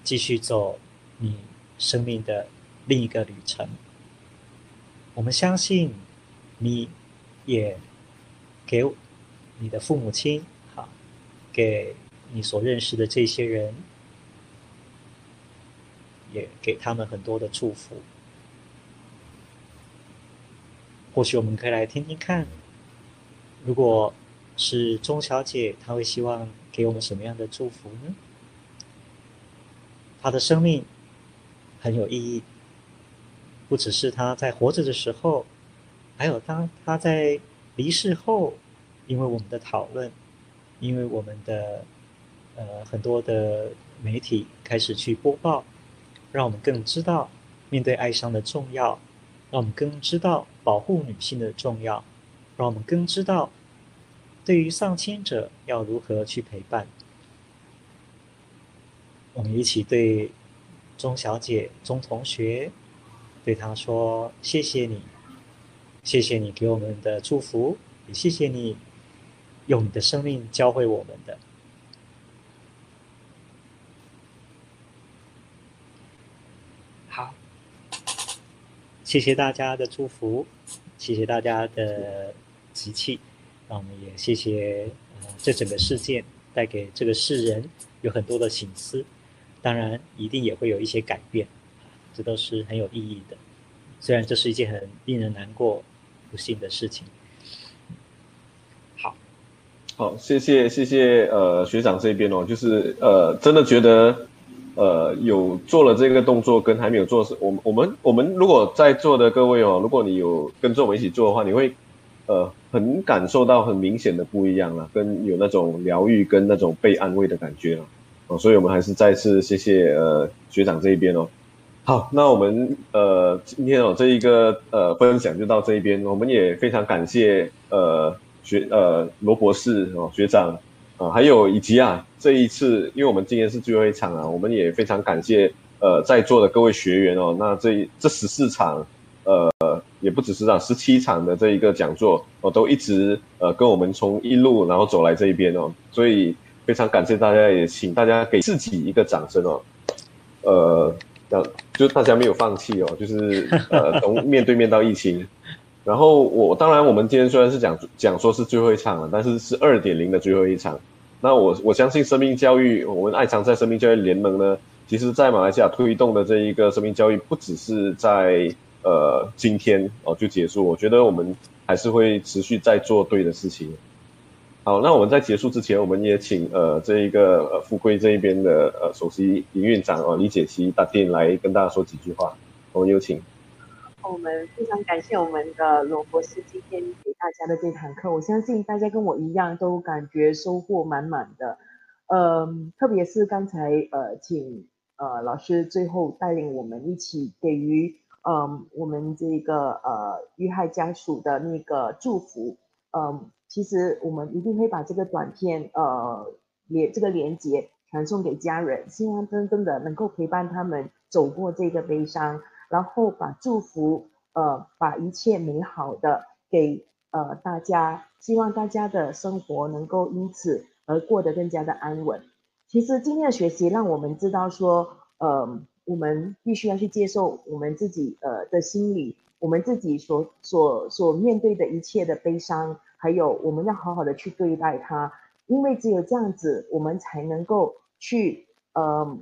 继续走你生命的另一个旅程。我们相信，你也给你的父母亲，好，给你所认识的这些人。也给他们很多的祝福。或许我们可以来听听看，如果是钟小姐，她会希望给我们什么样的祝福呢？她的生命很有意义，不只是她在活着的时候，还有当她在离世后，因为我们的讨论，因为我们的呃很多的媒体开始去播报。让我们更知道面对哀伤的重要，让我们更知道保护女性的重要，让我们更知道对于丧亲者要如何去陪伴。我们一起对钟小姐、钟同学，对她说：“谢谢你，谢谢你给我们的祝福，也谢谢你用你的生命教会我们的。”谢谢大家的祝福，谢谢大家的集气，那我们也谢谢呃这整个事件带给这个世人有很多的省思，当然一定也会有一些改变，这都是很有意义的。虽然这是一件很令人难过、不幸的事情。好，好，谢谢谢谢呃学长这边哦，就是呃真的觉得。呃，有做了这个动作跟还没有做是，我们我们我们如果在座的各位哦，如果你有跟着我们一起做的话，你会呃很感受到很明显的不一样了，跟有那种疗愈跟那种被安慰的感觉了，哦，所以我们还是再次谢谢呃学长这一边哦。好，那我们呃今天哦这一个呃分享就到这一边，我们也非常感谢呃学呃罗博士哦学长。啊，还有以及啊，这一次，因为我们今天是最后一场啊，我们也非常感谢呃在座的各位学员哦，那这这十四场，呃也不只是这样，十七场的这一个讲座，哦都一直呃跟我们从一路然后走来这一边哦，所以非常感谢大家，也请大家给自己一个掌声哦，呃，就大家没有放弃哦，就是呃从面对面到疫情。然后我当然，我们今天虽然是讲讲说是最后一场了，但是是二点零的最后一场。那我我相信生命教育，我们爱常在生命教育联盟呢，其实在马来西亚推动的这一个生命教育，不只是在呃今天哦就结束。我觉得我们还是会持续在做对的事情。好，那我们在结束之前，我们也请呃这一个呃富贵这一边的呃首席营运长哦李解析大定来跟大家说几句话。我们有请。我们非常感谢我们的罗博士今天给大家的这堂课，我相信大家跟我一样都感觉收获满满的。嗯，特别是刚才呃，请呃老师最后带领我们一起给予嗯我们这个呃遇害家属的那个祝福。嗯，其实我们一定会把这个短片呃连这个连接传送给家人，希望真正的能够陪伴他们走过这个悲伤。然后把祝福，呃，把一切美好的给呃大家，希望大家的生活能够因此而过得更加的安稳。其实今天的学习让我们知道说，呃，我们必须要去接受我们自己呃的心理，我们自己所所所面对的一切的悲伤，还有我们要好好的去对待它，因为只有这样子，我们才能够去呃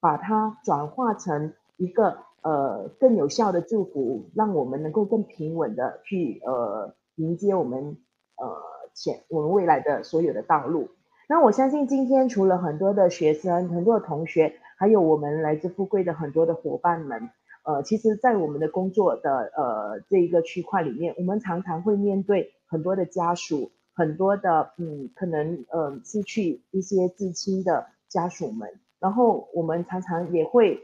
把它转化成一个。呃，更有效的祝福，让我们能够更平稳的去呃迎接我们呃前我们未来的所有的道路。那我相信今天除了很多的学生、很多的同学，还有我们来自富贵的很多的伙伴们，呃，其实，在我们的工作的呃这一个区块里面，我们常常会面对很多的家属，很多的嗯可能呃失去一些至亲的家属们，然后我们常常也会。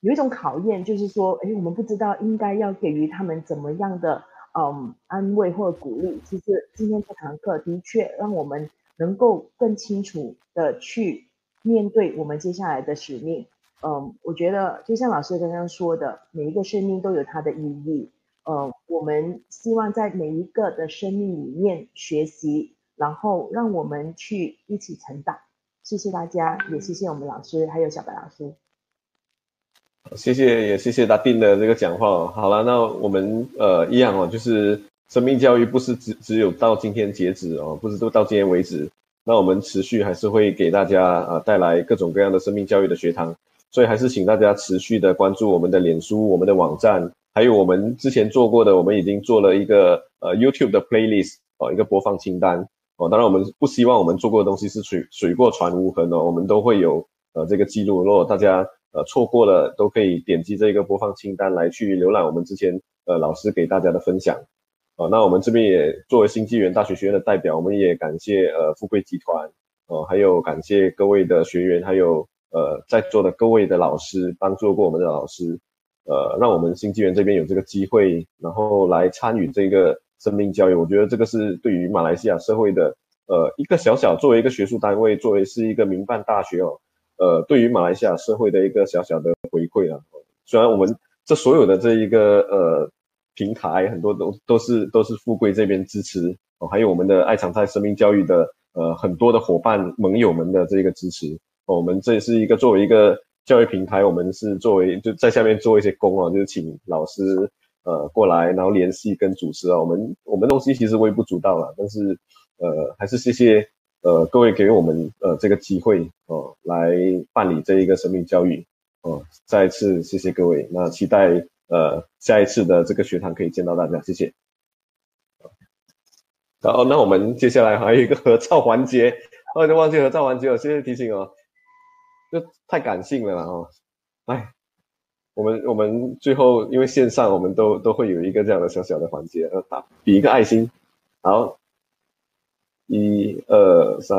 有一种考验，就是说，诶，我们不知道应该要给予他们怎么样的，嗯，安慰或鼓励。其实今天这堂课的确让我们能够更清楚的去面对我们接下来的使命。嗯，我觉得就像老师刚刚说的，每一个生命都有它的意义。嗯，我们希望在每一个的生命里面学习，然后让我们去一起成长。谢谢大家，也谢谢我们老师，还有小白老师。谢谢，也谢谢大定的这个讲话。好了，那我们呃一样哦，就是生命教育不是只只有到今天截止哦，不是都到今天为止。那我们持续还是会给大家啊带来各种各样的生命教育的学堂，所以还是请大家持续的关注我们的脸书、我们的网站，还有我们之前做过的，我们已经做了一个呃 YouTube 的 playlist 哦，一个播放清单哦。当然我们不希望我们做过的东西是水水过船无痕哦，我们都会有呃这个记录，如果大家。呃，错过了都可以点击这个播放清单来去浏览我们之前呃老师给大家的分享。啊、呃，那我们这边也作为新纪元大学学院的代表，我们也感谢呃富贵集团，呃，还有感谢各位的学员，还有呃在座的各位的老师，帮助过我们的老师，呃，让我们新纪元这边有这个机会，然后来参与这个生命教育。我觉得这个是对于马来西亚社会的呃一个小小作为一个学术单位，作为是一个民办大学哦。呃，对于马来西亚社会的一个小小的回馈啊，虽然我们这所有的这一个呃平台很多都都是都是富贵这边支持哦，还有我们的爱常在生命教育的呃很多的伙伴盟友们的这个支持，我们这是一个作为一个教育平台，我们是作为就在下面做一些工啊，就是请老师呃过来，然后联系跟主持啊，我们我们东西其实微不足道了，但是呃还是谢谢。呃，各位给我们呃这个机会哦，来办理这一个生命教育哦，再次谢谢各位，那期待呃下一次的这个学堂可以见到大家，谢谢。好，那我们接下来还有一个合照环节，哦，就忘记合照环节了，谢谢提醒哦，就太感性了啦哦，哎，我们我们最后因为线上我们都都会有一个这样的小小的环节，呃，打比一个爱心，好。一二三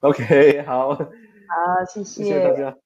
，OK，好，好，谢谢，谢谢大家。